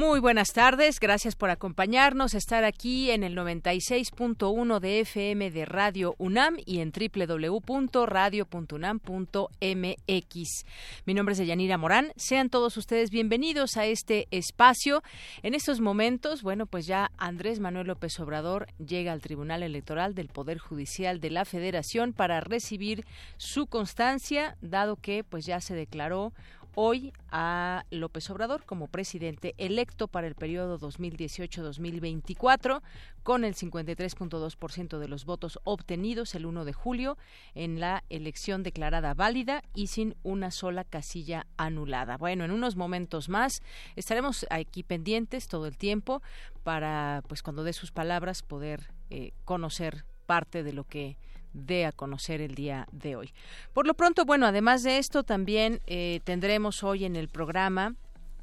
Muy buenas tardes, gracias por acompañarnos, estar aquí en el 96.1 de FM de Radio UNAM y en www.radio.unam.mx. Mi nombre es Yanira Morán, sean todos ustedes bienvenidos a este espacio. En estos momentos, bueno, pues ya Andrés Manuel López Obrador llega al Tribunal Electoral del Poder Judicial de la Federación para recibir su constancia, dado que pues ya se declaró hoy a López Obrador como presidente electo para el periodo 2018-2024 con el 53.2% de los votos obtenidos el 1 de julio en la elección declarada válida y sin una sola casilla anulada. Bueno, en unos momentos más estaremos aquí pendientes todo el tiempo para, pues cuando dé sus palabras, poder eh, conocer parte de lo que de a conocer el día de hoy. Por lo pronto, bueno, además de esto, también eh, tendremos hoy en el programa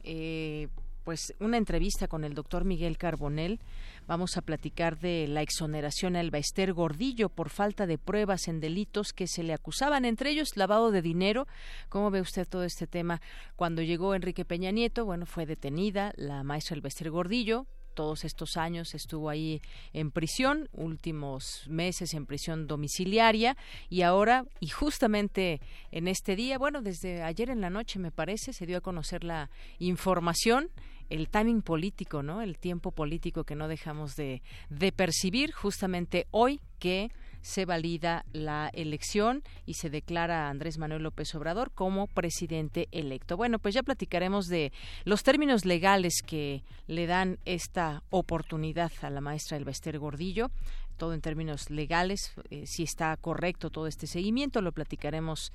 eh, pues una entrevista con el doctor Miguel Carbonel. Vamos a platicar de la exoneración a Elba Ester Gordillo por falta de pruebas en delitos que se le acusaban, entre ellos lavado de dinero. ¿Cómo ve usted todo este tema? Cuando llegó Enrique Peña Nieto, bueno, fue detenida la maestra Elba Ester Gordillo, todos estos años estuvo ahí en prisión, últimos meses en prisión domiciliaria y ahora y justamente en este día, bueno, desde ayer en la noche me parece, se dio a conocer la información el timing político, ¿no? El tiempo político que no dejamos de, de percibir justamente hoy que se valida la elección y se declara a Andrés Manuel López Obrador como presidente electo. Bueno, pues ya platicaremos de los términos legales que le dan esta oportunidad a la maestra Elbester Gordillo todo en términos legales, eh, si está correcto todo este seguimiento, lo platicaremos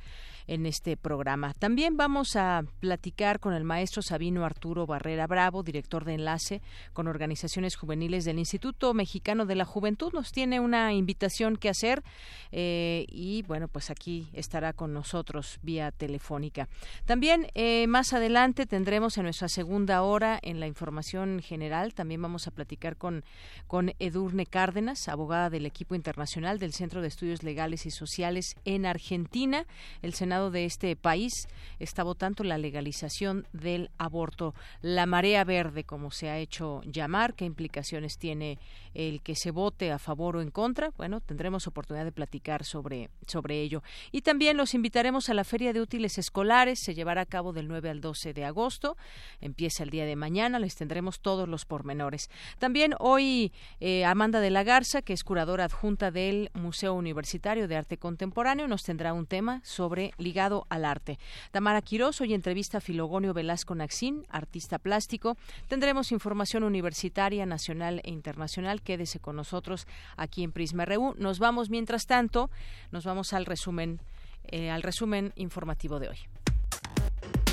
en este programa. También vamos a platicar con el maestro Sabino Arturo Barrera Bravo, director de enlace con organizaciones juveniles del Instituto Mexicano de la Juventud. Nos tiene una invitación que hacer eh, y bueno, pues aquí estará con nosotros vía telefónica. También eh, más adelante tendremos en nuestra segunda hora en la información general, también vamos a platicar con, con Edurne Cárdenas, abogada del equipo internacional del Centro de Estudios Legales y Sociales en Argentina. El de este país está votando la legalización del aborto. La marea verde, como se ha hecho llamar, ¿qué implicaciones tiene el que se vote a favor o en contra? Bueno, tendremos oportunidad de platicar sobre, sobre ello. Y también los invitaremos a la Feria de Útiles Escolares. Se llevará a cabo del 9 al 12 de agosto. Empieza el día de mañana. Les tendremos todos los pormenores. También hoy eh, Amanda de la Garza, que es curadora adjunta del Museo Universitario de Arte Contemporáneo, nos tendrá un tema sobre ligado al arte. Tamara Quirós, hoy entrevista a Filogonio Velasco Naxín, artista plástico. Tendremos información universitaria, nacional e internacional. Quédese con nosotros aquí en Prisma RU. Nos vamos, mientras tanto, nos vamos al resumen, eh, al resumen informativo de hoy.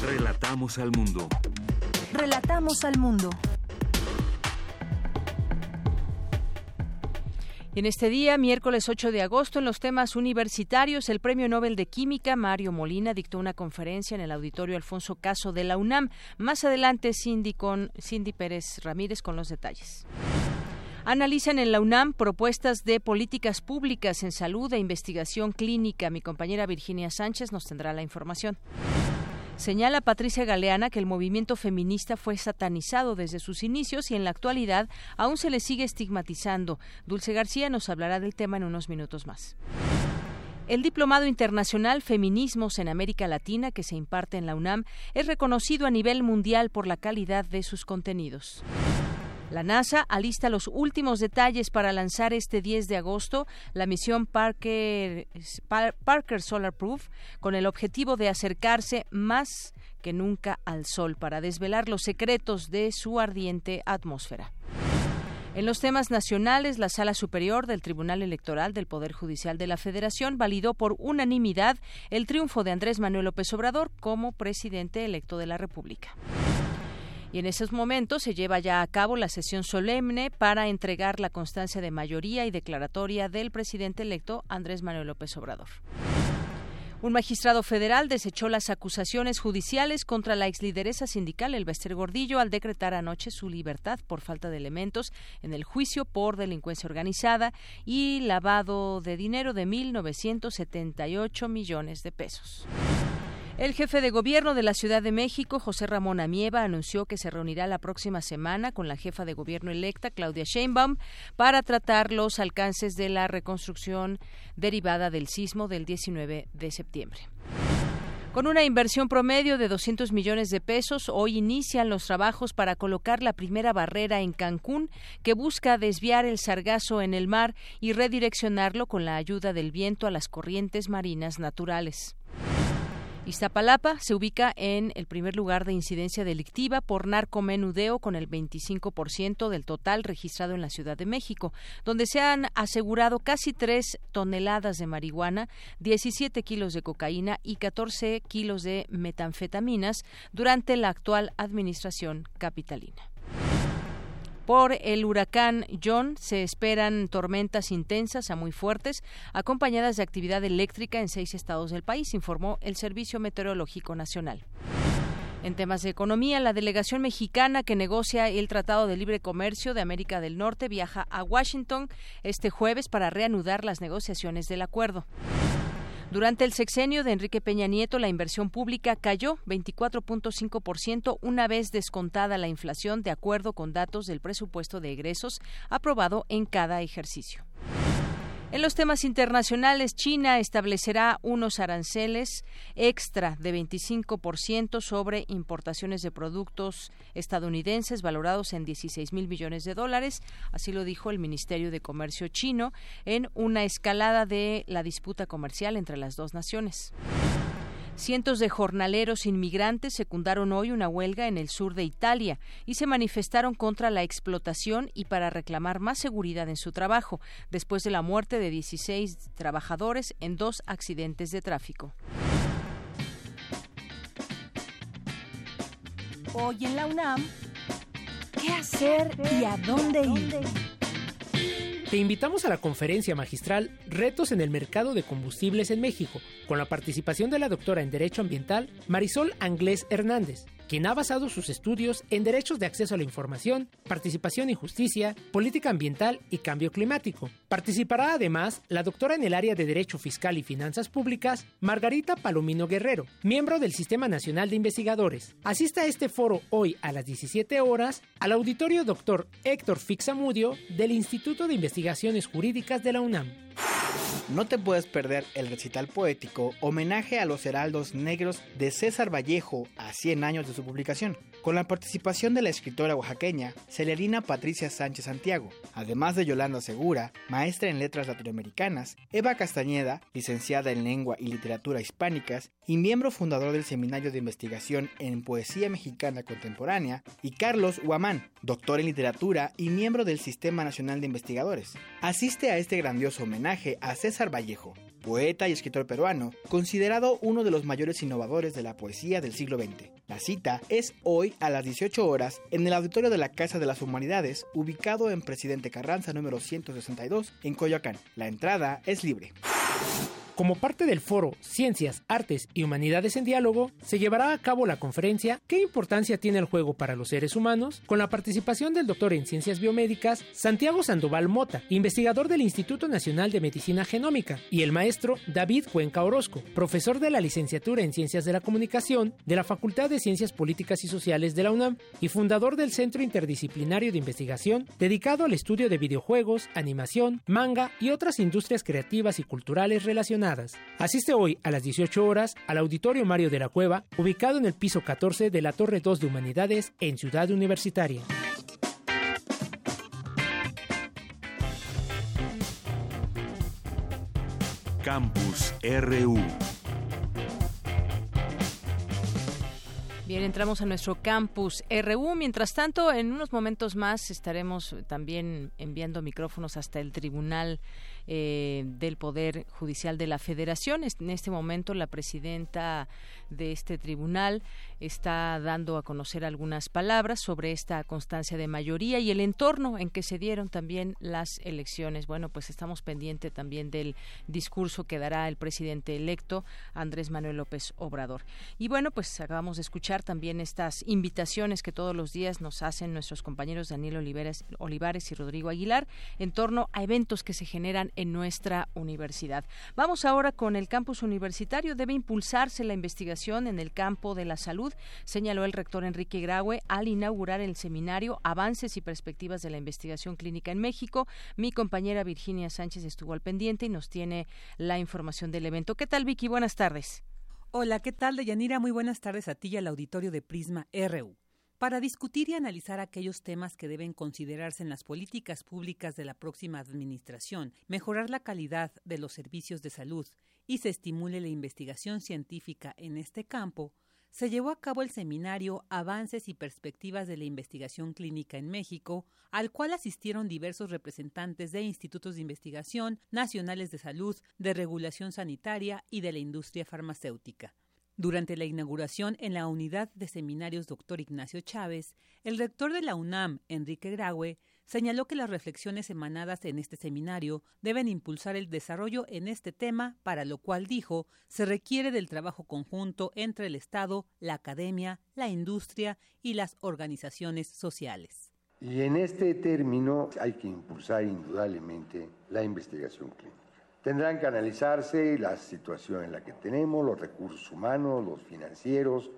Relatamos al mundo. Relatamos al mundo. En este día, miércoles 8 de agosto, en los temas universitarios, el Premio Nobel de Química, Mario Molina, dictó una conferencia en el Auditorio Alfonso Caso de la UNAM. Más adelante, Cindy, con, Cindy Pérez Ramírez con los detalles. Analizan en la UNAM propuestas de políticas públicas en salud e investigación clínica. Mi compañera Virginia Sánchez nos tendrá la información. Señala Patricia Galeana que el movimiento feminista fue satanizado desde sus inicios y en la actualidad aún se le sigue estigmatizando. Dulce García nos hablará del tema en unos minutos más. El Diplomado Internacional Feminismos en América Latina que se imparte en la UNAM es reconocido a nivel mundial por la calidad de sus contenidos. La NASA alista los últimos detalles para lanzar este 10 de agosto la misión Parker, Parker Solar Proof con el objetivo de acercarse más que nunca al Sol para desvelar los secretos de su ardiente atmósfera. En los temas nacionales, la Sala Superior del Tribunal Electoral del Poder Judicial de la Federación validó por unanimidad el triunfo de Andrés Manuel López Obrador como presidente electo de la República. Y en esos momentos se lleva ya a cabo la sesión solemne para entregar la constancia de mayoría y declaratoria del presidente electo Andrés Manuel López Obrador. Un magistrado federal desechó las acusaciones judiciales contra la exlideresa sindical Elvester Gordillo al decretar anoche su libertad por falta de elementos en el juicio por delincuencia organizada y lavado de dinero de 1.978 millones de pesos. El jefe de gobierno de la Ciudad de México, José Ramón Amieva, anunció que se reunirá la próxima semana con la jefa de gobierno electa, Claudia Sheinbaum, para tratar los alcances de la reconstrucción derivada del sismo del 19 de septiembre. Con una inversión promedio de 200 millones de pesos, hoy inician los trabajos para colocar la primera barrera en Cancún, que busca desviar el sargazo en el mar y redireccionarlo con la ayuda del viento a las corrientes marinas naturales. Iztapalapa se ubica en el primer lugar de incidencia delictiva por narcomenudeo con el 25% del total registrado en la Ciudad de México, donde se han asegurado casi tres toneladas de marihuana, 17 kilos de cocaína y 14 kilos de metanfetaminas durante la actual administración capitalina. Por el huracán John se esperan tormentas intensas a muy fuertes, acompañadas de actividad eléctrica en seis estados del país, informó el Servicio Meteorológico Nacional. En temas de economía, la delegación mexicana que negocia el Tratado de Libre Comercio de América del Norte viaja a Washington este jueves para reanudar las negociaciones del acuerdo. Durante el sexenio de Enrique Peña Nieto, la inversión pública cayó 24.5% una vez descontada la inflación de acuerdo con datos del presupuesto de egresos aprobado en cada ejercicio. En los temas internacionales, China establecerá unos aranceles extra de 25% sobre importaciones de productos estadounidenses valorados en 16 mil millones de dólares. Así lo dijo el Ministerio de Comercio chino en una escalada de la disputa comercial entre las dos naciones. Cientos de jornaleros inmigrantes secundaron hoy una huelga en el sur de Italia y se manifestaron contra la explotación y para reclamar más seguridad en su trabajo, después de la muerte de 16 trabajadores en dos accidentes de tráfico. Hoy en la UNAM, ¿qué hacer y a dónde ir? Te invitamos a la conferencia magistral Retos en el Mercado de Combustibles en México, con la participación de la doctora en Derecho Ambiental Marisol Anglés Hernández quien ha basado sus estudios en derechos de acceso a la información, participación y justicia, política ambiental y cambio climático. Participará además la doctora en el área de Derecho Fiscal y Finanzas Públicas, Margarita Palomino Guerrero, miembro del Sistema Nacional de Investigadores. Asista a este foro hoy a las 17 horas al auditorio doctor Héctor Fixamudio del Instituto de Investigaciones Jurídicas de la UNAM. No te puedes perder el recital poético Homenaje a los Heraldos Negros de César Vallejo a 100 años de su publicación, con la participación de la escritora oaxaqueña Celerina Patricia Sánchez Santiago, además de Yolanda Segura, maestra en letras latinoamericanas, Eva Castañeda, licenciada en lengua y literatura hispánicas y miembro fundador del Seminario de Investigación en Poesía Mexicana Contemporánea, y Carlos Huamán, doctor en literatura y miembro del Sistema Nacional de Investigadores. Asiste a este grandioso homenaje a César Vallejo, poeta y escritor peruano, considerado uno de los mayores innovadores de la poesía del siglo XX. La cita es hoy a las 18 horas en el auditorio de la Casa de las Humanidades, ubicado en Presidente Carranza número 162 en Coyoacán. La entrada es libre. Como parte del foro Ciencias, Artes y Humanidades en Diálogo, se llevará a cabo la conferencia ¿Qué importancia tiene el juego para los seres humanos? con la participación del doctor en Ciencias Biomédicas Santiago Sandoval Mota, investigador del Instituto Nacional de Medicina Genómica, y el maestro David Cuenca Orozco, profesor de la licenciatura en Ciencias de la Comunicación de la Facultad de Ciencias Políticas y Sociales de la UNAM y fundador del Centro Interdisciplinario de Investigación dedicado al estudio de videojuegos, animación, manga y otras industrias creativas y culturales relacionadas Asiste hoy a las 18 horas al Auditorio Mario de la Cueva, ubicado en el piso 14 de la Torre 2 de Humanidades en Ciudad Universitaria. Campus RU Bien, entramos a nuestro campus RU. Mientras tanto, en unos momentos más estaremos también enviando micrófonos hasta el Tribunal eh, del Poder Judicial de la Federación. En este momento, la presidenta de este tribunal está dando a conocer algunas palabras sobre esta constancia de mayoría y el entorno en que se dieron también las elecciones. Bueno, pues estamos pendientes también del discurso que dará el presidente electo Andrés Manuel López Obrador. Y bueno, pues acabamos de escuchar también estas invitaciones que todos los días nos hacen nuestros compañeros Daniel Olivares, Olivares y Rodrigo Aguilar en torno a eventos que se generan en nuestra universidad. Vamos ahora con el campus universitario. Debe impulsarse la investigación en el campo de la salud, señaló el rector Enrique Graue al inaugurar el seminario Avances y Perspectivas de la Investigación Clínica en México. Mi compañera Virginia Sánchez estuvo al pendiente y nos tiene la información del evento. ¿Qué tal, Vicky? Buenas tardes. Hola, ¿qué tal, Deyanira? Muy buenas tardes a ti y al auditorio de Prisma RU. Para discutir y analizar aquellos temas que deben considerarse en las políticas públicas de la próxima administración, mejorar la calidad de los servicios de salud y se estimule la investigación científica en este campo, se llevó a cabo el seminario Avances y Perspectivas de la Investigación Clínica en México, al cual asistieron diversos representantes de institutos de investigación, nacionales de salud, de regulación sanitaria y de la industria farmacéutica. Durante la inauguración en la unidad de seminarios Dr. Ignacio Chávez, el rector de la UNAM, Enrique Graue, señaló que las reflexiones emanadas en este seminario deben impulsar el desarrollo en este tema, para lo cual dijo se requiere del trabajo conjunto entre el Estado, la academia, la industria y las organizaciones sociales. Y en este término hay que impulsar indudablemente la investigación clínica. Tendrán que analizarse la situación en la que tenemos, los recursos humanos, los financieros,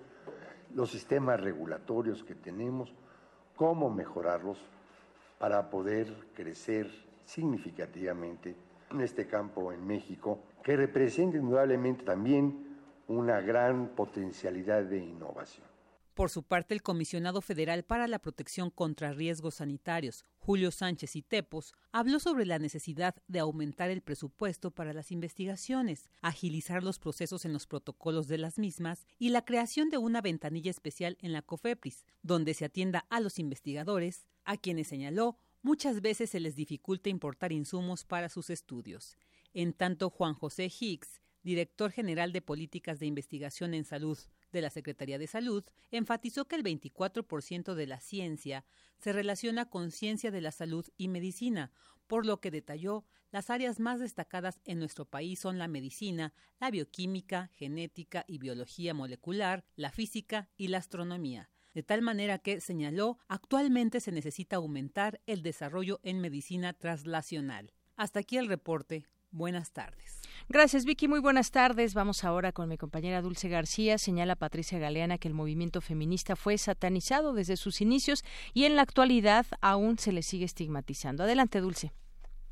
los sistemas regulatorios que tenemos, cómo mejorarlos para poder crecer significativamente en este campo en México, que representa indudablemente también una gran potencialidad de innovación. Por su parte, el comisionado federal para la protección contra riesgos sanitarios, Julio Sánchez y Tepos, habló sobre la necesidad de aumentar el presupuesto para las investigaciones, agilizar los procesos en los protocolos de las mismas y la creación de una ventanilla especial en la COFEPRIS, donde se atienda a los investigadores, a quienes señaló muchas veces se les dificulta importar insumos para sus estudios. En tanto, Juan José Hicks, director general de Políticas de Investigación en Salud de la Secretaría de Salud, enfatizó que el 24% de la ciencia se relaciona con ciencia de la salud y medicina, por lo que detalló las áreas más destacadas en nuestro país son la medicina, la bioquímica, genética y biología molecular, la física y la astronomía. De tal manera que, señaló, actualmente se necesita aumentar el desarrollo en medicina traslacional. Hasta aquí el reporte. Buenas tardes. Gracias, Vicky. Muy buenas tardes. Vamos ahora con mi compañera Dulce García. Señala Patricia Galeana que el movimiento feminista fue satanizado desde sus inicios y en la actualidad aún se le sigue estigmatizando. Adelante, Dulce.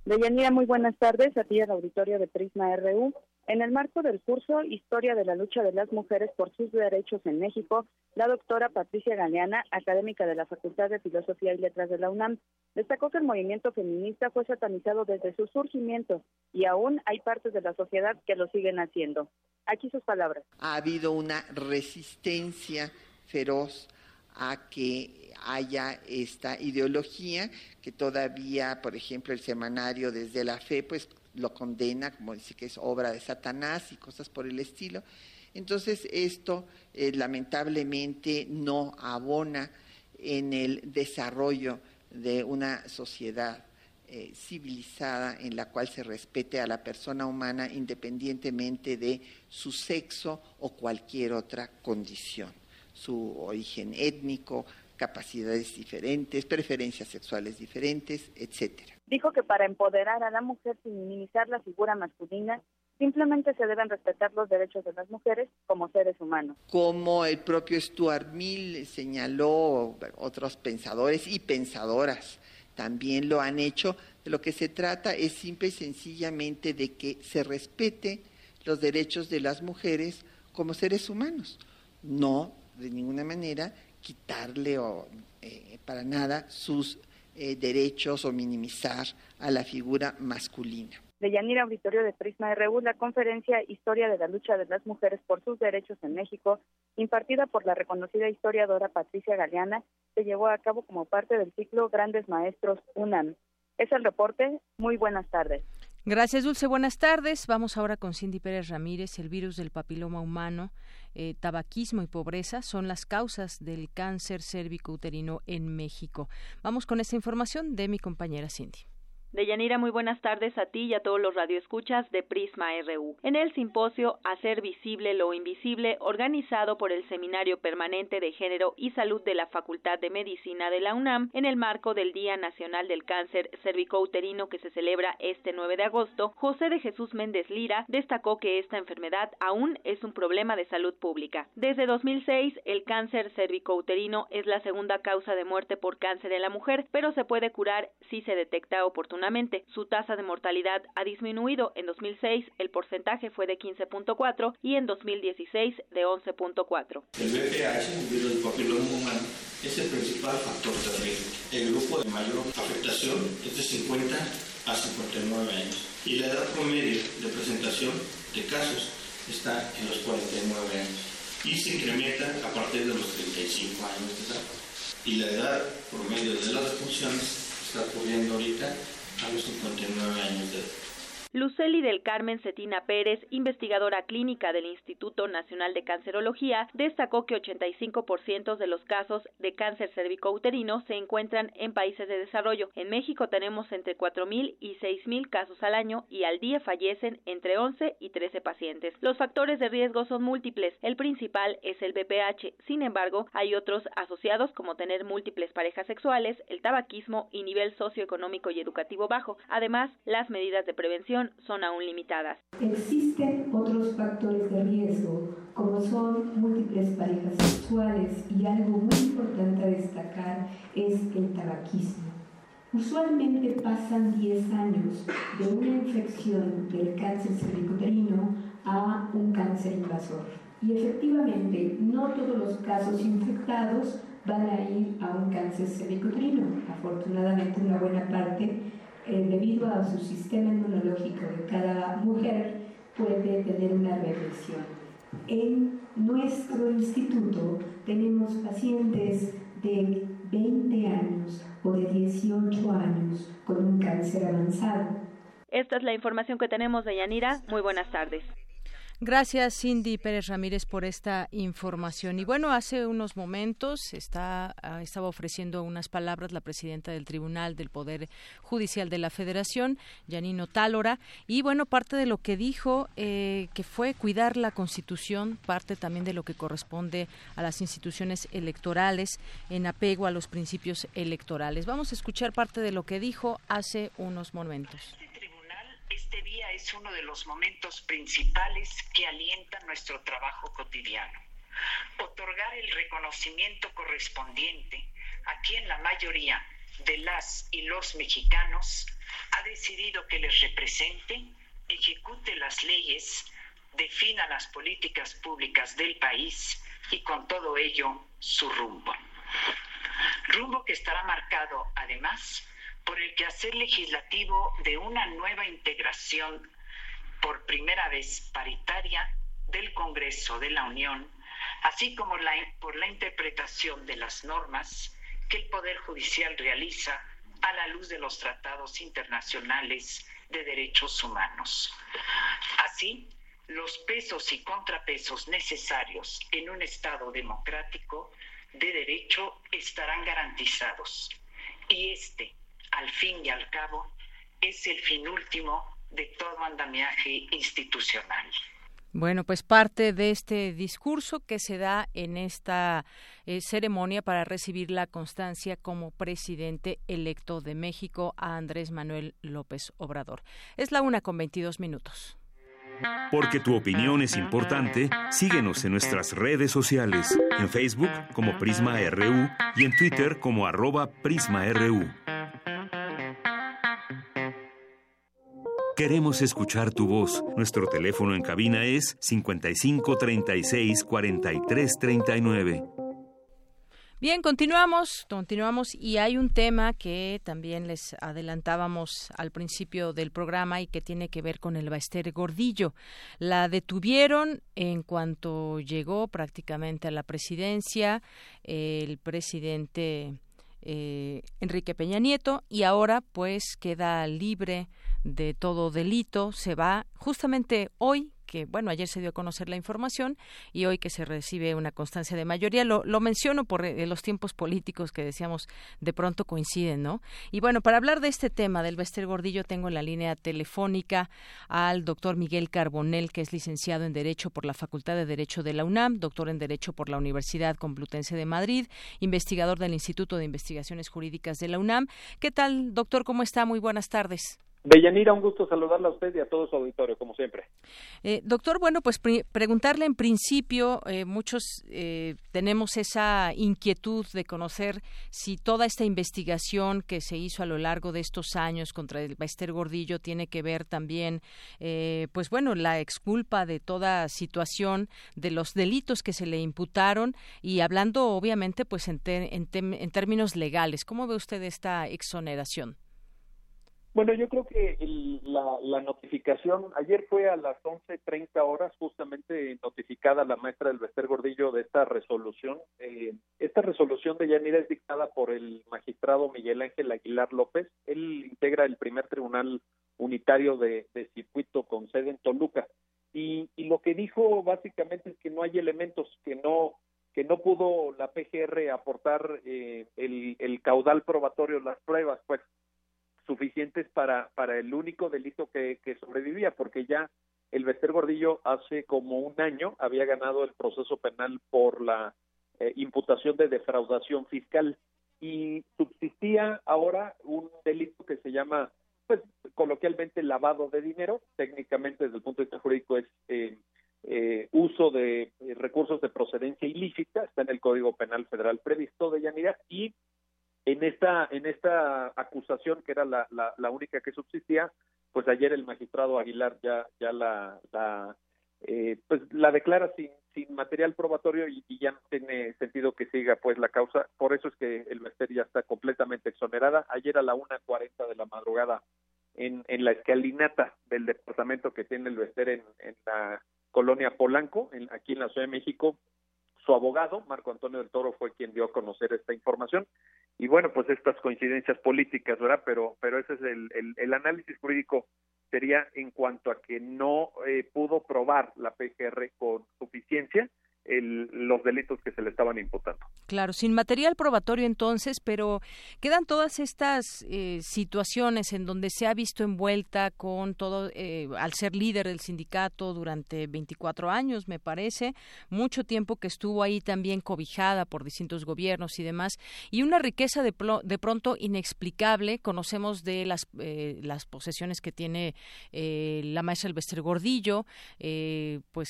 Deyanira, muy buenas tardes. A ti, al auditorio de Prisma RU. En el marco del curso Historia de la lucha de las mujeres por sus derechos en México, la doctora Patricia Galeana, académica de la Facultad de Filosofía y Letras de la UNAM, destacó que el movimiento feminista fue satanizado desde su surgimiento y aún hay partes de la sociedad que lo siguen haciendo. Aquí sus palabras. Ha habido una resistencia feroz a que haya esta ideología que todavía, por ejemplo, el semanario desde la fe, pues lo condena, como dice que es obra de Satanás y cosas por el estilo. Entonces esto eh, lamentablemente no abona en el desarrollo de una sociedad eh, civilizada en la cual se respete a la persona humana independientemente de su sexo o cualquier otra condición, su origen étnico, capacidades diferentes, preferencias sexuales diferentes, etcétera. Dijo que para empoderar a la mujer sin minimizar la figura masculina, simplemente se deben respetar los derechos de las mujeres como seres humanos. Como el propio Stuart Mill señaló, otros pensadores y pensadoras también lo han hecho, de lo que se trata es simple y sencillamente de que se respete los derechos de las mujeres como seres humanos, no de ninguna manera quitarle o eh, para nada sus eh, derechos o minimizar a la figura masculina. De Yanira Auditorio de Prisma RU, la conferencia Historia de la lucha de las mujeres por sus derechos en México, impartida por la reconocida historiadora Patricia Galeana, se llevó a cabo como parte del ciclo Grandes Maestros UNAM. Es el reporte. Muy buenas tardes. Gracias, Dulce. Buenas tardes. Vamos ahora con Cindy Pérez Ramírez. El virus del papiloma humano, eh, tabaquismo y pobreza son las causas del cáncer cérvico-uterino en México. Vamos con esta información de mi compañera Cindy. Deyanira, muy buenas tardes a ti y a todos los radioescuchas de Prisma RU. En el simposio Hacer visible lo invisible, organizado por el Seminario Permanente de Género y Salud de la Facultad de Medicina de la UNAM, en el marco del Día Nacional del Cáncer Cervicouterino que se celebra este 9 de agosto, José de Jesús Méndez Lira destacó que esta enfermedad aún es un problema de salud pública. Desde 2006, el cáncer cervicouterino es la segunda causa de muerte por cáncer en la mujer, pero se puede curar si se detecta oportunamente su tasa de mortalidad ha disminuido. En 2006 el porcentaje fue de 15.4 y en 2016 de 11.4. El VPH, virus del papiloma humano, es el principal factor de riesgo. El grupo de mayor afectación es de 50 a 59 años y la edad promedio de presentación de casos está en los 49 años y se incrementa a partir de los 35 años de edad. Y la edad promedio de las defunciones está ocurriendo ahorita a los 59 años de edad. Luceli del Carmen Cetina Pérez, investigadora clínica del Instituto Nacional de Cancerología, destacó que 85% de los casos de cáncer cervicouterino se encuentran en países de desarrollo. En México tenemos entre 4.000 y 6.000 casos al año y al día fallecen entre 11 y 13 pacientes. Los factores de riesgo son múltiples. El principal es el BPH. Sin embargo, hay otros asociados como tener múltiples parejas sexuales, el tabaquismo y nivel socioeconómico y educativo bajo. Además, las medidas de prevención son aún limitadas. Existen otros factores de riesgo, como son múltiples parejas sexuales y algo muy importante a destacar es el tabaquismo. Usualmente pasan 10 años de una infección del cáncer cervicuterino a un cáncer invasor. Y efectivamente, no todos los casos infectados van a ir a un cáncer cervicuterino. Afortunadamente, una buena parte eh, debido a su sistema inmunológico de cada mujer, puede tener una regresión. En nuestro instituto tenemos pacientes de 20 años o de 18 años con un cáncer avanzado. Esta es la información que tenemos de Yanira. Muy buenas tardes. Gracias, Cindy Pérez Ramírez, por esta información. Y bueno, hace unos momentos está, ah, estaba ofreciendo unas palabras la presidenta del Tribunal del Poder Judicial de la Federación, Janino Tálora, y bueno, parte de lo que dijo, eh, que fue cuidar la Constitución, parte también de lo que corresponde a las instituciones electorales en apego a los principios electorales. Vamos a escuchar parte de lo que dijo hace unos momentos este día es uno de los momentos principales que alientan nuestro trabajo cotidiano. Otorgar el reconocimiento correspondiente a quien la mayoría de las y los mexicanos ha decidido que les represente, ejecute las leyes, defina las políticas públicas del país y con todo ello su rumbo. Rumbo que estará marcado además por el quehacer legislativo de una nueva integración por primera vez paritaria del Congreso de la Unión, así como por la interpretación de las normas que el Poder Judicial realiza a la luz de los tratados internacionales de derechos humanos. Así, los pesos y contrapesos necesarios en un Estado democrático de derecho estarán garantizados y este al fin y al cabo, es el fin último de todo andamiaje institucional. Bueno, pues parte de este discurso que se da en esta eh, ceremonia para recibir la constancia como presidente electo de México a Andrés Manuel López Obrador. Es la una con 22 minutos. Porque tu opinión es importante, síguenos en nuestras redes sociales, en Facebook como Prisma RU y en Twitter como arroba PrismaRU. Queremos escuchar tu voz. Nuestro teléfono en cabina es 55 36 43 39. Bien, continuamos, continuamos y hay un tema que también les adelantábamos al principio del programa y que tiene que ver con el Baester Gordillo. La detuvieron en cuanto llegó prácticamente a la presidencia el presidente eh, Enrique Peña Nieto y ahora pues queda libre de todo delito, se va justamente hoy que, bueno, ayer se dio a conocer la información y hoy que se recibe una constancia de mayoría. Lo, lo menciono por eh, los tiempos políticos que decíamos de pronto coinciden, ¿no? Y bueno, para hablar de este tema del Bester Gordillo, tengo en la línea telefónica al doctor Miguel Carbonel, que es licenciado en Derecho por la Facultad de Derecho de la UNAM, doctor en Derecho por la Universidad Complutense de Madrid, investigador del Instituto de Investigaciones Jurídicas de la UNAM. ¿Qué tal, doctor? ¿Cómo está? Muy buenas tardes. Bellanira, un gusto saludarla a usted y a todo su auditorio, como siempre. Eh, doctor, bueno, pues preguntarle en principio, eh, muchos eh, tenemos esa inquietud de conocer si toda esta investigación que se hizo a lo largo de estos años contra el Baester Gordillo tiene que ver también, pues bueno, la exculpa de toda situación de los delitos que se le imputaron y hablando obviamente pues en, en términos legales. ¿Cómo ve usted esta exoneración? Bueno, yo creo que la, notificación, ayer fue a las 11.30 horas justamente notificada la maestra del Bester Gordillo de esta resolución. Eh, esta resolución de Yanira es dictada por el magistrado Miguel Ángel Aguilar López. Él integra el primer tribunal unitario de, circuito con sede en Toluca. Y, lo que dijo básicamente es que no hay elementos, que no que no pudo la PGR aportar eh, el, el caudal probatorio, las pruebas, pues suficientes para, para el único delito que, sobrevivía, porque ya el Bester Gordillo hace como un año había ganado el proceso penal por la eh, imputación de defraudación fiscal. Y subsistía ahora un delito que se llama, pues coloquialmente lavado de dinero, técnicamente desde el punto de vista jurídico es eh, eh, uso de recursos de procedencia ilícita, está en el Código Penal Federal previsto de Yanira. Y en esta, en esta acusación, que era la, la, única que subsistía, pues ayer el magistrado Aguilar ya, ya la, la eh, pues la declara sin, sin material probatorio y, ya no tiene sentido que siga pues la causa. Por eso es que el Bester ya está completamente exonerada. Ayer a la 1.40 de la madrugada en, en la escalinata del departamento que tiene el Bester en, en la colonia Polanco, aquí en la Ciudad de México, su abogado, Marco Antonio del Toro, fue quien dio a conocer esta información. Y bueno, pues estas coincidencias políticas, ¿verdad? Pero, pero ese es el, el, análisis jurídico sería en cuanto a que no eh, pudo probar la PGR con suficiencia los delitos que se le estaban imputando. Claro, sin material probatorio entonces, pero quedan todas estas eh, situaciones en donde se ha visto envuelta con todo, eh, al ser líder del sindicato durante 24 años, me parece, mucho tiempo que estuvo ahí también cobijada por distintos gobiernos y demás, y una riqueza de, pronto inexplicable. Conocemos de las, eh, las posesiones que tiene la maestra Elvester Gordillo, pues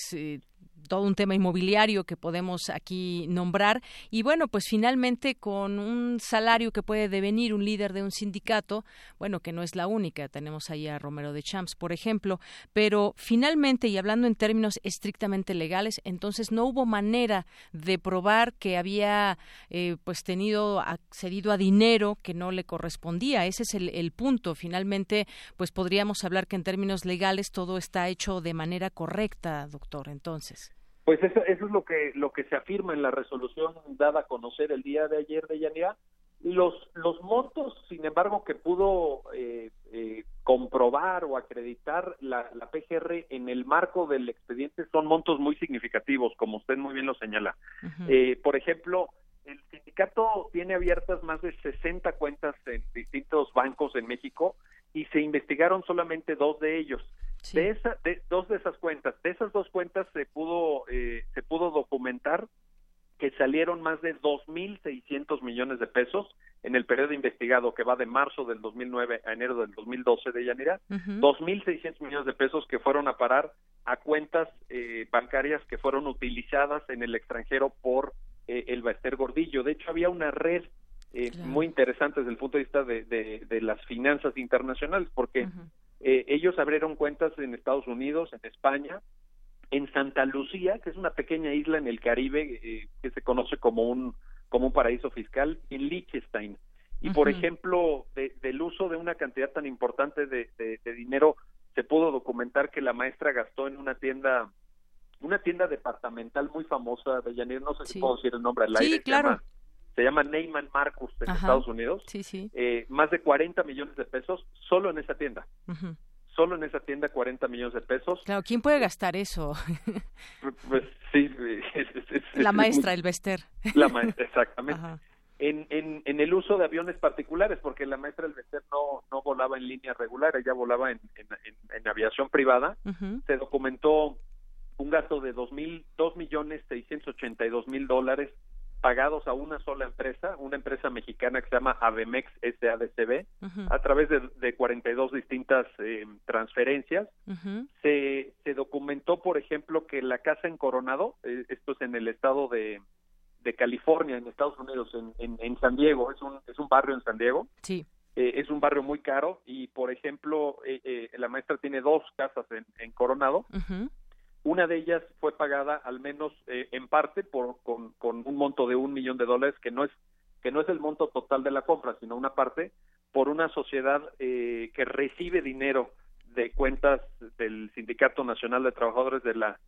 todo un tema inmobiliario que podemos aquí nombrar. Y bueno pues finalmente con un salario que puede devenir un líder de un sindicato bueno que no es la única tenemos ahí a Romero de Champs por ejemplo pero finalmente y hablando en términos estrictamente legales entonces no hubo manera de probar que había eh, pues tenido accedido a dinero que no le correspondía. Ese es el, el punto. Finalmente pues podríamos hablar que en términos legales todo está hecho de manera correcta doctor entonces pues eso, eso es lo que lo que se afirma en la resolución dada a conocer el día de ayer de Yanira. Los los montos, sin embargo, que pudo eh, eh, comprobar o acreditar la, la PGR en el marco del expediente son montos muy significativos, como usted muy bien lo señala. eh, por ejemplo, el sindicato tiene abiertas más de 60 cuentas en distintos bancos en México y se investigaron solamente dos de ellos. De, esa, de dos de esas cuentas, de esas dos cuentas se pudo eh, se pudo documentar que salieron más de 2.600 millones de pesos en el periodo investigado que va de marzo del 2009 a enero del 2012 de Yanira, uh -huh. 2.600 millones de pesos que fueron a parar a cuentas eh, bancarias que fueron utilizadas en el extranjero por eh, el Baester Gordillo. De hecho, había una red eh, muy interesante desde el punto de vista de, de, de las finanzas internacionales, porque eh, ellos abrieron cuentas en Estados Unidos, en España, en Santa Lucía, que es una pequeña isla en el Caribe eh, que se conoce como un como un paraíso fiscal en Liechtenstein. Y, por ejemplo, del uso de una cantidad tan importante de, dinero, se pudo documentar que la maestra gastó en una tienda una tienda departamental muy famosa de Yanir, no sé si puedo decir el nombre al aire. Sí, claro. Se llama, Neyman Marcus en Estados Unidos. Sí, sí. Eh, más de 40 millones de pesos solo en esa tienda. Solo en esa tienda 40 millones de pesos. Claro, ¿quién puede gastar eso? pues sí. la maestra, el Bester. La maestra, exactamente. En, en, en, el uso de aviones particulares, porque la maestra del Bester no, no volaba en línea regular, ella volaba en, en aviación privada. Se documentó un gasto de dos mil, dos millones seiscientos ochenta y dos mil dólares pagados a una sola empresa, una empresa mexicana que se llama Avemex SADCB, a través de, de 42 distintas eh, transferencias. se, se documentó, por ejemplo, que la casa en Coronado, eh, esto es en el estado de, de California, en Estados Unidos, en, en, San Diego, es un, es un barrio en San Diego. Sí. Eh, es un barrio muy caro y, por ejemplo, la maestra tiene dos casas en, en Coronado. Una de ellas fue pagada al menos eh, en parte por, con, un monto de un millón de dólares, que no es que no es el monto total de la compra, sino una parte por una sociedad eh, que recibe dinero de cuentas del Sindicato Nacional de Trabajadores de la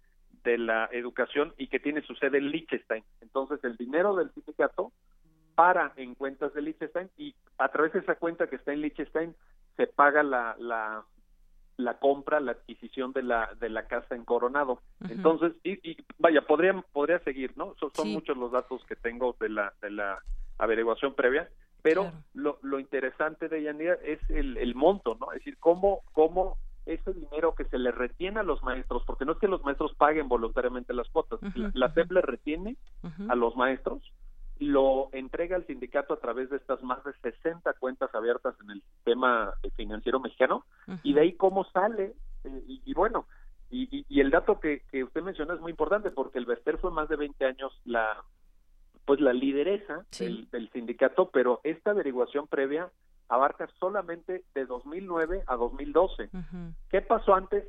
de la Educación y que tiene su sede en Liechtenstein. Entonces el dinero del sindicato para en cuentas de Liechtenstein y a través de esa cuenta que está en Liechtenstein se paga la, la la compra, la adquisición de la de la casa en Coronado. Entonces, y, vaya, podría podría seguir, ¿no? son muchos los datos que tengo de la de la averiguación previa, pero lo, lo interesante de Yanira es el, el monto, ¿no? Es decir, cómo cómo ese dinero que se le retiene a los maestros, porque no es que los maestros paguen voluntariamente las cuotas, la, la SEP le retiene a los maestros lo entrega al sindicato a través de estas más de 60 cuentas abiertas en el sistema financiero mexicano y de ahí cómo sale eh, y, bueno y, y, el dato que, que usted menciona es muy importante porque el Vester fue más de 20 años la pues la lideresa del, sindicato pero esta averiguación previa abarca solamente de 2009 a 2012 qué pasó antes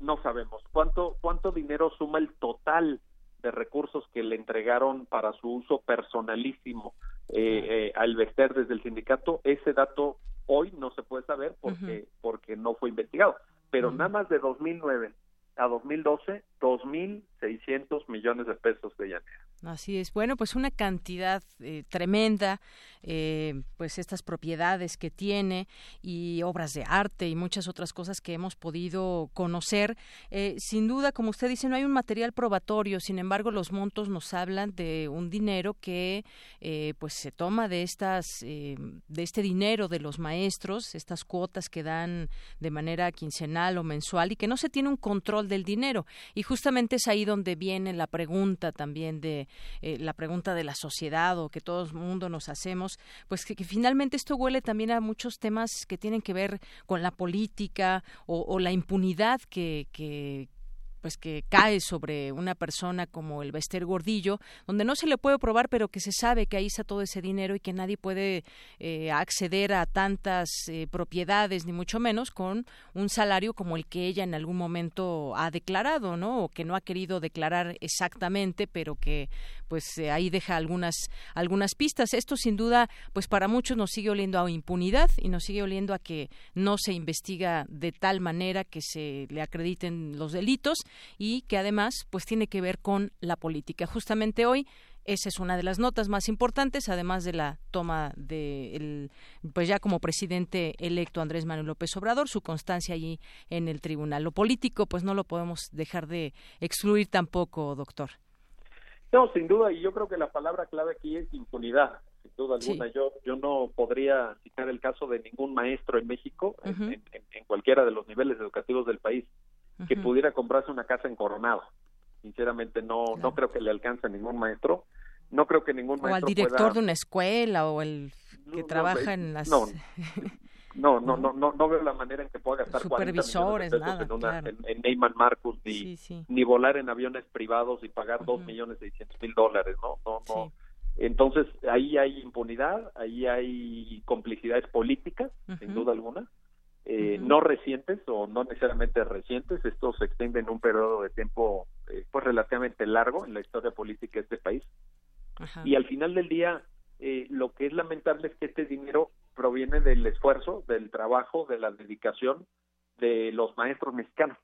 no sabemos. Cuánto cuánto dinero suma el total de recursos que le entregaron para su uso personalísimo eh, eh, al Vester desde el sindicato, ese dato hoy no se puede saber porque, porque no fue investigado. Pero nada más de 2009 a 2012, 2.600 millones de pesos de llanera. Así es. Bueno, pues una cantidad eh, tremenda, eh, pues estas propiedades que tiene y obras de arte y muchas otras cosas que hemos podido conocer. Eh, sin duda, como usted dice, no hay un material probatorio. Sin embargo, los montos nos hablan de un dinero que, pues, se toma de estas, de este dinero de los maestros, estas cuotas que dan de manera quincenal o mensual y que no se tiene un control del dinero. Y justamente es ahí donde viene la pregunta también de eh, la pregunta de la sociedad o que todo el mundo nos hacemos, pues que, finalmente esto huele también a muchos temas que tienen que ver con la política o, o la impunidad que, que, pues que cae sobre una persona como el Bester Gordillo, donde no se le puede probar, pero que se sabe que ahí está todo ese dinero y que nadie puede eh, acceder a tantas eh, propiedades, ni mucho menos con un salario como el que ella en algún momento ha declarado, ¿no? O que no ha querido declarar exactamente, pero que pues eh, ahí deja algunas algunas pistas. Esto sin duda, pues para muchos nos sigue oliendo a impunidad y nos sigue oliendo a que no se investiga de tal manera que se le acrediten los delitos y que además pues tiene que ver con la política. Justamente hoy esa es una de las notas más importantes, además de la toma de el, pues ya como presidente electo Andrés Manuel López Obrador, su constancia allí en el tribunal. Lo político, pues no lo podemos dejar de excluir tampoco, doctor. No, sin duda, y yo creo que la palabra clave aquí es impunidad, sin duda alguna. Yo, yo no podría citar el caso de ningún maestro en México, en, cualquiera de los niveles educativos del país, que pudiera comprarse una casa en Coronado. Sinceramente no no creo que le alcance a ningún maestro. No creo que ningún maestro O al director de una escuela o el que trabaja en las No, no, no, no, no veo la manera en que pueda gastar supervisores, nada, en, una, en, Neyman Marcus ni, ni volar en aviones privados y pagar dos millones seiscientos mil dólares, no, no, no. Entonces ahí hay impunidad, ahí hay complicidades políticas, sin duda alguna, eh, no recientes o no necesariamente recientes, esto se extiende en un periodo de tiempo eh, pues relativamente largo en la historia política de este país, Y al final del día, eh, lo que es lamentable es que este dinero proviene del esfuerzo, del trabajo, de la dedicación de los maestros mexicanos.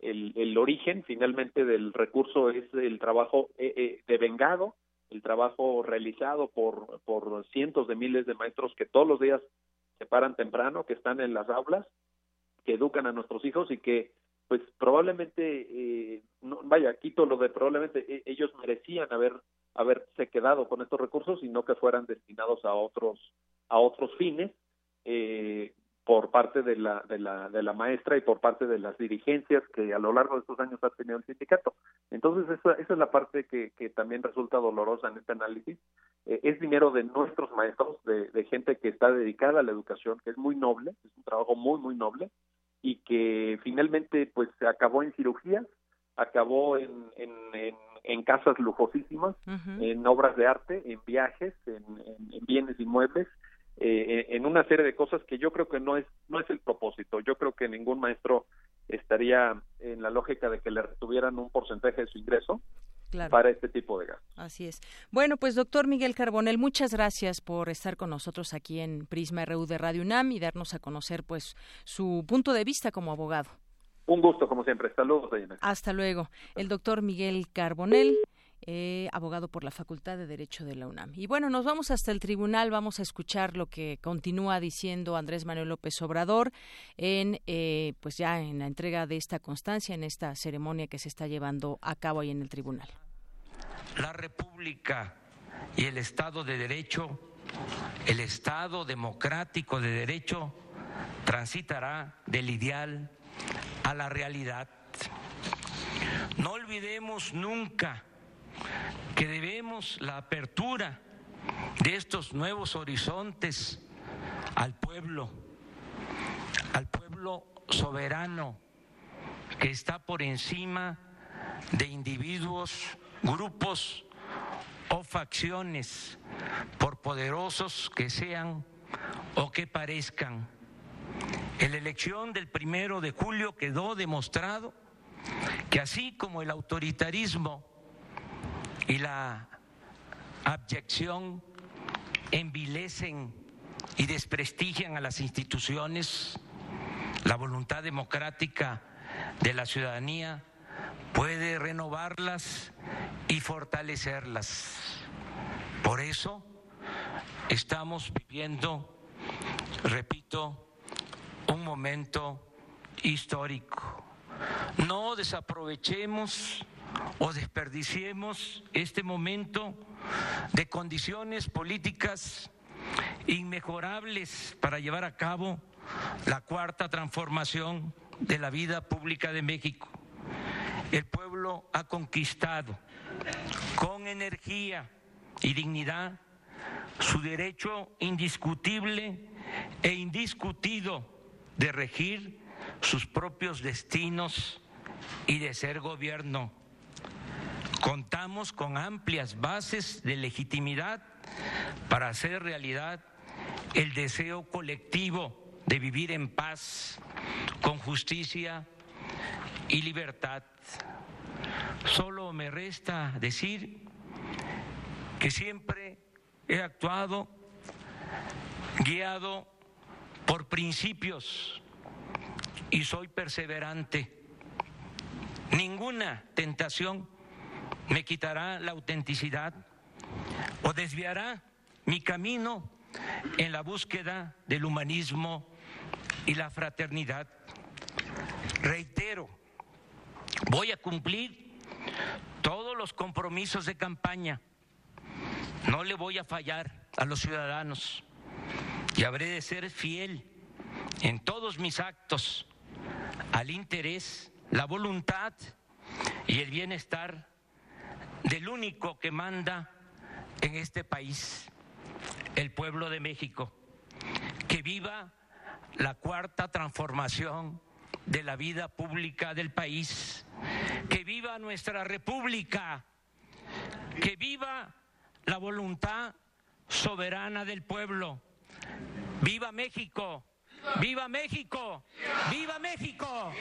El, el origen finalmente del recurso es el trabajo eh, eh, de vengado, el trabajo realizado por, por cientos de miles de maestros que todos los días se paran temprano, que están en las aulas, que educan a nuestros hijos y que pues probablemente, eh, no, vaya, quito lo de probablemente e, ellos merecían haber haberse quedado con estos recursos y no que fueran destinados a otros a otros fines eh, por parte de la, de la de la maestra y por parte de las dirigencias que a lo largo de estos años ha tenido el sindicato. Entonces esa, esa es la parte que, que también resulta dolorosa en este análisis. Eh, es dinero de nuestros maestros, de, de gente que está dedicada a la educación, que es muy noble, es un trabajo muy muy noble y que finalmente pues se acabó en cirugías, acabó en, en, en, casas lujosísimas, en obras de arte, en viajes, en, en bienes inmuebles, eh, en una serie de cosas que yo creo que no es no es el propósito. Yo creo que ningún maestro estaría en la lógica de que le retuvieran un porcentaje de su ingreso para este tipo de gastos. Así es. Bueno, pues doctor Miguel Carbonel, muchas gracias por estar con nosotros aquí en Prisma RU de Radio UNAM y darnos a conocer pues su punto de vista como abogado. Un gusto, como siempre. Saludos, Hasta luego. El doctor Miguel Carbonel. Eh, abogado por la Facultad de Derecho de la UNAM. Y bueno, nos vamos hasta el tribunal, vamos a escuchar lo que continúa diciendo Andrés Manuel López Obrador en, eh, pues ya en la entrega de esta constancia, en esta ceremonia que se está llevando a cabo ahí en el tribunal. La República y el Estado de Derecho, el Estado democrático de Derecho, transitará del ideal a la realidad. No olvidemos nunca que debemos la apertura de estos nuevos horizontes al pueblo, al pueblo soberano que está por encima de individuos, grupos o facciones, por poderosos que sean o que parezcan. En la elección del primero de julio quedó demostrado que así como el autoritarismo y la abyección envilecen y desprestigian a las instituciones, la voluntad democrática de la ciudadanía puede renovarlas y fortalecerlas. Por eso estamos viviendo, repito, un momento histórico. No desaprovechemos o desperdiciemos este momento de condiciones políticas inmejorables para llevar a cabo la cuarta transformación de la vida pública de México. El pueblo ha conquistado con energía y dignidad su derecho indiscutible e indiscutido de regir sus propios destinos y de ser gobierno. Contamos con amplias bases de legitimidad para hacer realidad el deseo colectivo de vivir en paz, con justicia y libertad. Solo me resta decir que siempre he actuado guiado por principios y soy perseverante. Ninguna tentación me quitará la autenticidad o desviará mi camino en la búsqueda del humanismo y la fraternidad. Reitero, voy a cumplir todos los compromisos de campaña. No le voy a fallar a los ciudadanos y habré de ser fiel en todos mis actos al interés, la voluntad y el bienestar del único que manda en este país, el pueblo de México. Que viva la cuarta transformación de la vida pública del país. Que viva nuestra república. Que viva la voluntad soberana del pueblo. Viva México. Viva México. Viva México.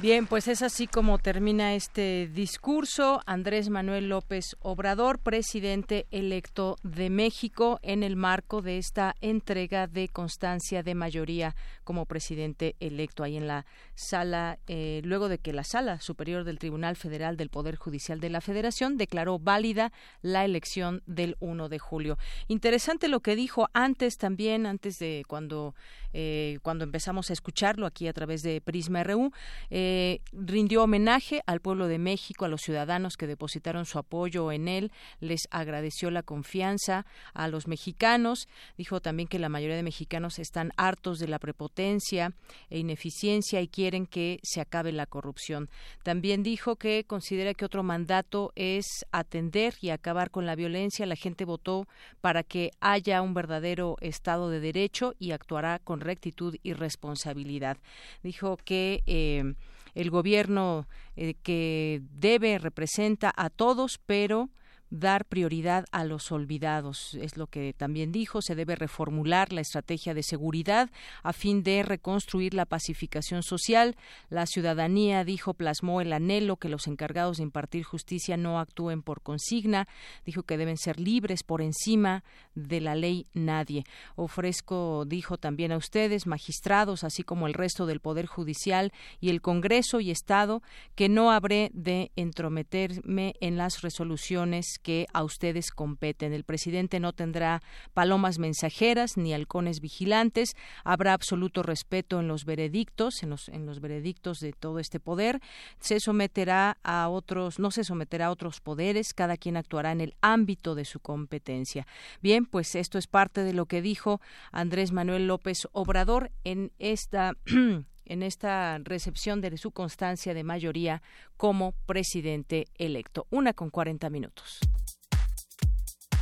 Bien, pues es así como termina este discurso. Andrés Manuel López Obrador, presidente electo de México, en el marco de esta entrega de constancia de mayoría como presidente electo ahí en la sala, eh, luego de que la sala superior del Tribunal Federal del Poder Judicial de la Federación declaró válida la elección del 1 de julio. Interesante lo que dijo antes también, antes de cuando eh, cuando empezamos a escucharlo aquí a través de Prisma RU, eh, rindió homenaje al pueblo de México, a los ciudadanos que depositaron su apoyo en él, les agradeció la confianza a los mexicanos, dijo también que la mayoría de mexicanos están hartos de la prepotencia e ineficiencia y quieren que se acabe la corrupción. También dijo que considera que otro mandato es atender y acabar con la violencia. La gente votó para que haya un verdadero Estado de Derecho y actuará con rectitud y responsabilidad. Dijo que eh, el gobierno eh, que debe representa a todos, pero dar prioridad a los olvidados. Es lo que también dijo. Se debe reformular la estrategia de seguridad a fin de reconstruir la pacificación social. La ciudadanía, dijo, plasmó el anhelo que los encargados de impartir justicia no actúen por consigna. Dijo que deben ser libres por encima de la ley nadie. Ofrezco, dijo también a ustedes, magistrados, así como el resto del Poder Judicial y el Congreso y Estado, que no habré de entrometerme en las resoluciones que a ustedes competen. El presidente no tendrá palomas mensajeras ni halcones vigilantes. Habrá absoluto respeto en los veredictos, en los, en los veredictos de todo este poder. Se someterá a otros, no se someterá a otros poderes. Cada quien actuará en el ámbito de su competencia. Bien, pues esto es parte de lo que dijo Andrés Manuel López Obrador en esta en esta recepción de su constancia de mayoría como presidente electo. Una con 40 minutos.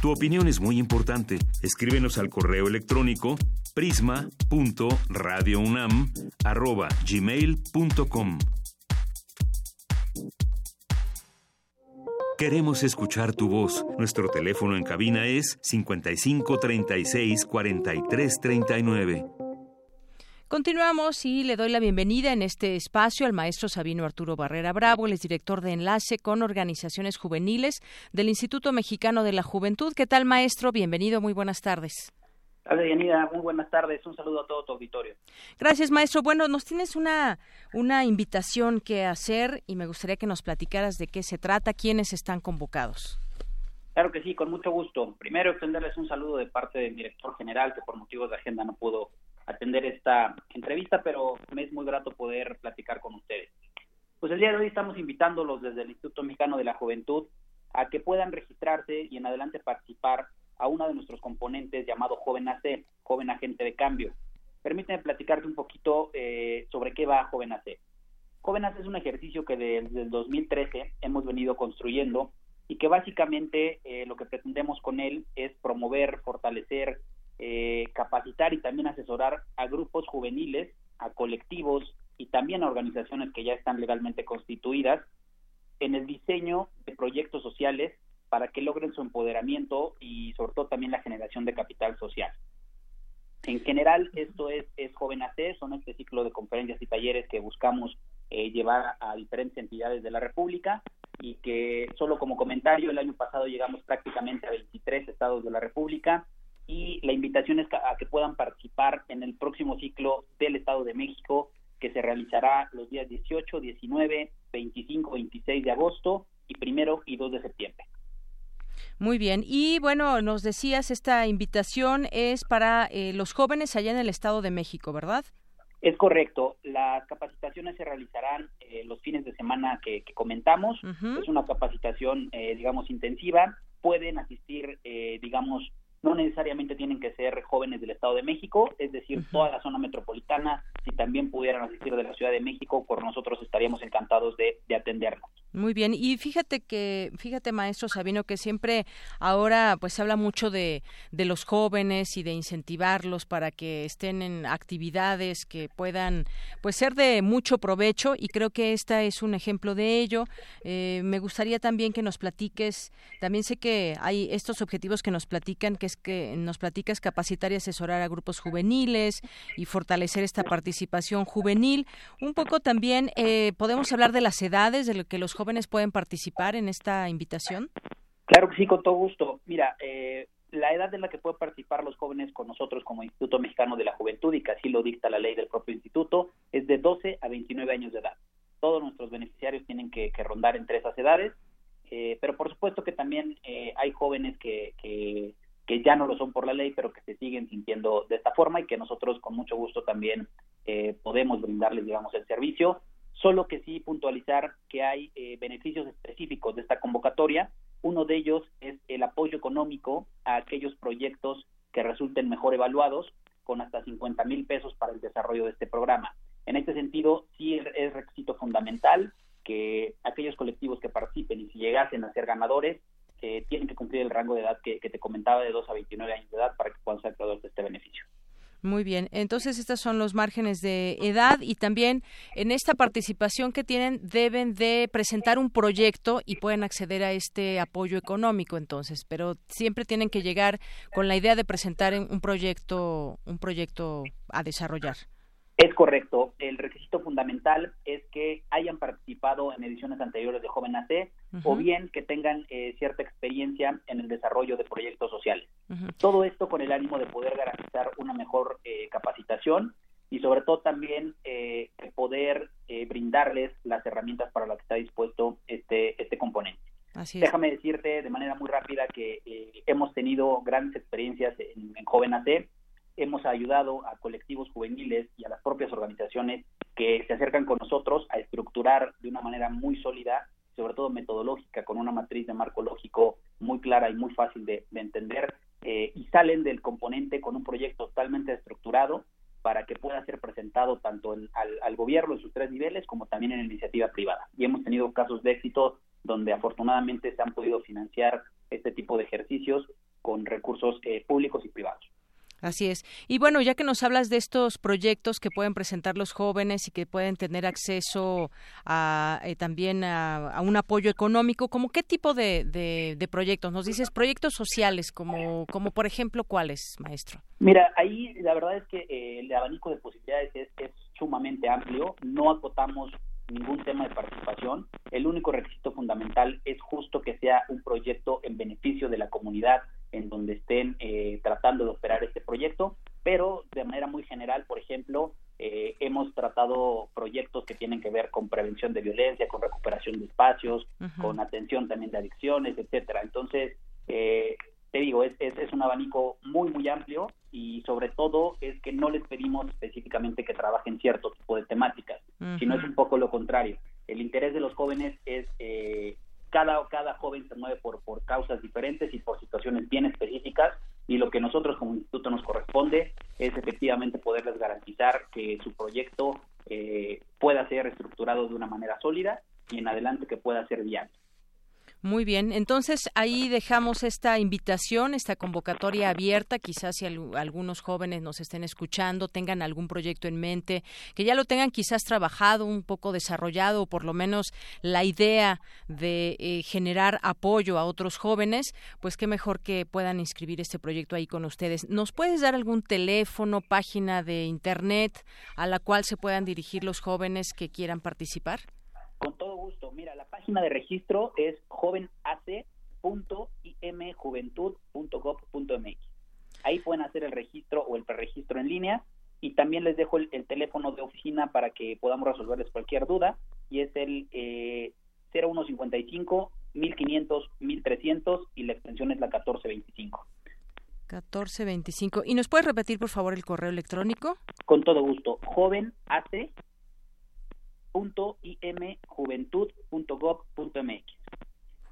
Tu opinión es muy importante. Escríbenos al correo electrónico prisma.radiounam@gmail.com. Queremos escuchar tu voz. Nuestro teléfono en cabina es 55 36 43 39. Continuamos y le doy la bienvenida en este espacio al maestro Sabino Arturo Barrera Bravo, el es director de enlace con organizaciones juveniles del Instituto Mexicano de la Juventud. ¿Qué tal, maestro? Bienvenido, muy buenas tardes. Hola, Yanida, muy buenas tardes. Un saludo a todo tu auditorio. Gracias, maestro. Bueno, nos tienes una, una invitación que hacer y me gustaría que nos platicaras de qué se trata, quiénes están convocados. Claro que sí, con mucho gusto. Primero, extenderles un saludo de parte del director general, que por motivos de agenda no pudo atender esta entrevista, pero me es muy grato poder platicar con ustedes. Pues el día de hoy estamos invitándolos desde el Instituto Mexicano de la Juventud a que puedan registrarse y en adelante participar a uno de nuestros componentes llamado Joven AC, Joven Agente de Cambio. Permíteme platicarte un poquito eh, sobre qué va Joven AC. Joven AC es un ejercicio que desde el 2013 hemos venido construyendo y que básicamente eh, lo que pretendemos con él es promover, fortalecer eh, capacitar y también asesorar a grupos juveniles, a colectivos y también a organizaciones que ya están legalmente constituidas en el diseño de proyectos sociales para que logren su empoderamiento y sobre todo también la generación de capital social. En general, esto es, es Joven AC, son este ciclo de conferencias y talleres que buscamos eh, llevar a diferentes entidades de la República y que solo como comentario, el año pasado llegamos prácticamente a 23 estados de la República, y la invitación es a que puedan participar en el próximo ciclo del Estado de México que se realizará los días 18, 19, 25, 26 de agosto y primero y 2 de septiembre. Muy bien. Y bueno, nos decías, esta invitación es para eh, los jóvenes allá en el Estado de México, ¿verdad? Es correcto. Las capacitaciones se realizarán eh, los fines de semana que, comentamos. Es una capacitación, eh, digamos, intensiva. Pueden asistir, digamos, no necesariamente tienen que ser jóvenes del Estado de México, es decir, toda la zona metropolitana, si también pudieran asistir de la Ciudad de México, por nosotros estaríamos encantados de, de atendernos. Muy bien, y fíjate que, fíjate maestro Sabino, que siempre ahora pues se habla mucho de, de los jóvenes y de incentivarlos para que estén en actividades que puedan pues ser de mucho provecho y creo que esta es un ejemplo de ello. Eh, me gustaría también que nos platiques, también sé que hay estos objetivos que nos platican, que que nos platicas capacitar y asesorar a grupos juveniles y fortalecer esta participación participación juvenil. Un poco también, eh, ¿podemos hablar de las edades de lo que los jóvenes pueden participar en esta invitación? Claro que sí, con todo gusto. Mira, eh, la edad en la que pueden participar los jóvenes con nosotros como Instituto Mexicano de la Juventud, y que así lo dicta la ley del propio instituto, es de 12 a 29 años de edad. Todos nuestros beneficiarios tienen que, rondar entre esas edades, eh, pero por supuesto que también eh, hay jóvenes que, que, que, ya no lo son por la ley, pero que se siguen sintiendo de esta forma y que nosotros con mucho gusto también eh, podemos brindarles, digamos, el servicio. Solo que sí puntualizar que hay beneficios específicos de esta convocatoria uno de ellos es el apoyo económico a aquellos proyectos que resulten mejor evaluados con hasta 50 mil pesos para el desarrollo de este programa. En este sentido, sí es requisito fundamental que aquellos colectivos que participen y si llegasen a ser ganadores, eh, tienen que cumplir el rango de edad que, te comentaba de 2 a 29 años de edad para que puedan ser creadores de este beneficio. Muy bien, entonces estos son los márgenes de edad y también en esta participación que tienen deben de presentar un proyecto y pueden acceder a este apoyo económico entonces, pero siempre tienen que llegar con la idea de presentar un proyecto, un proyecto a desarrollar. Es correcto. El requisito fundamental es que hayan participado en ediciones anteriores de Joven AC o bien que tengan eh, cierta experiencia en el desarrollo de proyectos sociales. Todo esto con el ánimo de poder garantizar una mejor eh, capacitación y sobre todo también eh, poder brindarles las herramientas para las que está dispuesto este, este componente. Déjame decirte de manera muy rápida que hemos tenido grandes experiencias en, en Joven AC hemos ayudado a colectivos juveniles y a las propias organizaciones que se acercan con nosotros a estructurar de una manera muy sólida, sobre todo metodológica, con una matriz de marco lógico muy clara y muy fácil de, entender, eh, y salen del componente con un proyecto totalmente estructurado para que pueda ser presentado tanto al, al, gobierno en sus tres niveles como también en iniciativa privada. Y hemos tenido casos de éxito donde afortunadamente se han podido financiar este tipo de ejercicios con recursos eh, públicos y privados. Así es. Y bueno, ya que nos hablas de estos proyectos que pueden presentar los jóvenes y que pueden tener acceso a, eh, también a, un apoyo económico, ¿cómo qué tipo de, proyectos? Nos dices proyectos sociales, como, como por ejemplo, ¿cuáles, maestro? Mira, ahí la verdad es que eh, el abanico de posibilidades es, es sumamente amplio. No acotamos ningún tema de participación. El único requisito fundamental es justo que sea un proyecto en beneficio de la comunidad en donde estén eh, tratando de operar este proyecto, pero de manera muy general, por ejemplo, eh, hemos tratado proyectos que tienen que ver con prevención de violencia, con recuperación de espacios, con atención también de adicciones, etcétera. Entonces, eh, te digo, es, es, un abanico muy, muy amplio y sobre todo es que no les pedimos específicamente que trabajen cierto tipo de temáticas, sino es un poco lo contrario. El interés de los jóvenes es eh, cada, cada joven se mueve por, por causas diferentes y por situaciones bien específicas y lo que nosotros como instituto nos corresponde es efectivamente poderles garantizar que su proyecto eh, pueda ser estructurado de una manera sólida y en adelante que pueda ser viable. Muy bien, entonces ahí dejamos esta invitación, esta convocatoria abierta, quizás si algunos jóvenes nos estén escuchando, tengan algún proyecto en mente, que ya lo tengan quizás trabajado, un poco desarrollado, o por lo menos la idea de eh, generar apoyo a otros jóvenes, pues qué mejor que puedan inscribir este proyecto ahí con ustedes. ¿Nos puedes dar algún teléfono, página de internet a la cual se puedan dirigir los jóvenes que quieran participar? Con todo gusto. Mira, la página de registro es jovenac.imjuventud.gov.mx. Ahí pueden hacer el registro o el preregistro en línea y también les dejo el, teléfono de oficina para que podamos resolverles cualquier duda y es el eh, 0155 1500 1300 y la extensión es la 1425. 1425. ¿Y nos puedes repetir, por favor, el correo electrónico? Con todo gusto. Jovenac .imjuventud.gov.mx.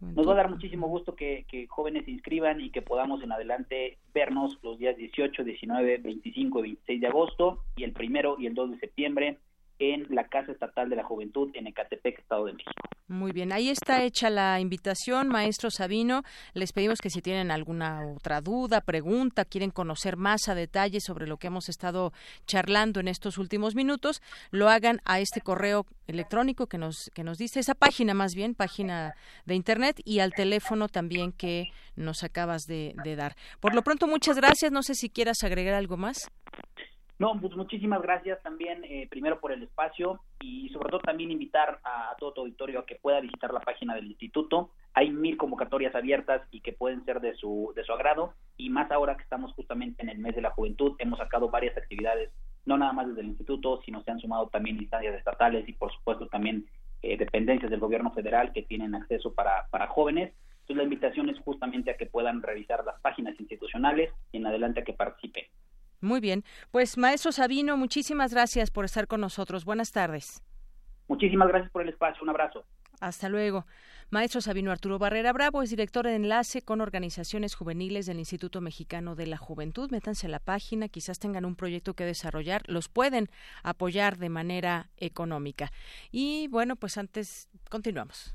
Nos va a dar muchísimo gusto que, que, jóvenes se inscriban y que podamos en adelante vernos los días 18, 19, 25 y 26 de agosto y el primero y el 2 de septiembre en la Casa Estatal de la Juventud en Ecatepec, Estado de México. Muy bien, ahí está hecha la invitación, maestro Sabino. Les pedimos que si tienen alguna otra duda, pregunta, quieren conocer más a detalle sobre lo que hemos estado charlando en estos últimos minutos, lo hagan a este correo electrónico que nos que nos dice esa página más bien, página de internet y al teléfono también que nos acabas de dar. Por lo pronto, muchas gracias. No sé si quieras agregar algo más. No, pues muchísimas gracias también, eh, primero por el espacio y sobre todo también invitar a, todo tu auditorio a que pueda visitar la página del instituto. Hay mil convocatorias abiertas y que pueden ser de su, de su agrado y más ahora que estamos justamente en el mes de la juventud, hemos sacado varias actividades, no nada más desde el instituto, sino se han sumado también instancias estatales y por supuesto también eh, dependencias del gobierno federal que tienen acceso para, para jóvenes. Entonces la invitación es justamente a que puedan revisar las páginas institucionales y en adelante a que participen. Muy bien. Pues maestro Sabino, muchísimas gracias por estar con nosotros. Buenas tardes. Muchísimas gracias por el espacio. Un abrazo. Hasta luego. Maestro Sabino Arturo Barrera Bravo es director de enlace con organizaciones juveniles del Instituto Mexicano de la Juventud. Métanse a la página, quizás tengan un proyecto que desarrollar, los pueden apoyar de manera económica. Y bueno, pues antes continuamos.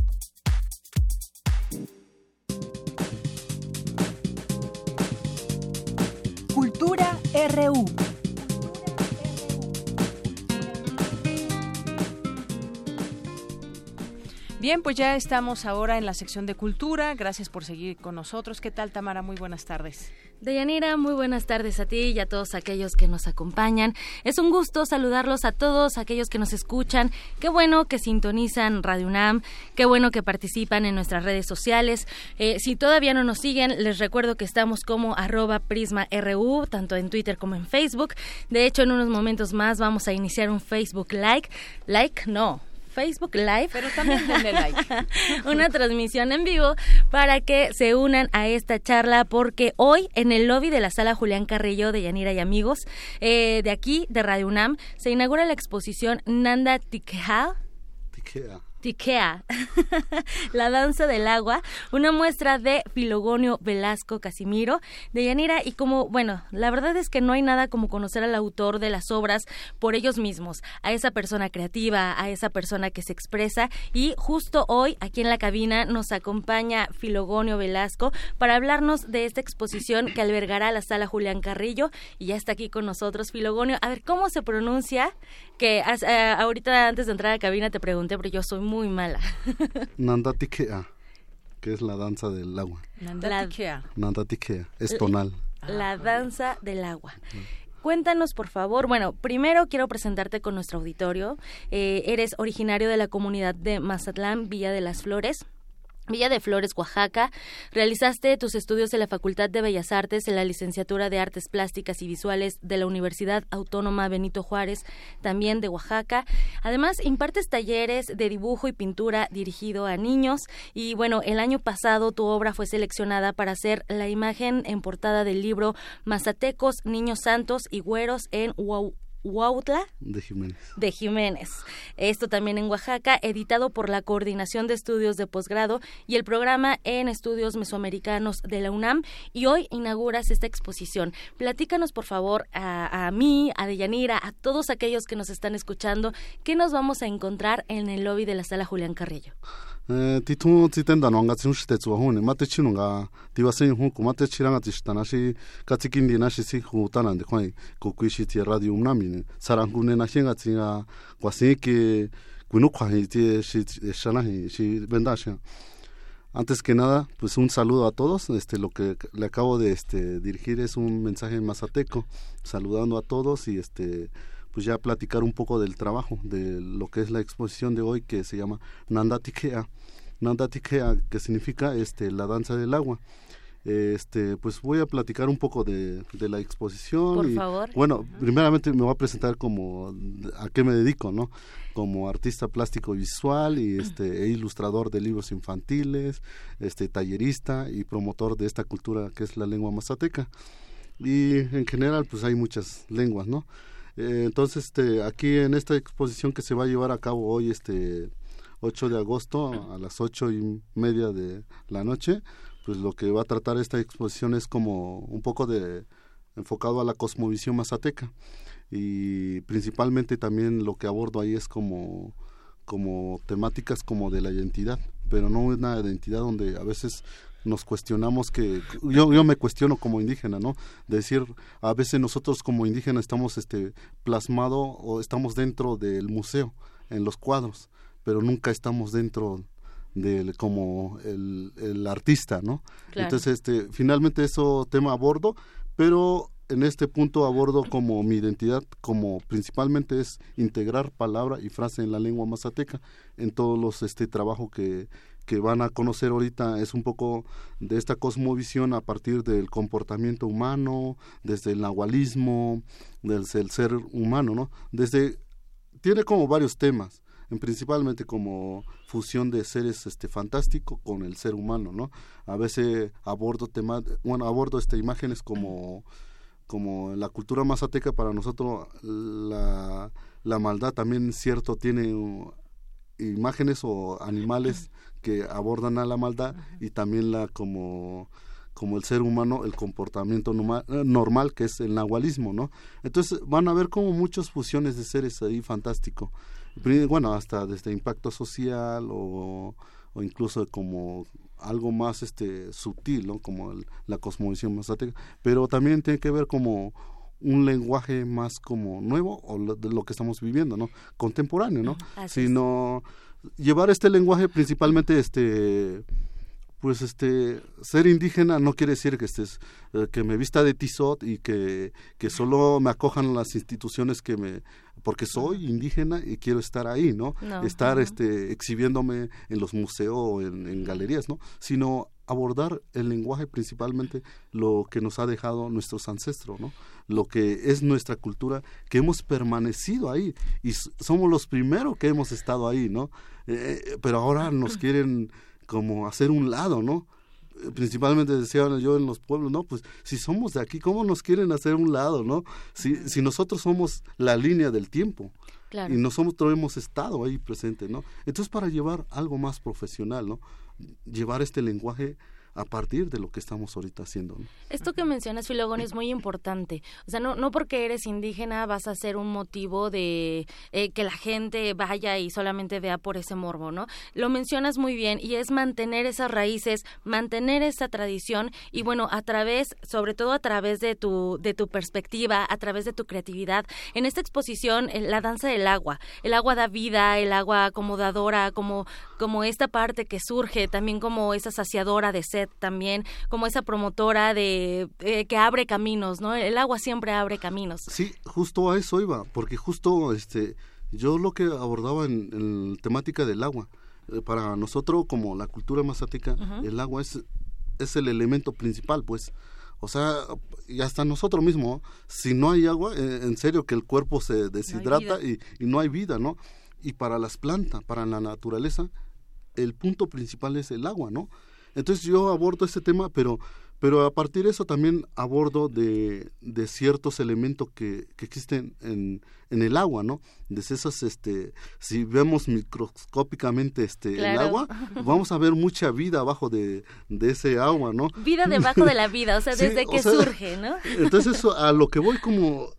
Cultura RU. Bien, pues ya estamos ahora en la sección de cultura. Gracias por seguir con nosotros. ¿Qué tal, Tamara? Muy buenas tardes. Deyanira, muy buenas tardes a ti y a todos aquellos que nos acompañan. Es un gusto saludarlos a todos aquellos que nos escuchan. Qué bueno que sintonizan Radio UNAM, qué bueno que participan en nuestras redes sociales. Eh, si todavía no nos siguen, les recuerdo que estamos como arroba prisma.ru, tanto en Twitter como en Facebook. De hecho, en unos momentos más vamos a iniciar un Facebook Like. Like, no, Facebook Live. Pero también denle like. una transmisión en vivo para que se unan a esta charla porque hoy en el lobby de la sala Julián Carrillo de Yanira y amigos eh, de aquí, de Radio UNAM, se inaugura la exposición Nanda. Tikea Tikea, La danza del agua, una muestra de Filogonio Velasco Casimiro de Yanira y como, bueno, la verdad es que no hay nada como conocer al autor de las obras por ellos mismos, a esa persona creativa, a esa persona que se expresa y justo hoy aquí en la cabina nos acompaña Filogonio Velasco para hablarnos de esta exposición que albergará la sala Julián Carrillo y ya está aquí con nosotros Filogonio. A ver, ¿cómo se pronuncia? Que eh, ahorita antes de entrar a la cabina te pregunté, pero yo soy muy mala. Nandatikea, que es la danza del agua. Nandatikea. Nandatikea, es tonal. La danza del agua. Cuéntanos, por favor. Bueno, primero quiero presentarte con nuestro auditorio. Eh, eres originario de la comunidad de Mazatlán, Villa de las Flores. Villa de Flores, Oaxaca. Realizaste tus estudios en la Facultad de Bellas Artes, en la Licenciatura de Artes Plásticas y Visuales de la Universidad Autónoma Benito Juárez, también de Oaxaca. Además, impartes talleres de dibujo y pintura dirigido a niños. Y bueno, el año pasado tu obra fue seleccionada para hacer la imagen en portada del libro Mazatecos, Niños Santos y Güeros en Huautla de Jiménez. de Jiménez. Esto también en Oaxaca, editado por la Coordinación de Estudios de Posgrado y el programa en Estudios Mesoamericanos de la UNAM. Y hoy inauguras esta exposición. Platícanos, por favor, a, a mí, a Deyanira, a todos aquellos que nos están escuchando, qué nos vamos a encontrar en el lobby de la sala Julián Carrillo. Ti tu ti tenda no nga tsin shite tsuwa hune mate chinu nga ti wa sen hu ku mate chiranga ti shitana shi ka na shi si hu de khoi ku ku shi ti radio umna mi sarang ku ne na shenga tsinga kwa sen ke kuno kwa hi ti shi shana hi shi Antes que nada, pues un saludo a todos. Este, lo que le acabo de este, dirigir es un mensaje mazateco, saludando a todos y este, pues ya platicar un poco del trabajo, de lo que es la exposición de hoy que se llama Nandatikea. Nandatikea, que significa este, la danza del agua. Este, pues voy a platicar un poco de, de la exposición. Por y, favor. Bueno, primeramente me voy a presentar como a qué me dedico, ¿no? Como artista plástico visual y este e ilustrador de libros infantiles, este tallerista y promotor de esta cultura que es la lengua mazateca. Y en general, pues hay muchas lenguas, ¿no? Eh, entonces, este, aquí en esta exposición que se va a llevar a cabo hoy, este 8 de agosto, a las ocho y media de la noche, pues lo que va a tratar esta exposición es como un poco de enfocado a la cosmovisión mazateca y principalmente también lo que abordo ahí es como como temáticas como de la identidad, pero no una identidad donde a veces nos cuestionamos que yo, yo me cuestiono como indígena, ¿no? De decir, a veces nosotros como indígenas estamos este plasmado o estamos dentro del museo en los cuadros, pero nunca estamos dentro del como el, el artista, ¿no? Entonces, este, finalmente eso tema abordo, pero en este punto abordo como mi identidad, como principalmente es integrar palabra y frase en la lengua mazateca en todos los este trabajo que, que van a conocer ahorita es un poco de esta cosmovisión a partir del comportamiento humano, desde el nahualismo, desde el ser humano, ¿no? Desde tiene como varios temas, principalmente como fusión de seres este fantástico con el ser humano, ¿no? A veces abordo temas, bueno, abordo este imágenes como como la cultura mazateca para nosotros la, la maldad también cierto tiene uh, imágenes o animales que abordan a la maldad y también la como como el ser humano el comportamiento eh, normal, que es el nahualismo, ¿no? Entonces van a ver como muchas fusiones de seres ahí fantástico. Bueno, hasta desde impacto social o, o incluso como algo más este sutil, ¿no? Como la cosmovisión mazateca, pero también tiene que ver como un lenguaje más como nuevo o de lo que estamos viviendo, ¿no? Contemporáneo, ¿no? Sino llevar este lenguaje principalmente este pues este ser indígena no quiere decir que estés eh, que me vista de tizot y que, que solo me acojan las instituciones que me porque soy indígena y quiero estar ahí no, estar este exhibiéndome en los museos o en, galerías no sino abordar el lenguaje principalmente lo que nos ha dejado nuestros ancestros no lo que es nuestra cultura que hemos permanecido ahí y somos los primeros que hemos estado ahí no eh, eh, pero ahora nos quieren como hacer un lado, ¿no? Principalmente decía yo en los pueblos, no, pues si somos de aquí, ¿cómo nos quieren hacer un lado, no? Si, si nosotros somos la línea del tiempo y nosotros hemos estado ahí presente, ¿no? Entonces para llevar algo más profesional, ¿no? Llevar este lenguaje a partir de lo que estamos ahorita haciendo. Esto que mencionas, Filogón, es muy importante. O sea, no, no porque eres indígena vas a ser un motivo de eh, que la gente vaya y solamente vea por ese morbo, ¿no? Lo mencionas muy bien y es mantener esas raíces, mantener esa tradición y bueno, a través, sobre todo a través de tu, de tu perspectiva, a través de tu creatividad. En esta exposición, la danza del agua, el agua da vida, el agua acomodadora, como, como esta parte que surge, también como esa saciadora de ser también como esa promotora de eh, que abre caminos, ¿no? El agua siempre abre caminos. Sí, justo a eso iba, porque justo este yo lo que abordaba en, temática del agua, eh, para nosotros como la cultura mazateca, el agua es es el elemento principal, pues. O sea, y hasta nosotros mismos, si no hay agua, eh, en serio que el cuerpo se deshidrata y, y no hay vida, ¿no? Y para las plantas, para la naturaleza, el punto principal es el agua, ¿no? Entonces yo abordo este tema, pero, pero a partir de eso también abordo de, de ciertos elementos que, que existen en, en, el agua, ¿no? De esas, este, si vemos microscópicamente este, el agua, vamos a ver mucha vida abajo de, de ese agua, ¿no? Vida debajo de la vida, o sea, desde que surge, ¿no? Entonces eso, a lo que voy como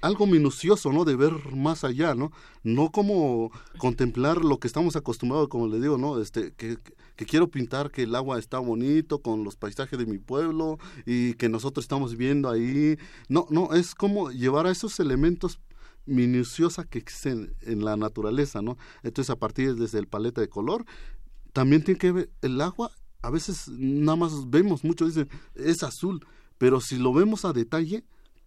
algo minucioso, ¿no? De ver más allá, ¿no? No como contemplar lo que estamos acostumbrados, como le digo, ¿no? Este, que, que quiero pintar que el agua está bonito con los paisajes de mi pueblo y que nosotros estamos viendo ahí. No, no, es como llevar a esos elementos minuciosa que existen en la naturaleza, ¿no? Entonces, a partir desde el paleta de color, también tiene que ver el agua, a veces nada más vemos mucho, dicen, es azul, pero si lo vemos a detalle,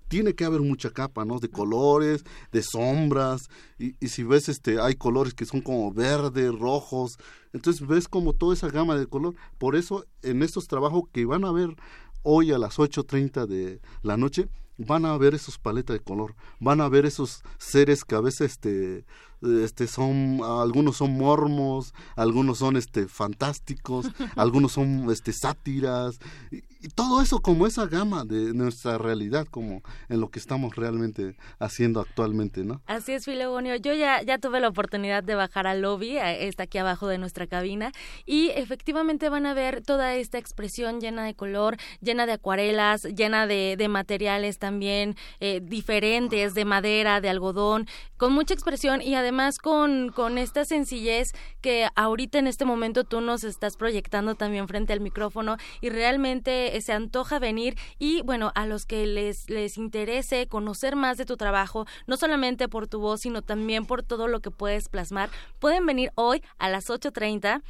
tiene que haber mucha capa, ¿no? De colores, de sombras, y, y, si ves, este, hay colores que son como verdes, rojos, entonces ves como toda esa gama de color. Por eso, en estos trabajos que van a ver hoy a las 8.30 de la noche, van a ver esos paletas de color, van a ver esos seres que a veces este, este son algunos son mormos algunos son este fantásticos algunos son este sátiras y, todo eso como esa gama de nuestra realidad como en lo que estamos realmente haciendo actualmente no así es Filegonio. Yo ya ya tuve la oportunidad de bajar al lobby está aquí abajo de nuestra cabina y efectivamente van a ver toda esta expresión llena de color llena de acuarelas llena de, de materiales también eh, diferentes de madera de algodón con mucha expresión y además con, con esta sencillez que ahorita en este momento tú nos estás proyectando también frente al micrófono y realmente se antoja venir y bueno, a los que les, les interese conocer más de tu trabajo, no solamente por tu voz, sino también por todo lo que puedes plasmar, pueden venir hoy a las 8.30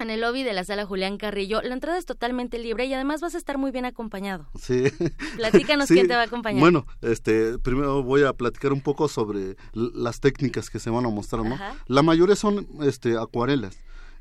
en el lobby de la sala Julián Carrillo. La entrada es totalmente libre y además vas a estar muy bien acompañado. Sí. Platícanos quién te va a acompañar. Bueno, este, primero voy a platicar un poco sobre las técnicas que se van a mostrar, ¿no? La mayoría son este acuarelas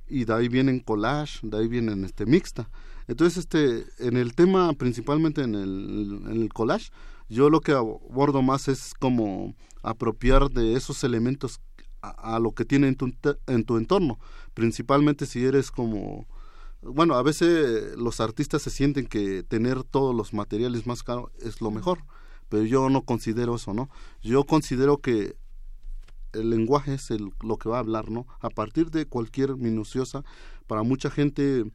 y de ahí vienen collage, de ahí vienen este mixta. Entonces, este, en el tema, principalmente en el, en el collage, yo lo que abordo más es como apropiar de esos elementos a, lo que tiene en tu, en tu entorno, principalmente si eres como bueno, a veces los artistas se sienten que tener todos los materiales más caros es lo mejor, pero yo no considero eso, ¿no? Yo considero que el lenguaje es el, lo que va a hablar, ¿no? A partir de cualquier minuciosa, para mucha gente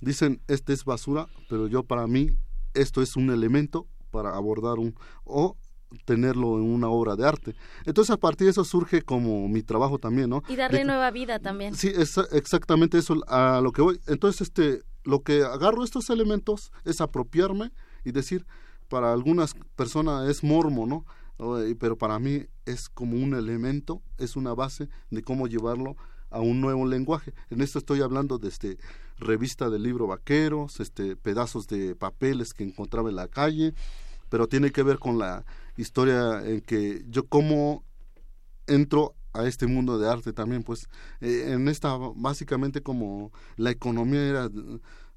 dicen, este es basura, pero yo para mí esto es un elemento para abordar un, o tenerlo en una obra de arte. Entonces a partir de eso surge como mi trabajo también, ¿no? Y darle nueva vida también. Sí, es exactamente eso a lo que voy. Entonces este lo que agarro estos elementos es apropiarme y decir para algunas personas es mormo, ¿no? Pero para mí es como un elemento, es una base de cómo llevarlo a un nuevo lenguaje. En esto estoy hablando de este revista del libro vaqueros, este pedazos de papeles que encontraba en la calle, pero tiene que ver con la historia en que yo como entro a este mundo de arte también, pues eh, en esta básicamente como la economía era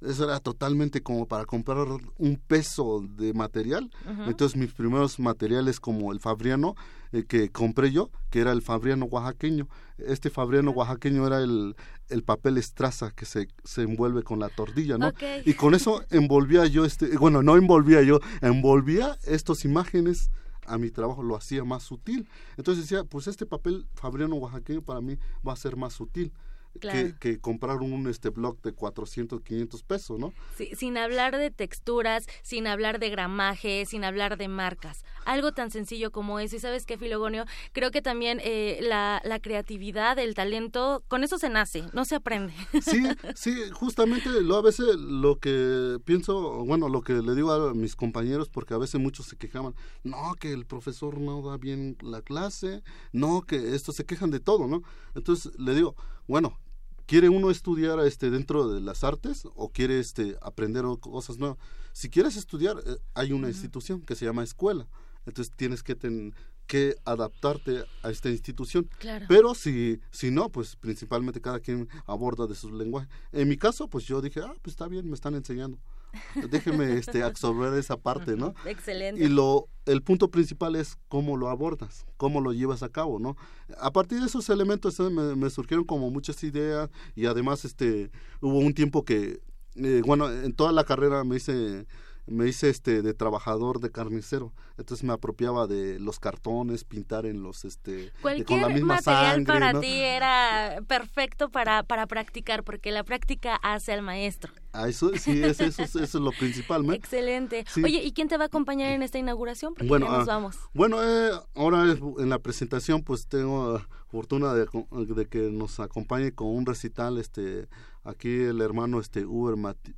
eso era totalmente como para comprar un peso de material. Entonces mis primeros materiales como el fabriano eh, que compré yo, que era el fabriano oaxaqueño. Este fabriano oaxaqueño era el, el papel estraza que se, se envuelve con la tortilla, ¿no? Y con eso envolvía yo, este, bueno, no envolvía yo, envolvía estas imágenes a mi trabajo lo hacía más sutil. Entonces decía, pues este papel fabriano oaxaqueño para mí va a ser más sutil que, comprar un este blog de 400, 500 pesos, ¿no? Sí, sin hablar de texturas, sin hablar de gramaje, sin hablar de marcas. Algo tan sencillo como eso. Y sabes qué, Filogonio, creo que también eh, la, la creatividad, el talento, con eso se nace, no se aprende. Sí, sí, justamente lo a veces lo que pienso, bueno, lo que le digo a mis compañeros, porque a veces muchos se quejaban, no, que el profesor no da bien la clase, no, que esto se quejan de todo, ¿no? Entonces le digo, bueno, ¿Quiere uno estudiar este, dentro de las artes o quiere este, aprender cosas nuevas? Si quieres estudiar, eh, hay una institución que se llama escuela. Entonces tienes que, que adaptarte a esta institución. Pero si, si no, pues principalmente cada quien aborda de su lenguaje. En mi caso, pues yo dije, ah, pues está bien, me están enseñando déjeme este, absorber esa parte, ¿no? Excelente. Y lo, el punto principal es cómo lo abordas, cómo lo llevas a cabo, ¿no? A partir de esos elementos eh, me, surgieron como muchas ideas y además este hubo un tiempo que, eh, bueno, en toda la carrera me hice me hice este de trabajador de carnicero. Entonces me apropiaba de los cartones pintar en los este con la misma material para ti era perfecto para para practicar porque la práctica hace al maestro. Ah, eso sí eso, eso, es lo principal ¿no? excelente. Oye y quién te va a acompañar en esta inauguración porque bueno ya nos ah, vamos. bueno eh, ahora en la presentación pues tengo fortuna de, de que nos acompañe con un recital este aquí el hermano este Uber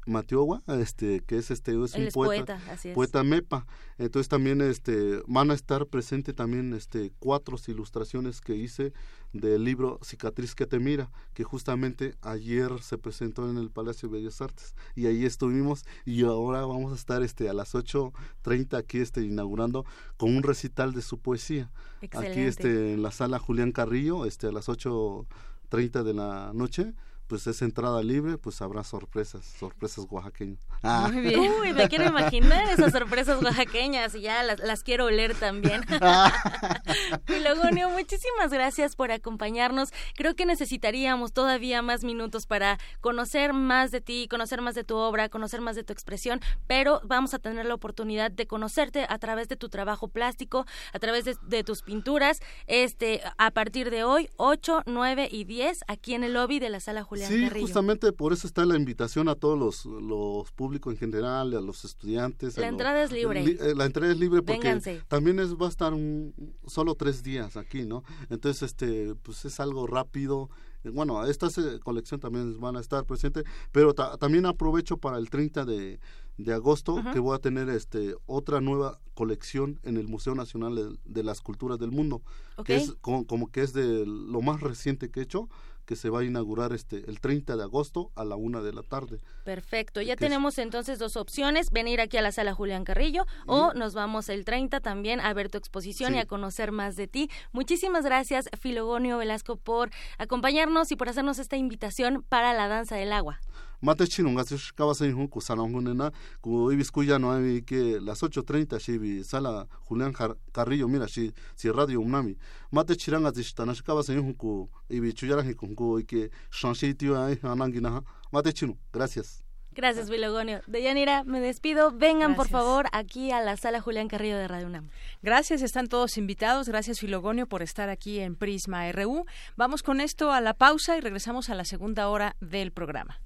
Matiowa, este que es este es un poeta, poeta, mepa. Entonces también este van a estar presente también este cuatro ilustraciones que hice del libro Cicatriz que te mira, que justamente ayer se presentó en el Palacio de Bellas Artes y ahí estuvimos y ahora vamos a estar este a las 8:30 aquí este inaugurando con un recital de su poesía. Aquí este en la sala Julián Carrillo, este a las 8:30 de la noche pues es entrada libre, pues habrá sorpresas, sorpresas oaxaqueñas. Ah. Muy bien. Uy, me quiero imaginar esas sorpresas oaxaqueñas y ya las, las quiero oler también. Filogonio, muchísimas gracias por acompañarnos. Creo que necesitaríamos todavía más minutos para conocer más de ti, conocer más de tu obra, conocer más de tu expresión, pero vamos a tener la oportunidad de conocerte a través de tu trabajo plástico, a través de, tus pinturas, este a partir de hoy, 8, 9 y 10, aquí en el lobby de la Sala Julián sí, justamente por eso está la invitación a todos los, los públicos en general, a los estudiantes. La entrada es libre. Eh, la entrada es libre porque también es, va a estar un, solo tres días aquí, ¿no? Entonces, este, pues es algo rápido. Bueno, esta colección también van a estar presentes, pero también aprovecho para el 30 de, de agosto que voy a tener este otra nueva colección en el Museo Nacional de, las Culturas del Mundo, que es como, como, que es de lo más reciente que he hecho que se va a inaugurar este el 30 de agosto a la una de la tarde. Perfecto, ya tenemos entonces dos opciones, venir aquí a la sala Julián Carrillo o nos vamos el 30 también a ver tu exposición y a conocer más de ti. Muchísimas gracias Filogonio Velasco por acompañarnos y por hacernos esta invitación para la danza del agua. Mate chino nga tsish kawasan hun ku sana hun na ku ibis ku ya no hay que las 8:30 shi bi sala Julián Carrillo mira shi si radio unami mate chiranga tsish tana shi kawasan hun ku ibi chuyara hi kun ku que shanshi tio ay anangi na mate chino gracias Gracias, Bilogonio. Deyanira, me despido. Vengan, por favor, aquí a la sala Julián Carrillo de Radio UNAM. Gracias, están todos invitados. Gracias, Filogonio, por estar aquí en Prisma RU. Vamos con esto a la pausa y regresamos a la segunda hora del programa.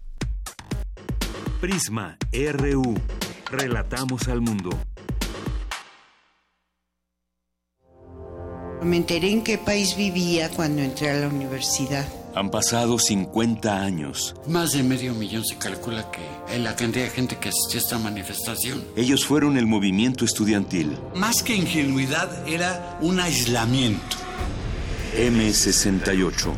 Prisma RU. Relatamos al mundo. Me enteré en qué país vivía cuando entré a la universidad. Han pasado 50 años. Más de medio millón se calcula que es la cantidad de gente que asistió a esta manifestación. Ellos fueron el movimiento estudiantil. Más que ingenuidad, era un aislamiento. M68.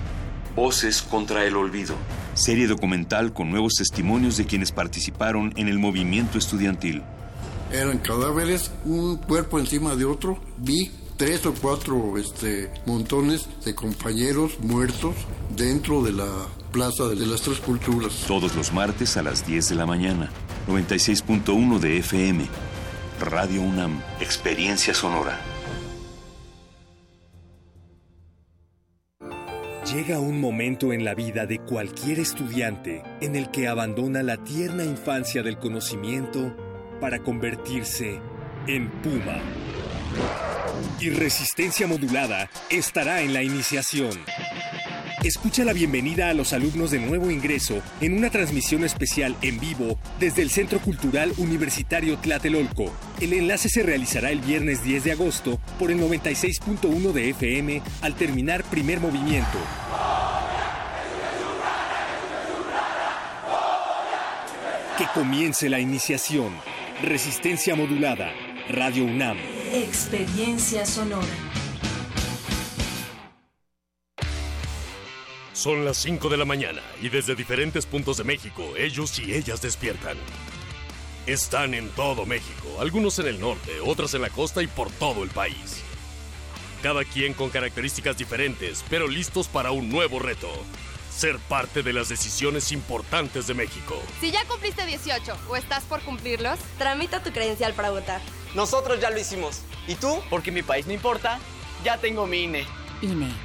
Voces contra el olvido serie documental con nuevos testimonios de quienes participaron en el movimiento estudiantil. Eran cadáveres, un cuerpo encima de otro. Vi tres o cuatro este, montones de compañeros muertos dentro de la Plaza de las Tres Culturas. Todos los martes a las 10 de la mañana, 96.1 de FM. Radio UNAM, Experiencia Sonora. Llega un momento en la vida de cualquier estudiante en el que abandona la tierna infancia del conocimiento para convertirse en Puma. Y resistencia modulada estará en la iniciación. Escucha la bienvenida a los alumnos de nuevo ingreso en una transmisión especial en vivo desde el Centro Cultural Universitario Tlatelolco. El enlace se realizará el viernes 10 de agosto por el 96.1 de FM al terminar primer movimiento. Que comience la iniciación. Resistencia modulada. Radio UNAM. Experiencia sonora. Son las 5 de la mañana y desde diferentes puntos de México ellos y ellas despiertan. Están en todo México, algunos en el norte, otros en la costa y por todo el país. Cada quien con características diferentes, pero listos para un nuevo reto. Ser parte de las decisiones importantes de México. Si ya cumpliste 18 o estás por cumplirlos, tramita tu credencial para votar. Nosotros ya lo hicimos. ¿Y tú? Porque mi país no importa, ya tengo mi INE. INE.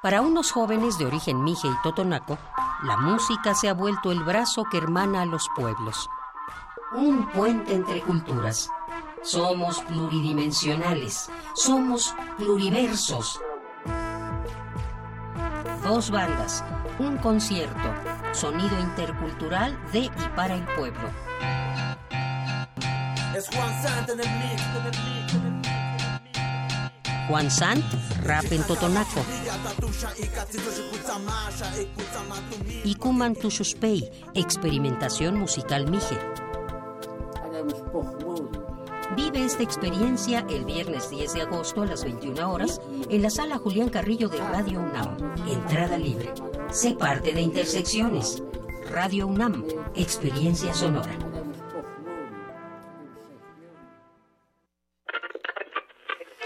Para unos jóvenes de origen mije y totonaco, la música se ha vuelto el brazo que hermana a los pueblos. Un puente entre culturas. Somos pluridimensionales, somos pluriversos. Dos bandas, un concierto, sonido intercultural de y para el pueblo. Es Juan Santa del Juan Sant, rap en Totonaco. Ikuman Tushuspei, experimentación musical Mije. Vive esta experiencia el viernes 10 de agosto a las 21 horas en la sala Julián Carrillo de Radio UNAM. Entrada libre. Sé parte de Intersecciones. Radio UNAM, experiencia sonora.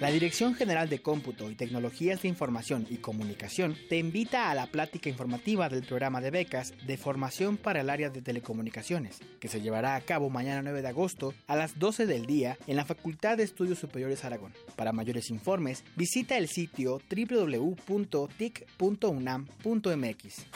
La Dirección General de Cómputo y Tecnologías de Información y Comunicación te invita a la plática informativa del programa de becas de formación para el área de telecomunicaciones, que se llevará a cabo mañana 9 de agosto a las 12 del día en la Facultad de Estudios Superiores Aragón. Para mayores informes, visita el sitio www.tic.unam.mx.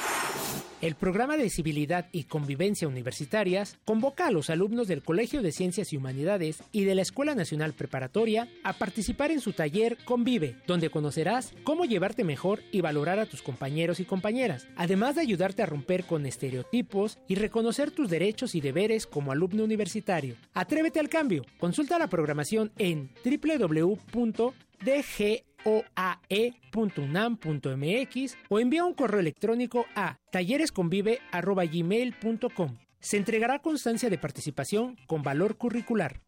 El programa de Civilidad y Convivencia Universitarias convoca a los alumnos del Colegio de Ciencias y Humanidades y de la Escuela Nacional Preparatoria a participar en su taller Convive, donde conocerás cómo llevarte mejor y valorar a tus compañeros y compañeras, además de ayudarte a romper con estereotipos y reconocer tus derechos y deberes como alumno universitario. Atrévete al cambio. Consulta la programación en www.dg oae.unam.mx o envía un correo electrónico a talleresconvive.gmail.com. Se entregará constancia de participación con valor curricular.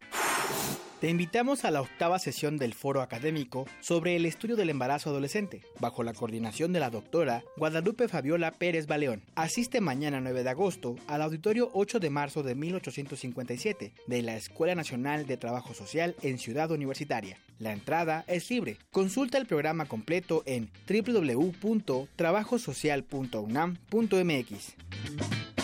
Te invitamos a la octava sesión del foro académico sobre el estudio del embarazo adolescente, bajo la coordinación de la doctora Guadalupe Fabiola Pérez Baleón. Asiste mañana 9 de agosto al auditorio 8 de marzo de 1857 de la Escuela Nacional de Trabajo Social en Ciudad Universitaria. La entrada es libre. Consulta el programa completo en www.trabajosocial.unam.mx.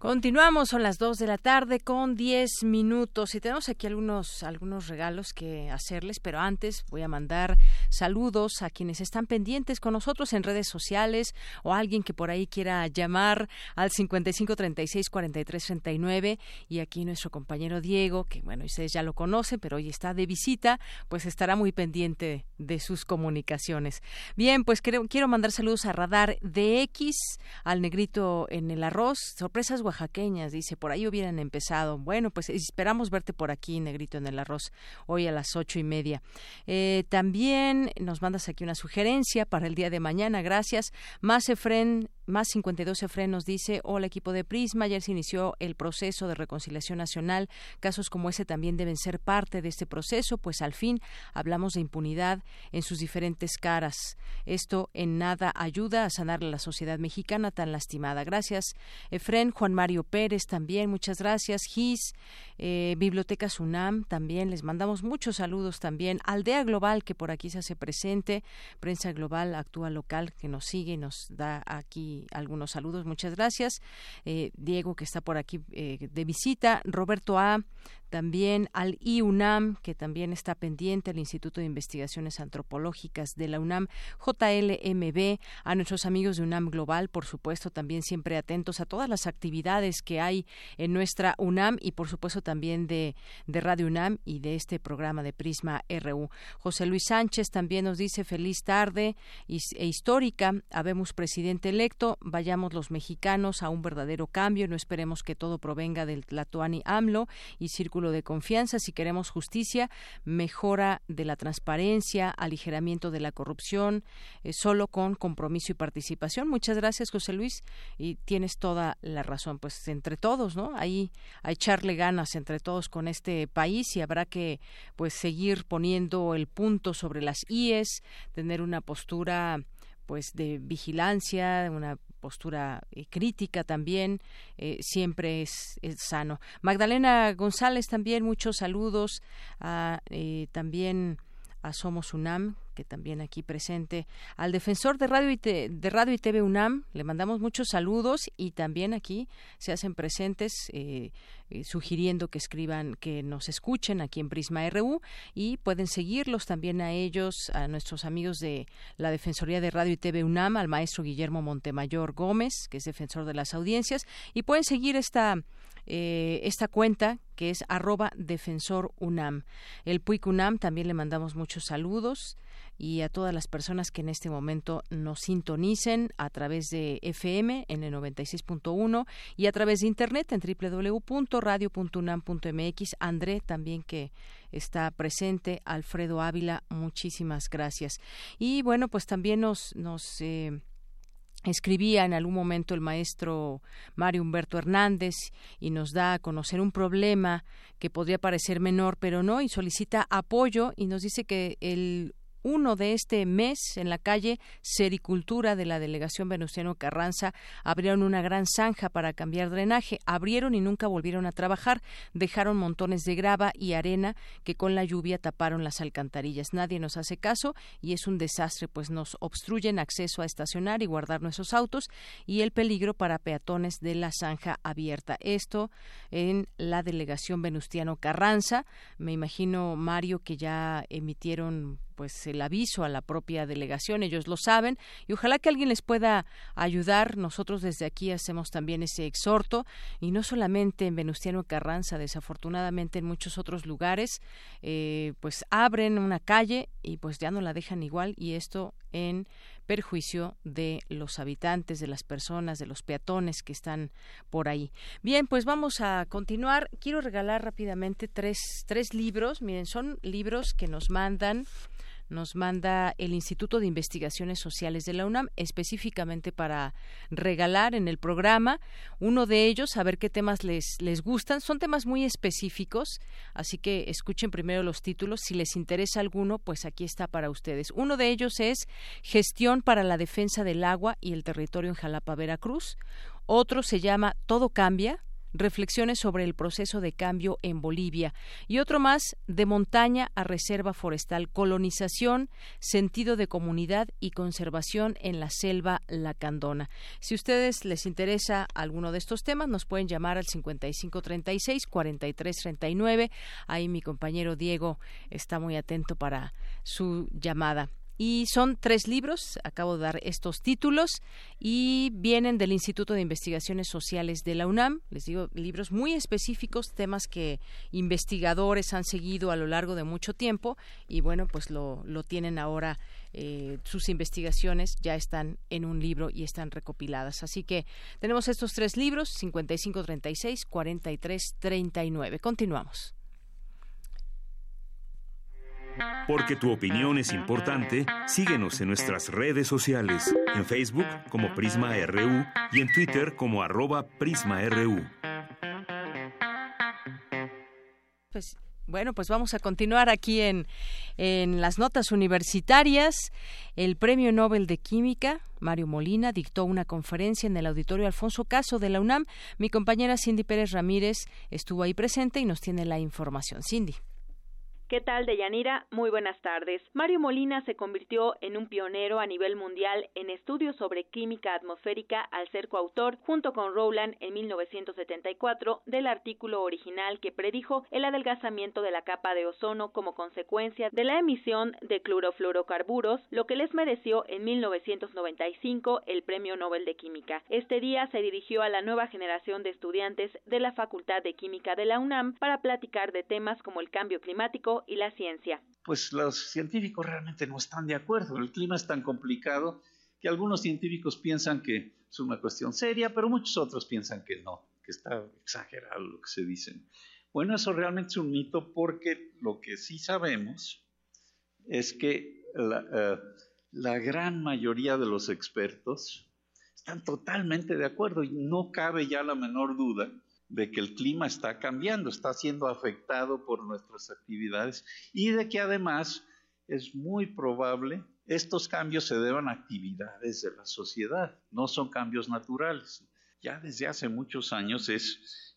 Continuamos, son las 2 de la tarde con 10 minutos y tenemos aquí algunos, algunos regalos que hacerles, pero antes voy a mandar saludos a quienes están pendientes con nosotros en redes sociales o alguien que por ahí quiera llamar al 55 36 43 39 y aquí nuestro compañero Diego, que bueno, ustedes ya lo conocen, pero hoy está de visita, pues estará muy pendiente de sus comunicaciones. Bien, pues quiero, quiero mandar saludos a Radar DX, al negrito en el arroz, sorpresas oaxaqueñas, dice, por ahí hubieran empezado. Bueno, pues esperamos verte por aquí, Negrito, en el arroz, hoy a las ocho y media. Eh, también nos mandas aquí una sugerencia para el día de mañana, gracias. Más Efren más 52 Efren nos dice, hola equipo de Prisma, ayer se inició el proceso de reconciliación nacional. Casos como ese también deben ser parte de este proceso, pues al fin hablamos de impunidad en sus diferentes caras. Esto en nada ayuda a sanar a la sociedad mexicana tan lastimada. Gracias, Efren. Juan Mario Pérez también, muchas gracias. Gis, eh, Biblioteca Sunam también, les mandamos muchos saludos también. Aldea Global, que por aquí se hace presente. Prensa Global, actúa local, que nos sigue y nos da aquí algunos saludos. Muchas gracias. Eh, Diego, que está por aquí eh, de visita. Roberto A también al IUNAM, que también está pendiente, al Instituto de Investigaciones Antropológicas de la UNAM, JLMB, a nuestros amigos de UNAM Global, por supuesto, también siempre atentos a todas las actividades que hay en nuestra UNAM y por supuesto también de, de Radio UNAM y de este programa de Prisma RU. José Luis Sánchez también nos dice feliz tarde e histórica. Habemos presidente electo, vayamos los mexicanos a un verdadero cambio, no esperemos que todo provenga del Tlatoani AMLO y círculo de confianza. Si queremos justicia, mejora de la transparencia, aligeramiento de la corrupción, eh, solo con compromiso y participación. Muchas gracias, José Luis, y tienes toda la razón. Pues entre todos, ¿no? Ahí a echarle ganas entre todos con este país y habrá que, pues, seguir poniendo el punto sobre las IES, tener una postura pues de vigilancia, una postura eh, crítica también, eh, siempre es, sano. Magdalena González también, muchos saludos, a, eh, también a Somos UNAM, también aquí presente, al defensor de Radio y, de Radio y TV UNAM, le mandamos muchos saludos y también aquí se hacen presentes eh, eh, sugiriendo que escriban, que nos escuchen aquí en Prisma RU y pueden seguirlos también a ellos, a nuestros amigos de la Defensoría de Radio y TV UNAM, al maestro Guillermo Montemayor Gómez, que es defensor de las audiencias, y pueden seguir esta eh, esta cuenta que es arroba defensor UNAM. El PUIC UNAM también le mandamos muchos saludos y a todas las personas que en este momento nos sintonicen a través de FM en el 96.1 y a través de internet en www.radio.unam.mx. André también que está presente, Alfredo Ávila, muchísimas gracias. Y bueno, pues también nos, nos eh, Escribía en algún momento el maestro Mario Humberto Hernández y nos da a conocer un problema que podría parecer menor, pero no, y solicita apoyo y nos dice que el uno de este mes en la calle Sericultura de la delegación Venustiano Carranza abrieron una gran zanja para cambiar drenaje. Abrieron y nunca volvieron a trabajar. Dejaron montones de grava y arena que con la lluvia taparon las alcantarillas. Nadie nos hace caso y es un desastre, pues nos obstruyen acceso a estacionar y guardar nuestros autos y el peligro para peatones de la zanja abierta. Esto en la delegación Venustiano Carranza. Me imagino, Mario, que ya emitieron pues el aviso a la propia delegación, ellos lo saben y ojalá que alguien les pueda ayudar. Nosotros desde aquí hacemos también ese exhorto y no solamente en Venustiano Carranza, desafortunadamente en muchos otros lugares, eh, pues abren una calle y pues ya no la dejan igual y esto en perjuicio de los habitantes, de las personas, de los peatones que están por ahí. Bien, pues vamos a continuar. Quiero regalar rápidamente tres, tres libros. Miren, son libros que nos mandan nos manda el Instituto de Investigaciones Sociales de la UNAM específicamente para regalar en el programa. Uno de ellos, a ver qué temas les, les gustan. Son temas muy específicos, así que escuchen primero los títulos. Si les interesa alguno, pues aquí está para ustedes. Uno de ellos es Gestión para la Defensa del Agua y el Territorio en Jalapa, Veracruz. Otro se llama Todo Cambia, reflexiones sobre el proceso de cambio en Bolivia y otro más de montaña a reserva forestal, colonización, sentido de comunidad y conservación en la selva lacandona. Si a ustedes les interesa alguno de estos temas, nos pueden llamar al 5536 4339. Ahí mi compañero Diego está muy atento para su llamada. Y son tres libros, acabo de dar estos títulos, y vienen del Instituto de Investigaciones Sociales de la UNAM. Les digo, libros muy específicos, temas que investigadores han seguido a lo largo de mucho tiempo, y bueno, pues lo, lo tienen ahora. Eh, sus investigaciones ya están en un libro y están recopiladas. Así que tenemos estos tres libros, 5536, 4339. Continuamos. Porque tu opinión es importante, síguenos en nuestras redes sociales, en Facebook como Prisma RU y en Twitter como arroba PrismaRU. Pues bueno, pues vamos a continuar aquí en, en las notas universitarias. El Premio Nobel de Química, Mario Molina, dictó una conferencia en el Auditorio Alfonso Caso de la UNAM. Mi compañera Cindy Pérez Ramírez estuvo ahí presente y nos tiene la información. Cindy. ¿Qué tal, Deyanira? Muy buenas tardes. Mario Molina se convirtió en un pionero a nivel mundial en estudios sobre química atmosférica al ser coautor, junto con Rowland en 1974, del artículo original que predijo el adelgazamiento de la capa de ozono como consecuencia de la emisión de clorofluorocarburos, lo que les mereció en 1995 el Premio Nobel de Química. Este día se dirigió a la nueva generación de estudiantes de la Facultad de Química de la UNAM para platicar de temas como el cambio climático, y la ciencia. Pues los científicos realmente no están de acuerdo. El clima es tan complicado que algunos científicos piensan que es una cuestión seria, pero muchos otros piensan que no, que está exagerado lo que se dice. Bueno, eso realmente es un mito porque lo que sí sabemos es que la, eh, la gran mayoría de los expertos están totalmente de acuerdo y no cabe ya la menor duda de que el clima está cambiando, está siendo afectado por nuestras actividades y de que además es muy probable estos cambios se deban a actividades de la sociedad, no son cambios naturales. Ya desde hace muchos años es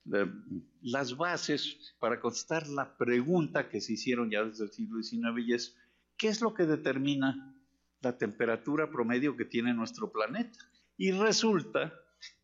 las bases para contestar la pregunta que se hicieron ya desde el siglo XIX es, ¿qué es lo que determina la temperatura promedio que tiene nuestro planeta? Y resulta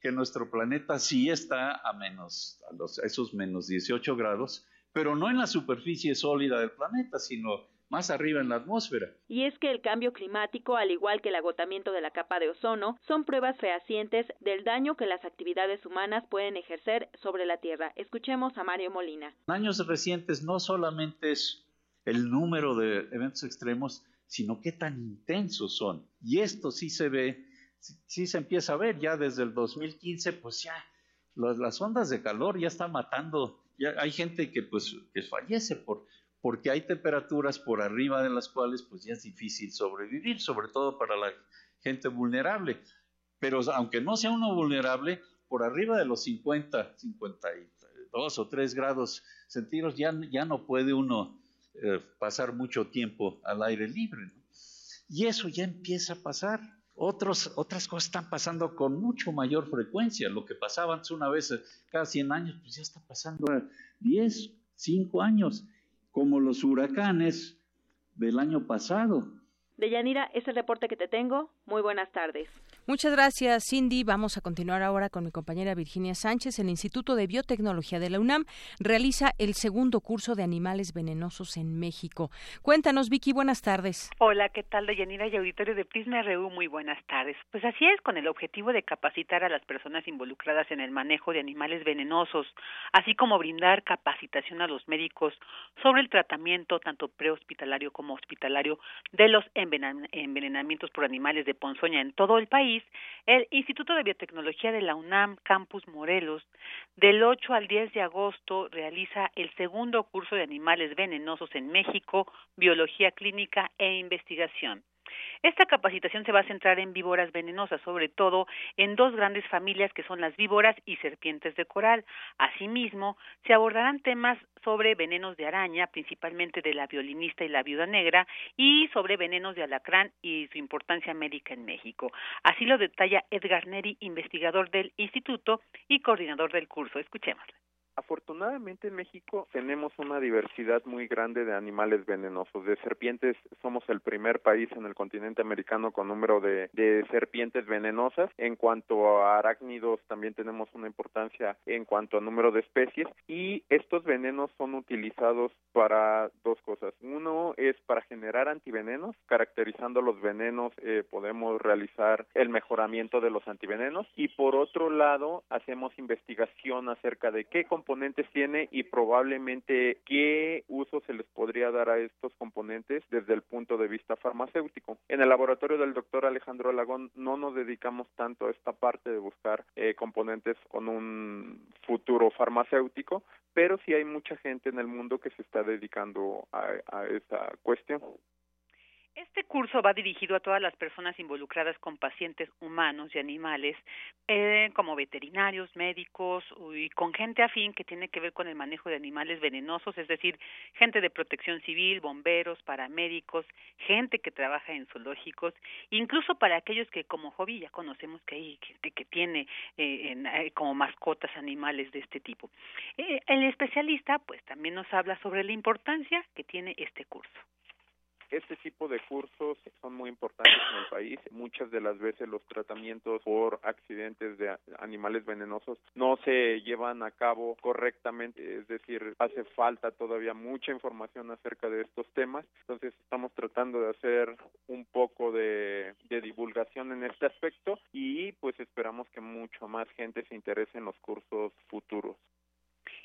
que nuestro planeta sí está a menos, a, los, esos menos 18 grados, pero no en la superficie sólida del planeta, sino más arriba en la atmósfera. Y es que el cambio climático, al igual que el agotamiento de la capa de ozono, son pruebas fehacientes del daño que las actividades humanas pueden ejercer sobre la Tierra. Escuchemos a Mario Molina. En años recientes no solamente es el número de eventos extremos, sino qué tan intensos son. Y esto sí se ve sí, se empieza a ver ya desde el 2015, pues ya las, ondas de calor ya están matando, ya hay gente que pues que fallece por, porque hay temperaturas por arriba de las cuales pues ya es difícil sobrevivir, sobre todo para la gente vulnerable. Pero aunque no sea uno vulnerable, por arriba de los 50, 52 o 3 grados centígrados ya, ya no puede uno eh, pasar mucho tiempo al aire libre. Y eso ya empieza a pasar otras cosas están pasando con mucho mayor frecuencia. Lo que pasaba antes una vez cada 100 años, pues ya está pasando a 10, 5 años, como los huracanes del año pasado. Deyanira, es el reporte que te tengo. Muy buenas tardes. Muchas gracias, Cindy. Vamos a continuar ahora con mi compañera Virginia Sánchez. El Instituto de Biotecnología de la UNAM realiza el segundo curso de animales venenosos en México. Cuéntanos, Vicky, buenas tardes. Hola, ¿qué tal, Deyanira y auditorio de Prisma RU? Muy buenas tardes. Pues así es, con el objetivo de capacitar a las personas involucradas en el manejo de animales venenosos, así como brindar capacitación a los médicos sobre el tratamiento tanto prehospitalario como hospitalario de los envenenamientos por animales de ponzoña en todo el país el Instituto de Biotecnología de la UNAM Campus Morelos, del 8 al 10 de agosto, realiza el segundo curso de animales venenosos en México, Biología Clínica e Investigación. Esta capacitación se va a centrar en víboras venenosas, sobre todo en dos grandes familias que son las víboras y serpientes de coral. Asimismo, se abordarán temas sobre venenos de araña, principalmente de la violinista y la viuda negra, y sobre venenos de alacrán y su importancia médica en México. Así lo detalla Edgar Neri, investigador del instituto y coordinador del curso. Escuchémosle. Afortunadamente en México tenemos una diversidad muy grande de animales venenosos. De serpientes somos el primer país en el continente americano con número de, de serpientes venenosas. En cuanto a arácnidos también tenemos una importancia en cuanto a número de especies y estos venenos son utilizados para dos cosas. Uno es para generar antivenenos. Caracterizando los venenos eh, podemos realizar el mejoramiento de los antivenenos y por otro lado hacemos investigación acerca de qué componentes componentes tiene y probablemente qué uso se les podría dar a estos componentes desde el punto de vista farmacéutico. En el laboratorio del doctor Alejandro Alagón no nos dedicamos tanto a esta parte de buscar eh, componentes con un futuro farmacéutico, pero sí hay mucha gente en el mundo que se está dedicando a, a esa cuestión. Este curso va dirigido a todas las personas involucradas con pacientes humanos y animales, eh, como veterinarios, médicos y con gente afín que tiene que ver con el manejo de animales venenosos, es decir, gente de protección civil, bomberos, paramédicos, gente que trabaja en zoológicos, incluso para aquellos que como hobby ya conocemos que hay gente que tiene eh, eh, como mascotas animales de este tipo. el especialista pues también nos habla sobre la importancia que tiene este curso. Este tipo de cursos son muy importantes en el país. Muchas de las veces los tratamientos por accidentes de animales venenosos no se llevan a cabo correctamente, es decir, hace falta todavía mucha información acerca de estos temas. Entonces estamos tratando de hacer un poco de, divulgación en este aspecto y pues esperamos que mucho más gente se interese en los cursos futuros.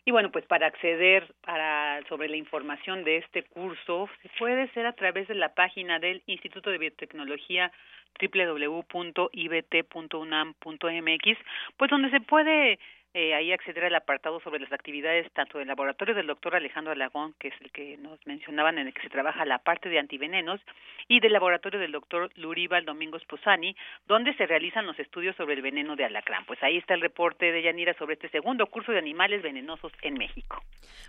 Y bueno, pues para acceder para, sobre la información de este curso, se puede ser a través de la página del Instituto de Biotecnología www.ibt.unam.mx, pues donde se puede eh, ahí acceder al apartado sobre las actividades tanto del laboratorio del doctor Alejandro Alagón, que es el que nos mencionaban en el que se trabaja la parte de antivenenos, y del laboratorio del doctor Luribal Domingos Posani, donde se realizan los estudios sobre el veneno de alacrán. Pues ahí está el reporte de Yanira sobre este segundo curso de animales venenosos en México.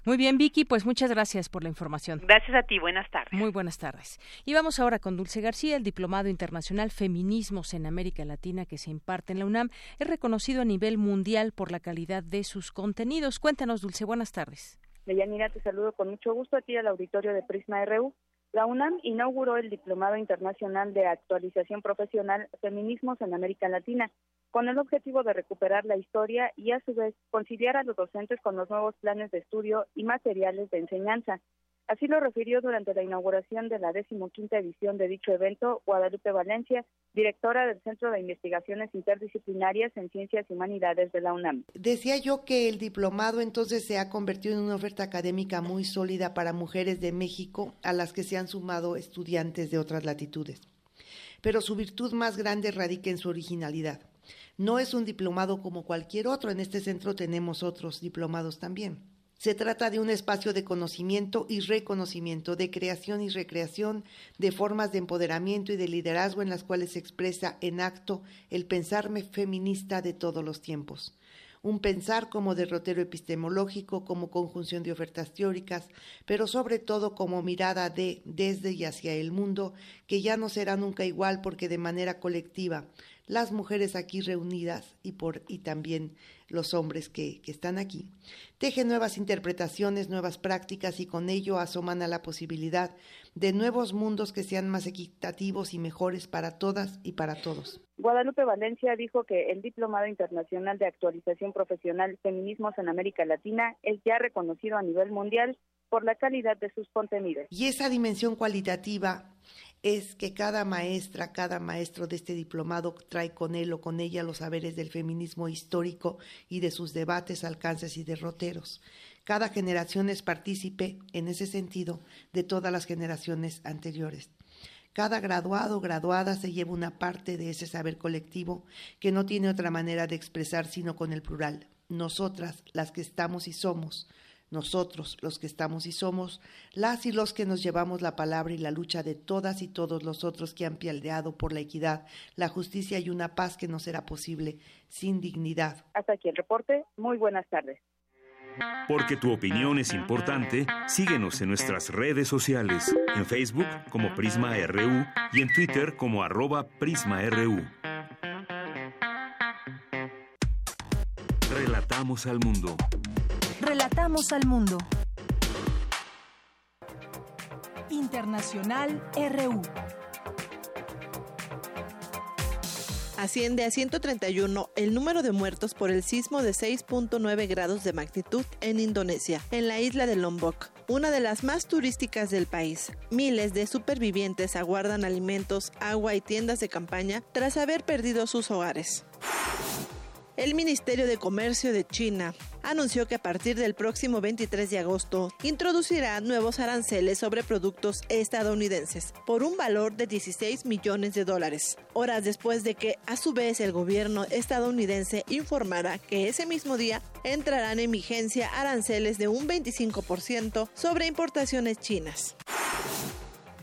Muy bien, Vicky, pues muchas gracias por la información. Gracias a ti, buenas tardes. Muy buenas tardes. Y vamos ahora con Dulce García, el diplomado internacional Feminismos en América Latina que se imparte en la UNAM, es reconocido a nivel mundial por la calidad de sus contenidos. Cuéntanos, Dulce, buenas tardes. Deyanira, te saludo con mucho gusto aquí al auditorio de Prisma RU. La UNAM inauguró el Diplomado Internacional de Actualización Profesional Feminismos en América Latina, con el objetivo de recuperar la historia y a su vez conciliar a los docentes con los nuevos planes de estudio y materiales de enseñanza. Así lo refirió durante la inauguración de la decimoquinta edición de dicho evento Guadalupe Valencia, directora del Centro de Investigaciones Interdisciplinarias en Ciencias y Humanidades de la UNAM. Decía yo que el diplomado entonces se ha convertido en una oferta académica muy sólida para mujeres de México a las que se han sumado estudiantes de otras latitudes. Pero su virtud más grande radica en su originalidad. No es un diplomado como cualquier otro, en este centro tenemos otros diplomados también. Se trata de un espacio de conocimiento y reconocimiento, de creación y recreación, de formas de empoderamiento y de liderazgo en las cuales se expresa en acto el pensarme feminista de todos los tiempos. Un pensar como derrotero epistemológico, como conjunción de ofertas teóricas, pero sobre todo como mirada de, desde y hacia el mundo, que ya no será nunca igual porque de manera colectiva las mujeres aquí reunidas y, por, y también los hombres que, que, están aquí, tejen nuevas interpretaciones, nuevas prácticas y con ello asoman a la posibilidad de nuevos mundos que sean más equitativos y mejores para todas y para todos. Guadalupe Valencia dijo que el Diplomado Internacional de Actualización Profesional Feminismos en América Latina es ya reconocido a nivel mundial por la calidad de sus contenidos. Y esa dimensión cualitativa es que cada maestra, cada maestro de este diplomado trae con él o con ella los saberes del feminismo histórico y de sus debates, alcances y derroteros. Cada generación es partícipe, en ese sentido, de todas las generaciones anteriores. Cada graduado o graduada se lleva una parte de ese saber colectivo que no tiene otra manera de expresar sino con el plural. Nosotras, las que estamos y somos, nosotros, los que estamos y somos, las y los que nos llevamos la palabra y la lucha de todas y todos los otros que han pialdeado por la equidad, la justicia y una paz que no será posible sin dignidad. Hasta aquí el reporte. Muy buenas tardes. Porque tu opinión es importante, síguenos en nuestras redes sociales, en Facebook como Prisma RU y en Twitter como arroba PrismaRU. Relatamos al mundo. Al mundo. Internacional RU. Asciende a 131 el número de muertos por el sismo de 6.9 grados de magnitud en Indonesia, en la isla de Lombok, una de las más turísticas del país. Miles de supervivientes aguardan alimentos, agua y tiendas de campaña tras haber perdido sus hogares. El Ministerio de Comercio de China anunció que a partir del próximo 23 de agosto introducirá nuevos aranceles sobre productos estadounidenses por un valor de 16 millones de dólares, horas después de que a su vez el gobierno estadounidense informara que ese mismo día entrarán en vigencia aranceles de un 25% sobre importaciones chinas.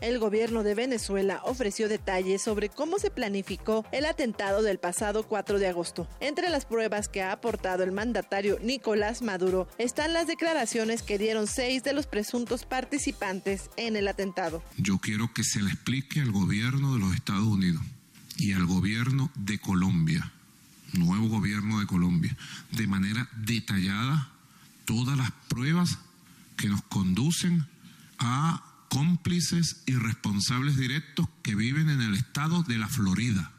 El gobierno de Venezuela ofreció detalles sobre cómo se planificó el atentado del pasado 4 de agosto. Entre las pruebas que ha aportado el mandatario Nicolás Maduro están las declaraciones que dieron seis de los presuntos participantes en el atentado. Yo quiero que se le explique al gobierno de los Estados Unidos y al gobierno de Colombia, nuevo gobierno de Colombia, de manera detallada todas las pruebas que nos conducen a cómplices y responsables directos que viven en el estado de la Florida.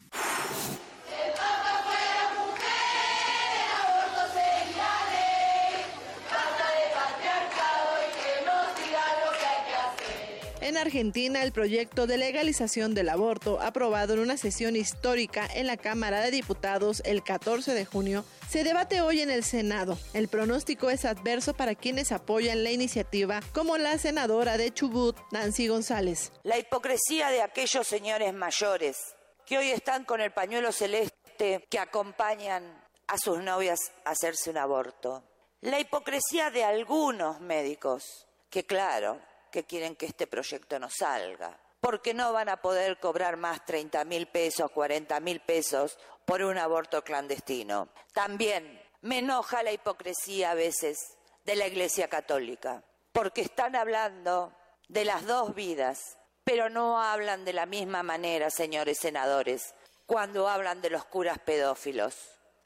Argentina, el proyecto de legalización del aborto, aprobado en una sesión histórica en la Cámara de Diputados el 14 de junio, se debate hoy en el Senado. El pronóstico es adverso para quienes apoyan la iniciativa, como la senadora de Chubut, Nancy González. La hipocresía de aquellos señores mayores que hoy están con el pañuelo celeste que acompañan a sus novias a hacerse un aborto. La hipocresía de algunos médicos que, claro, que quieren que este proyecto no salga, porque no van a poder cobrar más 30 mil pesos, 40 mil pesos por un aborto clandestino. También me enoja la hipocresía a veces de la Iglesia Católica, porque están hablando de las dos vidas, pero no hablan de la misma manera, señores senadores, cuando hablan de los curas pedófilos,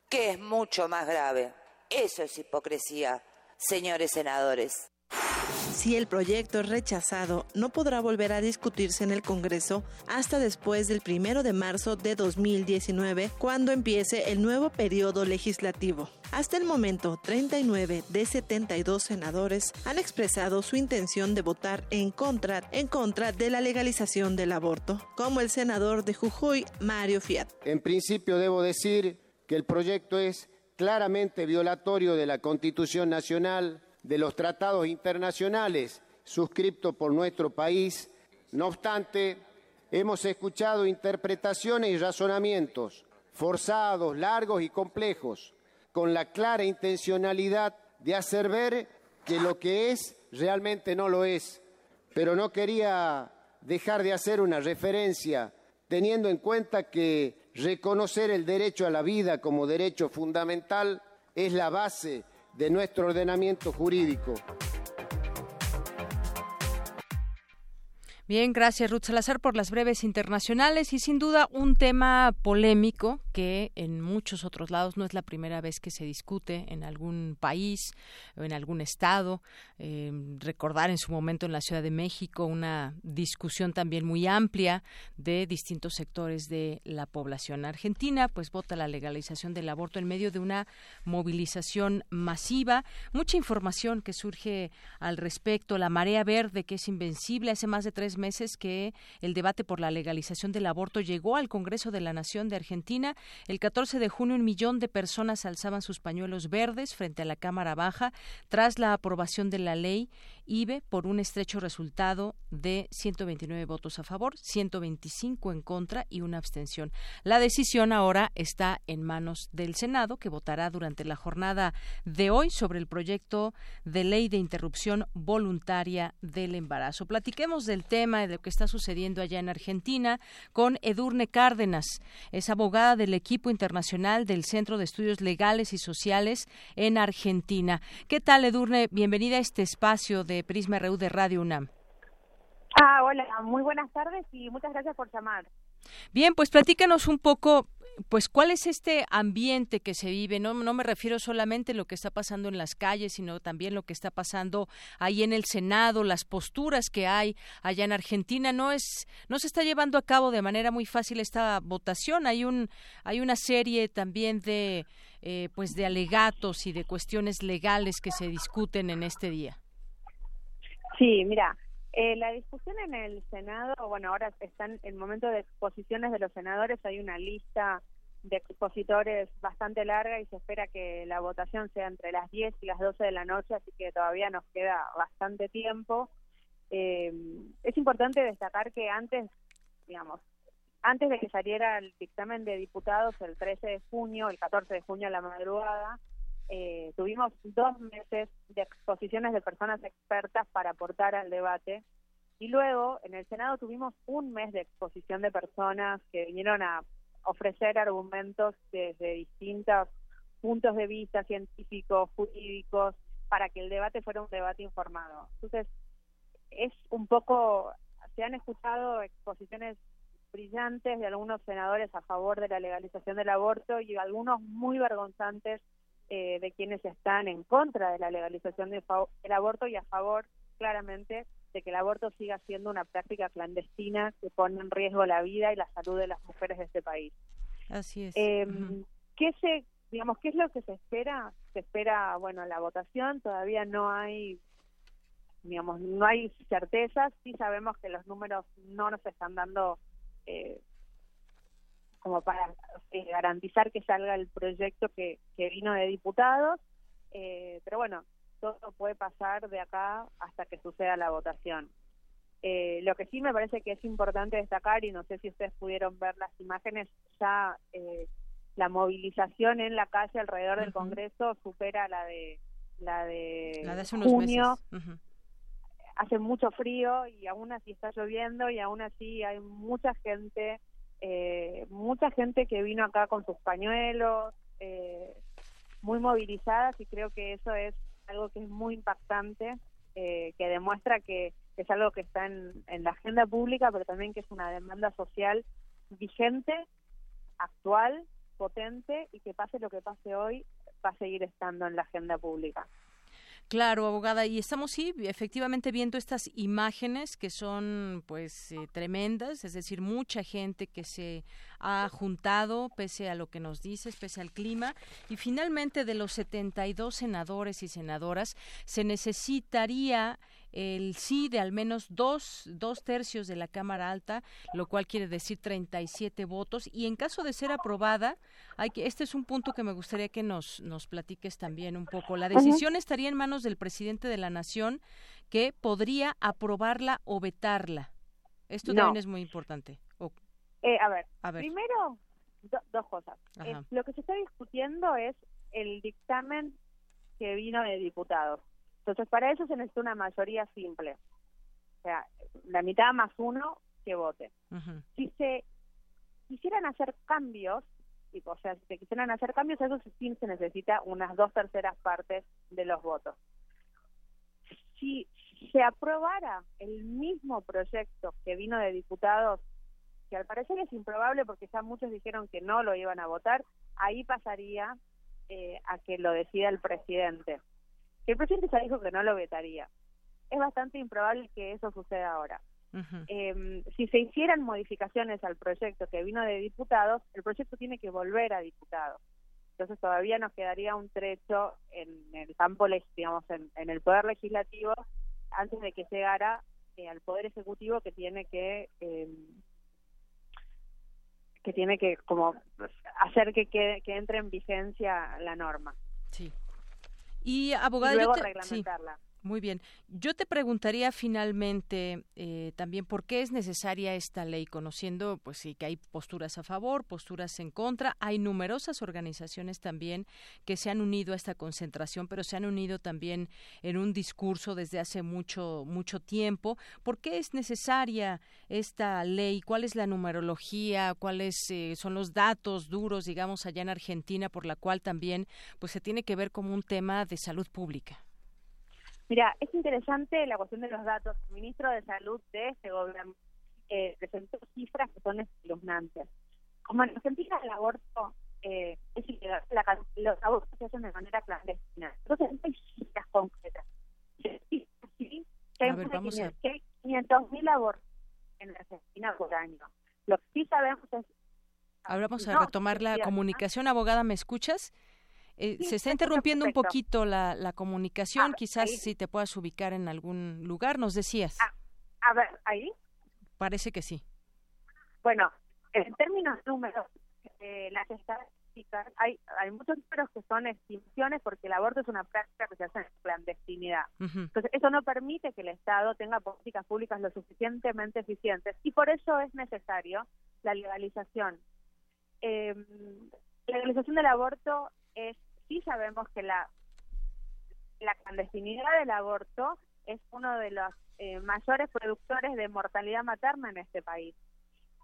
que es mucho más grave. Eso es hipocresía, señores senadores. Si el proyecto es rechazado, no podrá volver a discutirse en el Congreso hasta después del primero de marzo de 2019, cuando empiece el nuevo periodo legislativo. Hasta el momento, 39 de 72 senadores han expresado su intención de votar en contra, en contra de la legalización del aborto, como el senador de Jujuy, Mario Fiat. En principio debo decir que el proyecto es claramente violatorio de la Constitución Nacional, de los tratados internacionales suscriptos por nuestro país. No obstante, hemos escuchado interpretaciones y razonamientos forzados, largos y complejos, con la clara intencionalidad de hacer ver que lo que es realmente no lo es. Pero no quería dejar de hacer una referencia teniendo en cuenta que reconocer el derecho a la vida como derecho fundamental es la base de nuestro ordenamiento jurídico. Bien, gracias Ruth Salazar por las breves internacionales y sin duda un tema polémico que en muchos otros lados no es la primera vez que se discute en algún país o en algún estado. Eh, recordar en su momento en la Ciudad de México una discusión también muy amplia de distintos sectores de la población argentina, pues vota la legalización del aborto en medio de una movilización masiva. Mucha información que surge al respecto. La marea verde que es invencible hace más de tres meses que el debate por la legalización del aborto llegó al Congreso de la Nación de Argentina. El 14 de junio un millón de personas alzaban sus pañuelos verdes frente a la Cámara Baja tras la aprobación de la ley IBE por un estrecho resultado de 129 votos a favor, 125 en contra y una abstención. La decisión ahora está en manos del Senado, que votará durante la jornada de hoy sobre el proyecto de ley de interrupción voluntaria del embarazo. Platiquemos del tema de lo que está sucediendo allá en Argentina con Edurne Cárdenas. Es abogada del equipo internacional del Centro de Estudios Legales y Sociales en Argentina. ¿Qué tal, Edurne? Bienvenida a este espacio de Prisma RU de Radio UNAM. Ah, hola, muy buenas tardes y muchas gracias por llamar. Bien, pues platícanos un poco, pues cuál es este ambiente que se vive. No, no me refiero solamente a lo que está pasando en las calles, sino también lo que está pasando ahí en el Senado, las posturas que hay allá en Argentina. No es, no se está llevando a cabo de manera muy fácil esta votación. Hay un, hay una serie también de, eh, pues de alegatos y de cuestiones legales que se discuten en este día. Sí, mira, eh, la discusión en el Senado, bueno, ahora están en momento de exposiciones de los senadores, hay una lista de expositores bastante larga y se espera que la votación sea entre las 10 y las 12 de la noche, así que todavía nos queda bastante tiempo. Eh, es importante destacar que antes, digamos, antes de que saliera el dictamen de diputados el 13 de junio, el 14 de junio a la madrugada, eh, tuvimos dos meses de exposiciones de personas expertas para aportar al debate Y luego en el Senado tuvimos un mes de exposición de personas que vinieron a ofrecer argumentos desde distintos puntos de vista científicos, jurídicos, para que el debate fuera un debate informado. Entonces, es un poco, se han escuchado exposiciones brillantes de algunos senadores a favor de la legalización del aborto y algunos muy vergonzantes eh, de quienes están en contra de la legalización del, aborto y a favor claramente de que el aborto siga siendo una práctica clandestina que pone en riesgo la vida y la salud de las mujeres de este país. Así es. Eh, ¿Qué se, digamos, qué es lo que se espera? Se espera, bueno, la votación. Todavía no hay, digamos, no hay certezas. Sí sabemos que los números no nos están dando eh, como para eh, garantizar que salga el proyecto que, que vino de diputados, eh, pero bueno, todo puede pasar de acá hasta que suceda la votación. Eh, lo que sí me parece que es importante destacar, y no sé si ustedes pudieron ver las imágenes, ya la movilización en la calle alrededor del Congreso supera la de la de, junio. Hace mucho frío y aún así está lloviendo y aún así hay mucha gente eh, mucha gente que vino acá con sus pañuelos, eh, muy movilizadas y creo que eso es algo que es muy impactante, eh, que demuestra que es algo que está en, en la agenda pública, pero también que es una demanda social vigente, actual, potente y que pase lo que pase hoy, va a seguir estando en la agenda pública. Claro, abogada, y estamos sí efectivamente viendo estas imágenes que son pues eh, tremendas, es decir, mucha gente que se ha juntado pese a lo que nos dices, pese al clima, y finalmente de los 72 senadores y senadoras se necesitaría el sí de al menos dos, dos tercios de la Cámara Alta, lo cual quiere decir 37 votos. Y en caso de ser aprobada, hay que, este es un punto que me gustaría que nos, nos platiques también un poco. La decisión estaría en manos del presidente de la Nación, que podría aprobarla o vetarla. Esto también es muy importante. Eh, a, ver, primero, dos cosas. Eh, lo que se está discutiendo es el dictamen que vino de diputados. Entonces, para eso se necesita una mayoría simple. O sea, la mitad más uno que vote. Si se quisieran hacer cambios, o sea, si se quisieran hacer cambios, eso sí se necesita unas dos terceras partes de los votos. Si se aprobara el mismo proyecto que vino de diputados, que al parecer es improbable porque ya muchos dijeron que no lo iban a votar, ahí pasaría eh, a que lo decida el presidente. El presidente ya dijo que no lo vetaría. Es bastante improbable que eso suceda ahora. Em, si se hicieran modificaciones al proyecto que vino de diputados, el proyecto tiene que volver a diputados. Entonces todavía nos quedaría un trecho en el campo, digamos, en, el poder legislativo antes de que llegara eh, al poder ejecutivo que tiene que em, que tiene que como hacer que, que entre en vigencia la norma. Sí. Y abogada, muy bien. Yo te preguntaría finalmente eh, también por qué es necesaria esta ley, conociendo pues sí que hay posturas a favor, posturas en contra. Hay numerosas organizaciones también que se han unido a esta concentración, pero se han unido también en un discurso desde hace mucho mucho tiempo. ¿Por qué es necesaria esta ley? ¿Cuál es la numerología? ¿Cuáles eh, son los datos duros, digamos, allá en Argentina, por la cual también pues se tiene que ver como un tema de salud pública? Mira, es interesante la cuestión de los datos. El ministro de Salud de este gobierno eh, presentó cifras que son espeluznantes. Como en Argentina el aborto eh, es ilegal, los abortos se hacen de manera clandestina. Entonces no hay cifras concretas. Sí, sí, que hay, 500.000 abortos en Argentina por año. Lo que sí sabemos es... Ahora vamos a retomar la comunicación. Abogada, ¿me escuchas? Eh, se está interrumpiendo un poquito la, la comunicación, quizás si te puedas ubicar en algún lugar, nos decías. Ah, a ver, ¿ahí? Parece que sí. Bueno, en términos números, eh, las estadísticas, hay, hay muchos números que son estimaciones porque el aborto es una práctica que se hace en clandestinidad. Entonces, eso no permite que el Estado tenga políticas públicas lo suficientemente eficientes y por eso es necesario la legalización. Eh, la legalización del aborto es sí sabemos que la, la clandestinidad del aborto es uno de los eh, mayores productores de mortalidad materna en este país.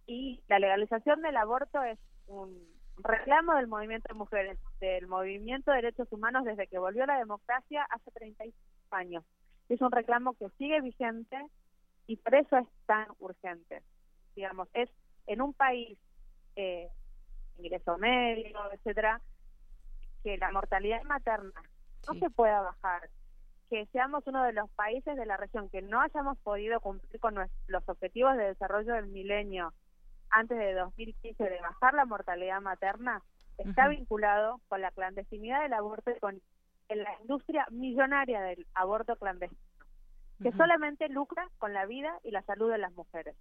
Y la legalización del aborto es un reclamo del movimiento de mujeres, del movimiento de derechos humanos desde que volvió la democracia hace 30 años. Es un reclamo que sigue vigente y por eso es tan urgente. Digamos, es en un país eh, ingreso medio, etcétera, que la mortalidad materna no se pueda bajar, que seamos uno de los países de la región que no hayamos podido cumplir con los objetivos de desarrollo del milenio antes de 2015 de bajar la mortalidad materna, está vinculado con la clandestinidad del aborto y con la industria millonaria del aborto clandestino, que solamente lucra con la vida y la salud de las mujeres.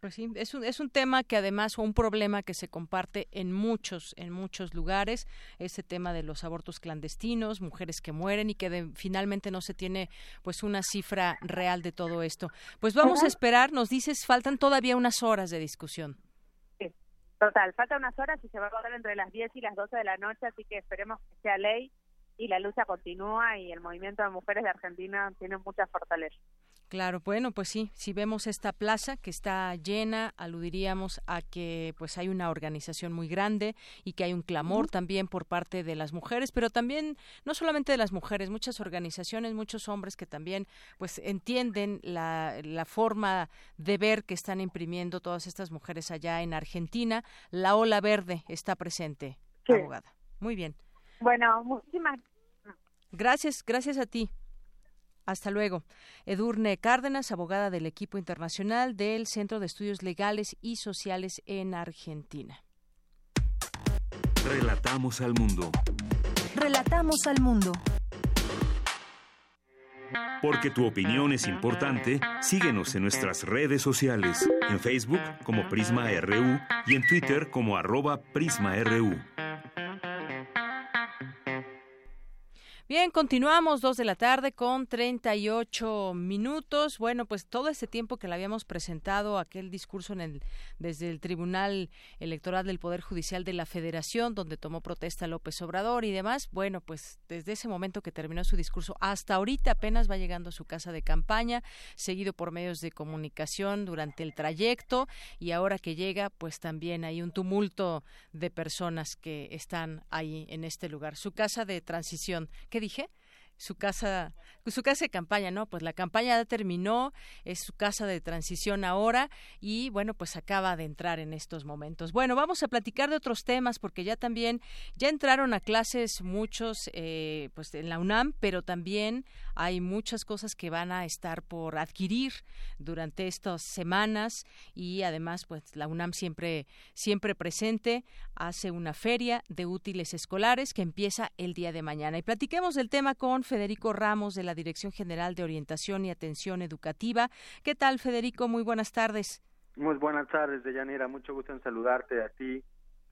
Pues sí, es un, es un tema que además, o un problema que se comparte en muchos, en muchos lugares, ese tema de los abortos clandestinos, mujeres que mueren y que finalmente no se tiene pues una cifra real de todo esto. Pues vamos a esperar, nos dices, faltan todavía unas horas de discusión. Sí, total, faltan unas horas y se va a votar entre las 10 y las 12 de la noche, así que esperemos que sea ley y la lucha continúa y el movimiento de mujeres de Argentina tiene mucha fortaleza. Claro, bueno, pues sí, si vemos esta plaza que está llena, aludiríamos a que pues hay una organización muy grande y que hay un clamor también por parte de las mujeres, pero también no solamente de las mujeres, muchas organizaciones, muchos hombres que también pues entienden la, la forma de ver que están imprimiendo todas estas mujeres allá en Argentina. La ola verde está presente, abogada. Muy bien. Bueno, muchísimas Gracias, gracias a ti. Hasta luego. Edurne Cárdenas, abogada del equipo internacional del Centro de Estudios Legales y Sociales en Argentina. Relatamos al mundo. Relatamos al mundo. Porque tu opinión es importante, síguenos en nuestras redes sociales, en Facebook como Prisma RU y en Twitter como arroba PrismaRU. Bien, continuamos dos de la tarde con 38 minutos. Bueno, pues todo este tiempo que le habíamos presentado aquel discurso en el, desde el Tribunal Electoral del Poder Judicial de la Federación, donde tomó protesta López Obrador y demás. Bueno, pues desde ese momento que terminó su discurso hasta ahorita apenas va llegando a su casa de campaña, seguido por medios de comunicación durante el trayecto y ahora que llega, pues también hay un tumulto de personas que están ahí en este lugar. Su casa de transición dije? Su casa, su casa de campaña, ¿no? Pues la campaña ya terminó, es su casa de transición ahora y bueno, pues acaba de entrar en estos momentos. Bueno, vamos a platicar de otros temas porque ya también, ya entraron a clases muchos, eh, pues en la UNAM, pero también hay muchas cosas que van a estar por adquirir durante estas semanas y además, pues la UNAM siempre, siempre presente hace una feria de útiles escolares que empieza el día de mañana. Y platiquemos del tema con Federico Ramos de la Dirección General de Orientación y Atención Educativa. ¿Qué tal, Federico? Muy buenas tardes. Muy buenas tardes, Deyanira. Mucho gusto en saludarte a ti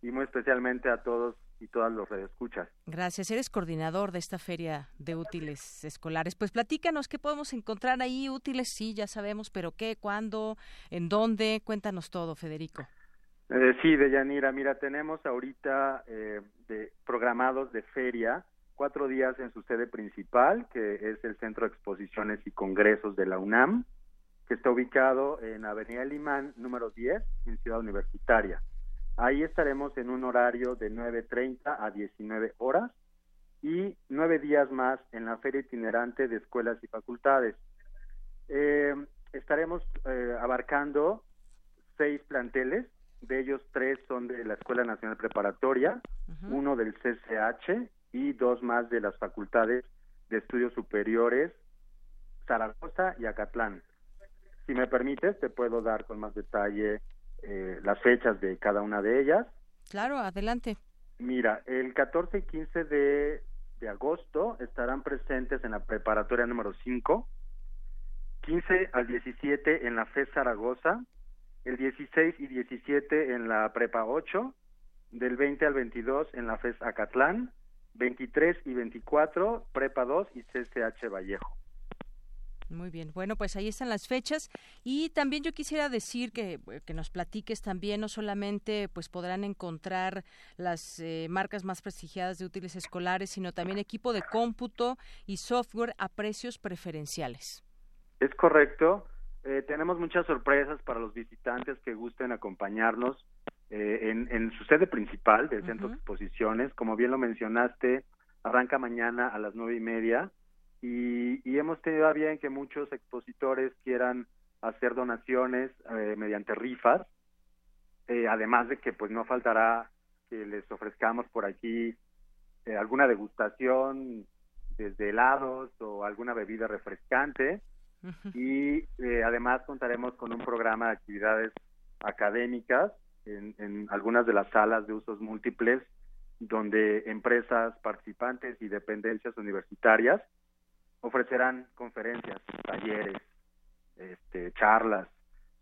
y muy especialmente a todos y todas los redescuchas. Gracias. Eres coordinador de esta feria de útiles escolares. Pues platícanos qué podemos encontrar ahí útiles. Sí, ya sabemos, pero qué, cuándo, en dónde. Cuéntanos todo, Federico. Eh, sí, Deyanira. Mira, tenemos ahorita eh, de, programados de feria cuatro días en su sede principal, que es el Centro de Exposiciones y Congresos de la UNAM, que está ubicado en Avenida Limán, número 10, en Ciudad Universitaria. Ahí estaremos en un horario de 9.30 a 19 horas y nueve días más en la Feria Itinerante de Escuelas y Facultades. Eh, estaremos eh, abarcando seis planteles, de ellos tres son de la Escuela Nacional Preparatoria, uno del CCH y dos más de las facultades de estudios superiores Zaragoza y Acatlán. Si me permites, te puedo dar con más detalle eh, las fechas de cada una de ellas. Claro, adelante. Mira, el 14 y 15 de, de agosto estarán presentes en la preparatoria número 5, 15 al 17 en la FE Zaragoza, el 16 y 17 en la Prepa 8, del 20 al 22 en la FES Acatlán, 23 y 24, Prepa 2 y CCH Vallejo. Muy bien, bueno, pues ahí están las fechas y también yo quisiera decir que, eh, que nos platiques también, no solamente pues podrán encontrar las eh, marcas más prestigiadas de útiles escolares, sino también equipo de cómputo y software a precios preferenciales. Es correcto. Eh, tenemos muchas sorpresas para los visitantes que gusten acompañarnos eh, en, su sede principal del Centro de Exposiciones. Como bien lo mencionaste, arranca mañana a las nueve y media. Y, hemos tenido a bien que muchos expositores quieran hacer donaciones eh, mediante rifas, además de que pues no faltará que les ofrezcamos por aquí alguna degustación desde helados o alguna bebida refrescante. Y eh, además contaremos con un programa de actividades académicas en, algunas de las salas de usos múltiples donde empresas participantes y dependencias universitarias ofrecerán conferencias, talleres, este, charlas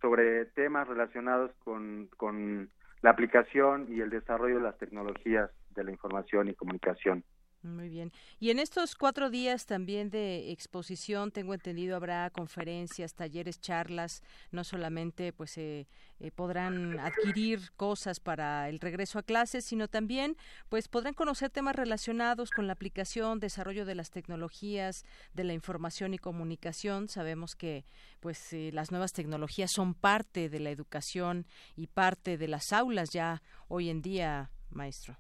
sobre temas relacionados con, con la aplicación y el desarrollo de las tecnologías de la información y comunicación. Muy bien. Y en estos cuatro días también de exposición, tengo entendido, habrá conferencias, talleres, charlas. No solamente pues eh, eh, podrán adquirir cosas para el regreso a clases, sino también pues podrán conocer temas relacionados con la aplicación, desarrollo de las tecnologías, de la información y comunicación. Sabemos que pues eh, las nuevas tecnologías son parte de la educación y parte de las aulas ya hoy en día, maestro.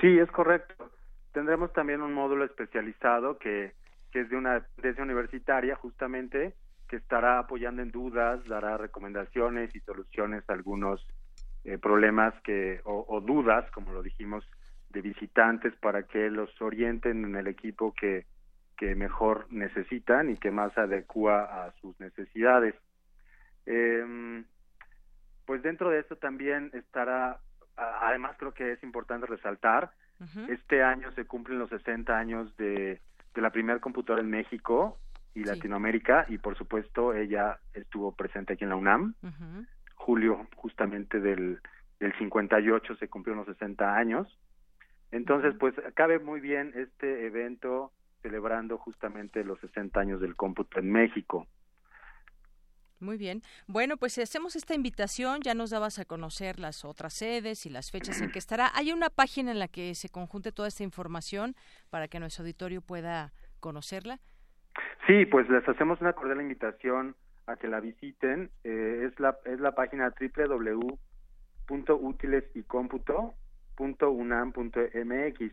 Sí, es correcto tendremos también un módulo especializado que, que es de una desde universitaria justamente que estará apoyando en dudas, dará recomendaciones y soluciones a algunos eh, problemas que o, dudas, como lo dijimos, de visitantes para que los orienten en el equipo que, que mejor necesitan y que más adecua a sus necesidades. Eh, pues dentro de esto también estará, además creo que es importante resaltar este año se cumplen los 60 años de, de la primera computadora en México y Latinoamérica y por supuesto ella estuvo presente aquí en la UNAM. Julio justamente del, del 58 se cumplieron los 60 años. Entonces, pues cabe muy bien este evento celebrando justamente los 60 años del cómputo en México. Muy bien. Bueno, pues hacemos esta invitación, ya nos dabas a conocer las otras sedes y las fechas en que estará. ¿Hay una página en la que se conjunte toda esta información para que nuestro auditorio pueda conocerla? Sí, pues les hacemos una cordial invitación a que la visiten. Eh, es, la, es la página www.utilesycomputo.unam.mx.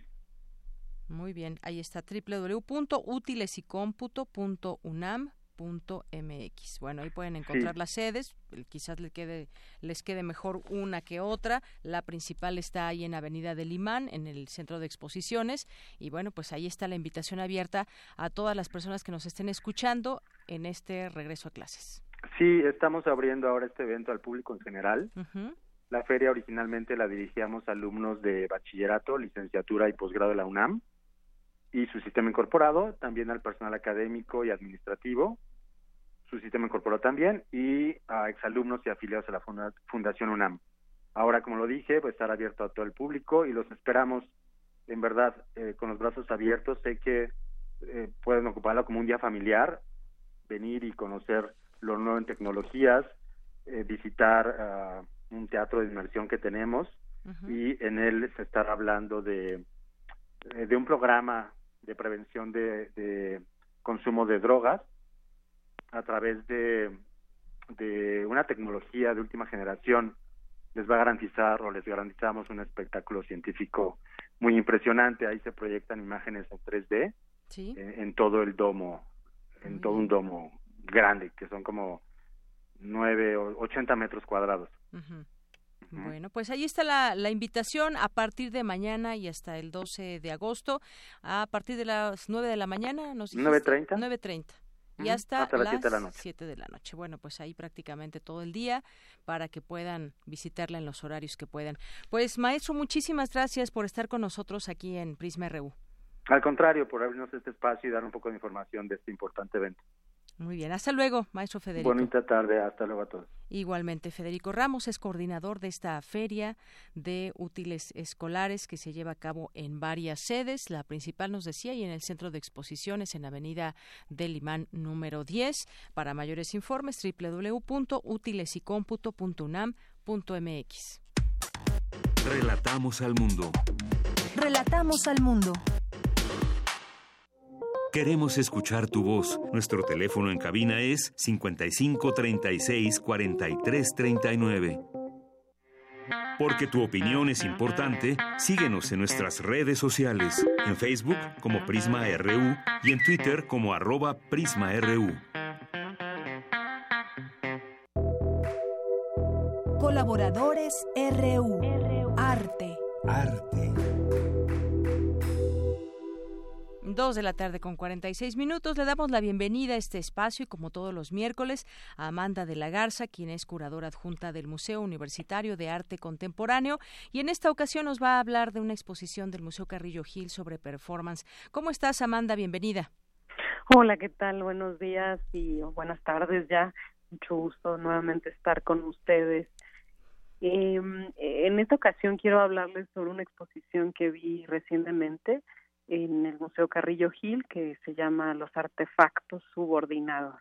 Muy bien, ahí está www.utilesycomputo.unam mx Bueno, ahí pueden encontrar las sedes, quizás les quede, les quede mejor una que otra. La principal está ahí en Avenida del Imán, en el centro de exposiciones. Y bueno, pues ahí está la invitación abierta a todas las personas que nos estén escuchando en este regreso a clases. Sí, estamos abriendo ahora este evento al público en general. La feria originalmente la dirigíamos a alumnos de bachillerato, licenciatura y posgrado de la UNAM y su sistema incorporado, también al personal académico y administrativo, su sistema incorporado también, y a exalumnos y afiliados a la Fundación UNAM. Ahora, como lo dije, pues estar abierto a todo el público y los esperamos, en verdad, eh, con los brazos abiertos. Sé que eh, pueden ocuparlo como un día familiar, venir y conocer lo nuevo en tecnologías, eh, visitar ah, un teatro de inmersión que tenemos y en él se estará hablando de, de un programa de prevención de, de consumo de drogas a través de, de una tecnología de última generación les va a garantizar o les garantizamos un espectáculo científico muy impresionante. Ahí se proyectan imágenes en 3D en, todo el domo, en todo un domo grande, que son como 9 o 80 metros cuadrados. Bueno, pues ahí está la, la, invitación a partir de mañana y hasta el 12 de agosto, a partir de las 9 de la mañana. Nos 9.30. 9.30 y hasta, las 7 de la noche. de la noche. Bueno, pues ahí prácticamente todo el día para que puedan visitarla en los horarios que puedan. Pues maestro, muchísimas gracias por estar con nosotros aquí en Prisma RU. Al contrario, por abrirnos este espacio y dar un poco de información de este importante evento. Muy bien, hasta luego, maestro Federico. Bonita tarde, hasta luego a todos. Igualmente, Federico Ramos es coordinador de esta feria de útiles escolares que se lleva a cabo en varias sedes. La principal nos decía y en el centro de exposiciones en Avenida del Imán número 10. Para mayores informes, www.utilesycomputo.unam.mx. Relatamos al mundo. Relatamos al mundo. Queremos escuchar tu voz. Nuestro teléfono en cabina es 55 36 43 39. Porque tu opinión es importante, síguenos en nuestras redes sociales, en Facebook como Prisma RU y en Twitter como arroba PrismaRU. Colaboradores RU. Dos de la tarde con 46 minutos. Le damos la bienvenida a este espacio y como todos los miércoles a Amanda de la Garza, quien es curadora adjunta del Museo Universitario de Arte Contemporáneo y en esta ocasión nos va a hablar de una exposición del Museo Carrillo Gil sobre performance. ¿Cómo estás, Amanda? Bienvenida. Hola, ¿qué tal? Buenos días y buenas tardes ya. Mucho gusto nuevamente estar con ustedes. Eh, en esta ocasión quiero hablarles sobre una exposición que vi recientemente en el Museo Carrillo Gil que se llama Los artefactos subordinados,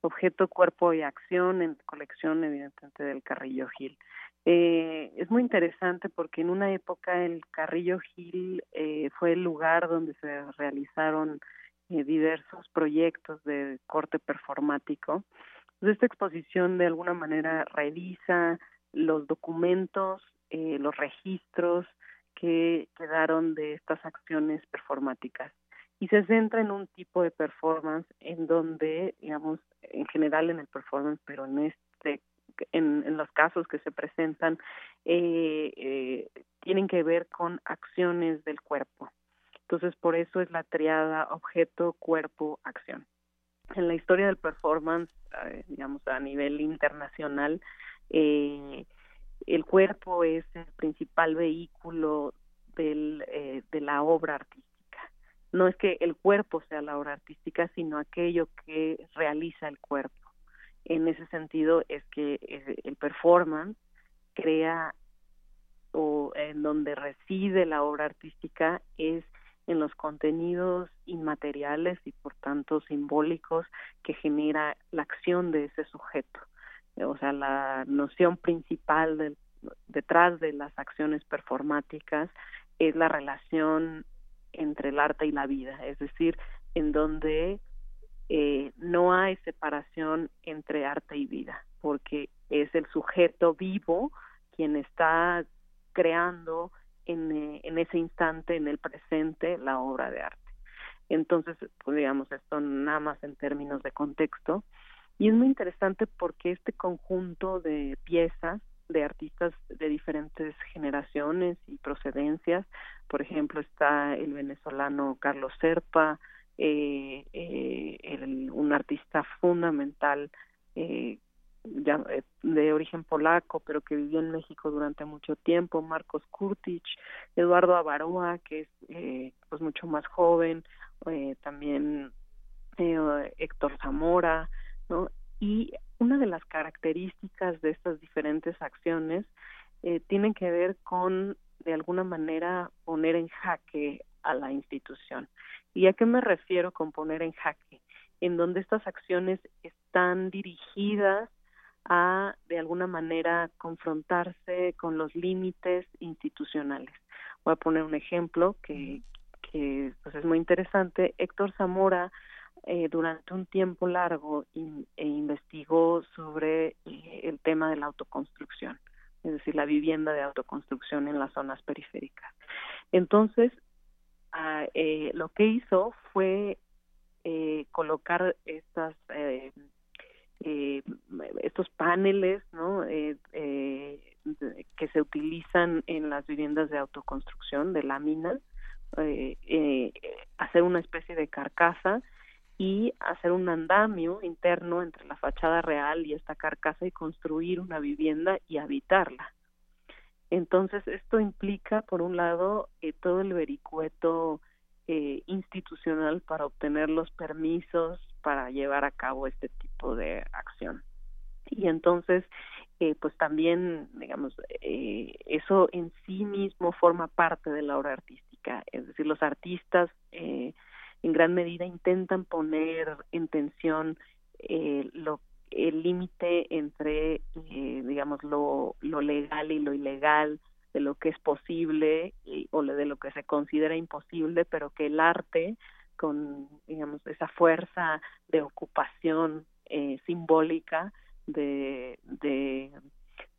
objeto, cuerpo y acción en colección evidentemente del Carrillo Gil. Eh, es muy interesante porque en una época el Carrillo Gil eh, fue el lugar donde se realizaron eh, diversos proyectos de corte performático. Esta exposición de alguna manera revisa los documentos, eh, los registros, que quedaron de estas acciones performáticas y se centra en un tipo de performance en donde, digamos, en general en el performance, pero en este, en, en los casos que se presentan, eh, eh, tienen que ver con acciones del cuerpo. Entonces, por eso es la triada objeto, cuerpo, acción. En la historia del performance, eh, digamos, a nivel internacional, eh, el cuerpo es el principal vehículo del, eh, de la obra artística. No es que el cuerpo sea la obra artística, sino aquello que realiza el cuerpo. En ese sentido es que eh, el performance crea o en donde reside la obra artística es en los contenidos inmateriales y por tanto simbólicos que genera la acción de ese sujeto o sea, la noción principal del, detrás de las acciones performáticas es la relación entre el arte y la vida, es decir, en donde eh, no hay separación entre arte y vida, porque es el sujeto vivo quien está creando en, eh, en ese instante, en el presente, la obra de arte. Entonces, pues digamos, esto nada más en términos de contexto, y es muy interesante porque este conjunto de piezas de artistas de diferentes generaciones y procedencias, por ejemplo, está el venezolano Carlos Serpa, eh, eh, el, un artista fundamental eh, ya, eh, de origen polaco, pero que vivió en México durante mucho tiempo, Marcos Kurtic, Eduardo Avaroa, que es eh, pues mucho más joven, eh, también Héctor Zamora, ¿no? Y una de las características de estas diferentes acciones eh, tienen que ver con, de alguna manera, poner en jaque a la institución. ¿Y a qué me refiero con poner en jaque? En donde estas acciones están dirigidas a, de alguna manera, confrontarse con los límites institucionales. Voy a poner un ejemplo que, que pues es muy interesante. Héctor Zamora eh, durante un tiempo largo e investigó sobre eh, el tema de la autoconstrucción, es decir, la vivienda de autoconstrucción en las zonas periféricas. Entonces, ah, eh, lo que hizo fue eh, colocar estas eh, estos paneles ¿no? Eh, que se utilizan en las viviendas de autoconstrucción de lámina eh, hacer una especie de carcasa y hacer un andamio interno entre la fachada real y esta carcasa y construir una vivienda y habitarla. Entonces, esto implica, por un lado, eh, todo el vericueto eh, institucional para obtener los permisos para llevar a cabo este tipo de acción. Y entonces, eh, pues también, digamos, eh, eso en sí mismo forma parte de la obra artística. Es decir, los artistas eh, en gran medida intentan poner en tensión eh, lo, el límite entre, eh, digamos, lo, legal y lo ilegal, de lo que es posible y, o de lo que se considera imposible, pero que el arte con, digamos, esa fuerza de ocupación eh, simbólica de, de,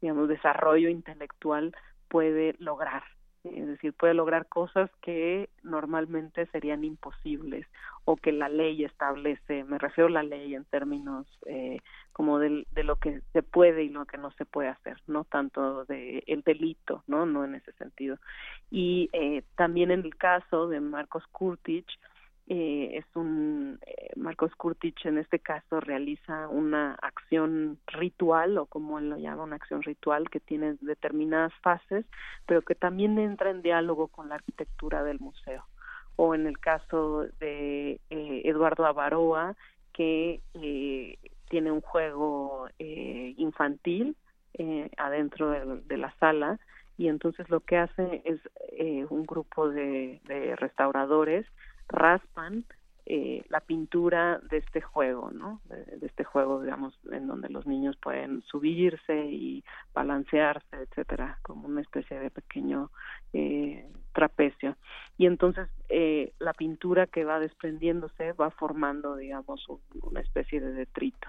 digamos, desarrollo intelectual puede lograr es decir, puede lograr cosas que normalmente serían imposibles o que la ley establece, me refiero a la ley en términos eh, como de, de, lo que se puede y lo que no se puede hacer, no tanto de el delito, no, no en ese sentido. Y eh, también en el caso de Marcos Kurtich, eh, es un eh, Marcos Kurtich en este caso realiza una acción ritual o como él lo llama una acción ritual que tiene determinadas fases pero que también entra en diálogo con la arquitectura del museo. O en el caso de eh, Eduardo Avaroa que eh, tiene un juego eh, infantil adentro de, la sala y entonces lo que hace es eh, un grupo de restauradores raspan eh, la pintura de este juego, ¿no? De, este juego, digamos, en donde los niños pueden subirse y balancearse, etcétera, como una especie de pequeño eh, trapecio. Y entonces eh, la pintura que va desprendiéndose va formando, digamos, un, una especie de detrito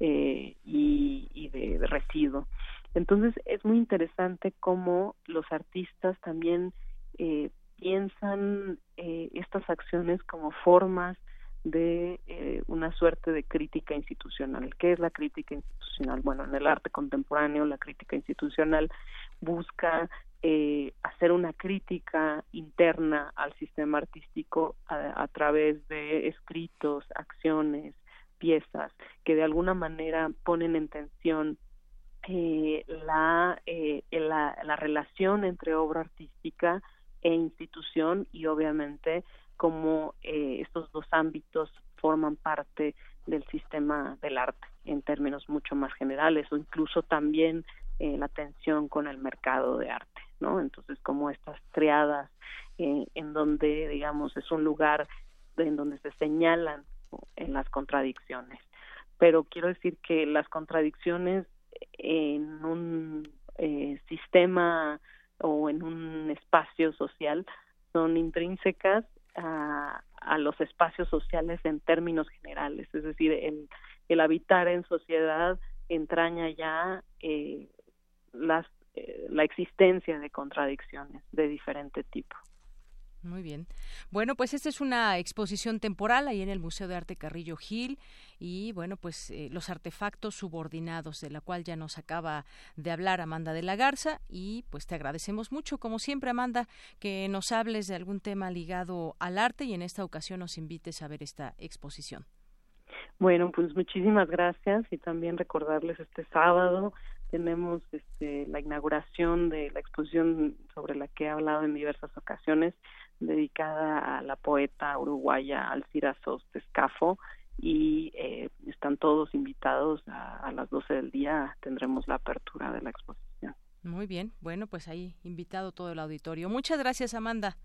eh, y, y de, de residuo. Entonces es muy interesante cómo los artistas también eh, piensan eh, estas acciones como formas de eh, una suerte de crítica institucional. ¿Qué es la crítica institucional? Bueno, en el arte contemporáneo la crítica institucional busca eh, hacer una crítica interna al sistema artístico a, través de escritos, acciones, piezas que de alguna manera ponen en tensión eh, la, eh, la relación entre obra artística e institución y obviamente cómo eh, estos dos ámbitos forman parte del sistema del arte en términos mucho más generales o incluso también eh, la tensión con el mercado de arte, ¿no? Entonces, como estas triadas eh, en donde, digamos, es un lugar en donde se señalan en las contradicciones. Pero quiero decir que las contradicciones en un eh, sistema o en un espacio social son intrínsecas a, los espacios sociales en términos generales, es decir, el, el habitar en sociedad entraña ya eh, las, eh, la existencia de contradicciones de diferente tipo. Muy bien. Bueno, pues esta es una exposición temporal ahí en el Museo de Arte Carrillo Gil y bueno, pues eh, los artefactos subordinados de la cual ya nos acaba de hablar Amanda de la Garza y pues te agradecemos mucho, como siempre Amanda, que nos hables de algún tema ligado al arte y en esta ocasión nos invites a ver esta exposición. Bueno, pues muchísimas gracias y también recordarles este sábado tenemos este, la inauguración de la exposición sobre la que he hablado en diversas ocasiones, dedicada a la poeta uruguaya Alcira Sostescafo y eh, están todos invitados a, a las 12 del día, tendremos la apertura de la exposición. Muy bien, bueno, pues ahí invitado todo el auditorio. Muchas gracias, Amanda.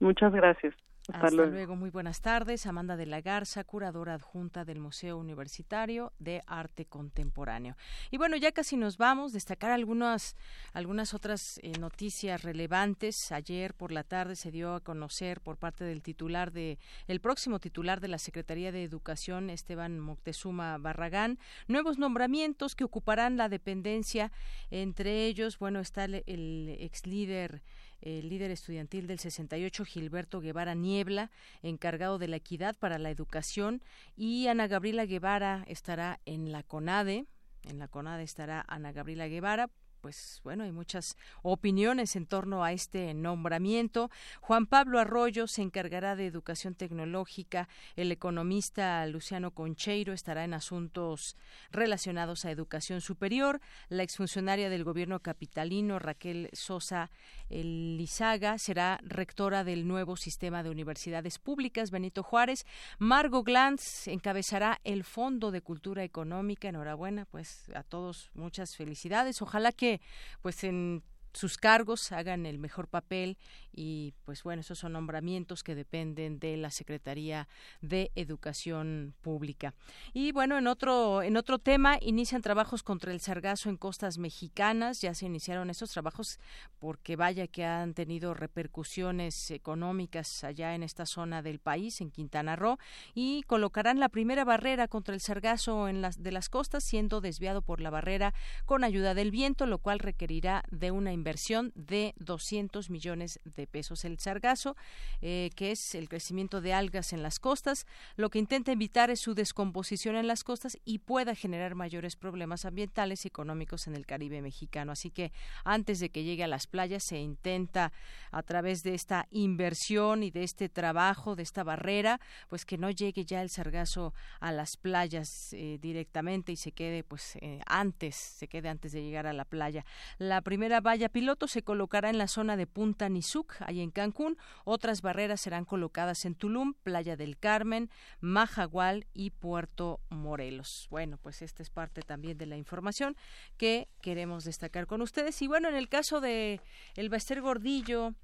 Muchas gracias. Hasta, Hasta luego. luego. Muy buenas tardes. Amanda de la Garza, curadora adjunta del Museo Universitario de Arte Contemporáneo. Y bueno, ya casi nos vamos. Destacar algunas, algunas otras eh, noticias relevantes. Ayer por la tarde se dio a conocer por parte del titular de, el próximo titular de la Secretaría de Educación, Esteban Moctezuma Barragán, nuevos nombramientos que ocuparán la dependencia. Entre ellos, bueno, está el, el ex líder el líder estudiantil del 68, Gilberto Guevara Niebla, encargado de la equidad para la educación, y Ana Gabriela Guevara estará en la CONADE. En la CONADE estará Ana Gabriela Guevara pues bueno, hay muchas opiniones en torno a este nombramiento. Juan Pablo Arroyo se encargará de educación tecnológica. El economista Luciano Concheiro estará en asuntos relacionados a educación superior. La exfuncionaria del gobierno capitalino Raquel Sosa Lizaga será rectora del nuevo sistema de universidades públicas Benito Juárez. Margo Glantz encabezará el Fondo de Cultura Económica. Enhorabuena, pues a todos muchas felicidades. Ojalá que pues en sus cargos hagan el mejor papel y pues bueno, esos son nombramientos que dependen de la Secretaría de Educación Pública. Y bueno, en otro en otro tema inician trabajos contra el sargazo en costas mexicanas, ya se iniciaron estos trabajos porque vaya que han tenido repercusiones económicas allá en esta zona del país, en Quintana Roo, y colocarán la primera barrera contra el sargazo en las de las costas siendo desviado por la barrera con ayuda del viento, lo cual requerirá de una inversión de 200 millones de pesos. El sargazo, eh, que es el crecimiento de algas en las costas, lo que intenta evitar es su descomposición en las costas y pueda generar mayores problemas ambientales y económicos en el Caribe mexicano. Así que antes de que llegue a las playas se intenta a través de esta inversión y de este trabajo, de esta barrera, pues que no llegue ya el sargazo a las playas eh, directamente y se quede pues eh, antes, se quede antes de llegar a la playa. La primera valla piloto se colocará en la zona de Punta Nizuc, ahí en Cancún. Otras barreras serán colocadas en Tulum, Playa del Carmen, Majagual y Puerto Morelos. Bueno, pues esta es parte también de la información que queremos destacar con ustedes. Y bueno, en el caso de el Bester Gordillo,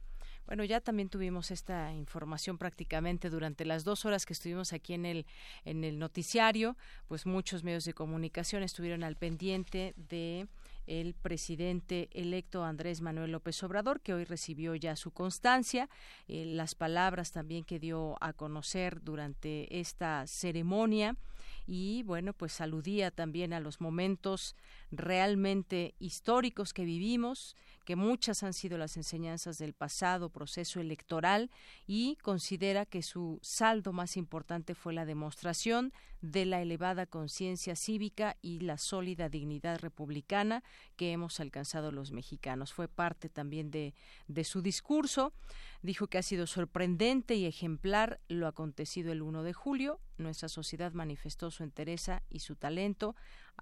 bueno, ya también tuvimos esta información prácticamente durante las dos horas que estuvimos aquí en el, en el noticiario, pues muchos medios de comunicación estuvieron al pendiente de el presidente electo Andrés Manuel López Obrador, que hoy recibió ya su constancia, eh, las palabras también que dio a conocer durante esta ceremonia. Y bueno, pues aludía también a los momentos realmente históricos que vivimos, que muchas han sido las enseñanzas del pasado proceso electoral y considera que su saldo más importante fue la demostración de la elevada conciencia cívica y la sólida dignidad republicana que hemos alcanzado los mexicanos. Fue parte también de, su discurso. Dijo que ha sido sorprendente y ejemplar lo acontecido el 1 de julio. Nuestra sociedad manifestó su entereza y su talento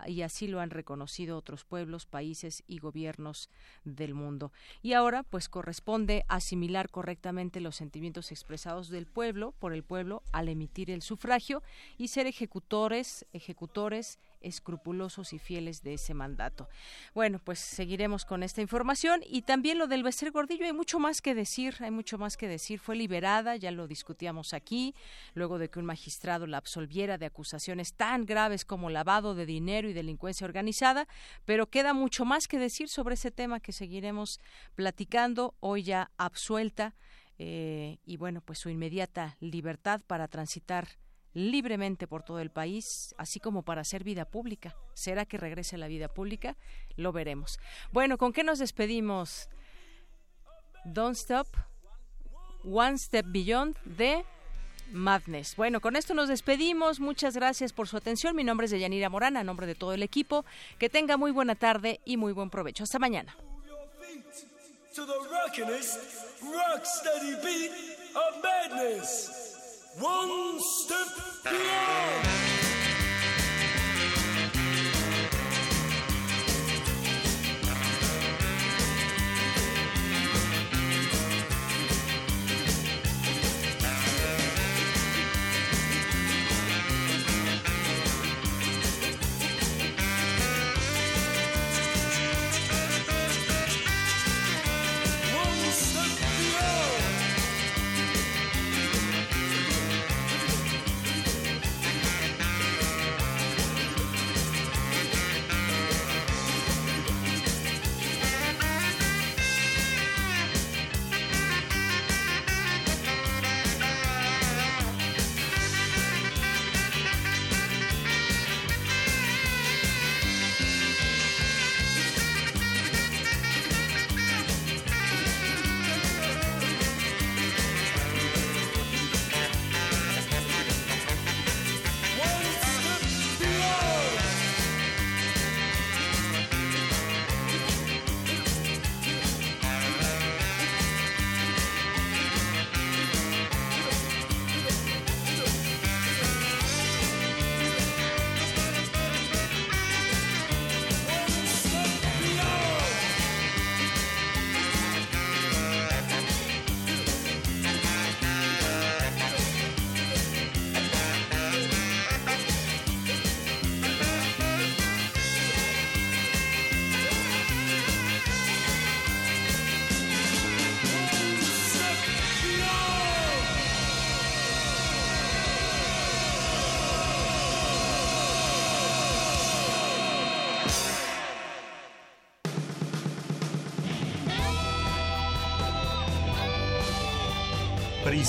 y así lo han reconocido otros pueblos, países y gobiernos del mundo. Y ahora, pues corresponde asimilar correctamente los sentimientos expresados del pueblo por el pueblo al emitir el sufragio y ser ejecutores, ejecutores escrupulosos y fieles de ese mandato. Bueno, pues seguiremos con esta información y también lo del Becer Gordillo hay mucho más que decir, hay mucho más que decir. Fue liberada, ya lo discutíamos aquí, luego de que un magistrado la absolviera de acusaciones tan graves como lavado de dinero y delincuencia organizada, pero queda mucho más que decir sobre ese tema que seguiremos platicando, hoy ya absuelta. Eh, y bueno, pues su inmediata libertad para transitar libremente por todo el país, así como para hacer vida pública. ¿Será que regrese a la vida pública? Lo veremos. Bueno, ¿con qué nos despedimos? Don't Stop, One Step Beyond de Madness. Bueno, con esto nos despedimos. Muchas gracias por su atención. Mi nombre es Deyanira Morana, a nombre de todo el equipo. Que tenga muy buena tarde y muy buen provecho. Hasta mañana. One step beyond.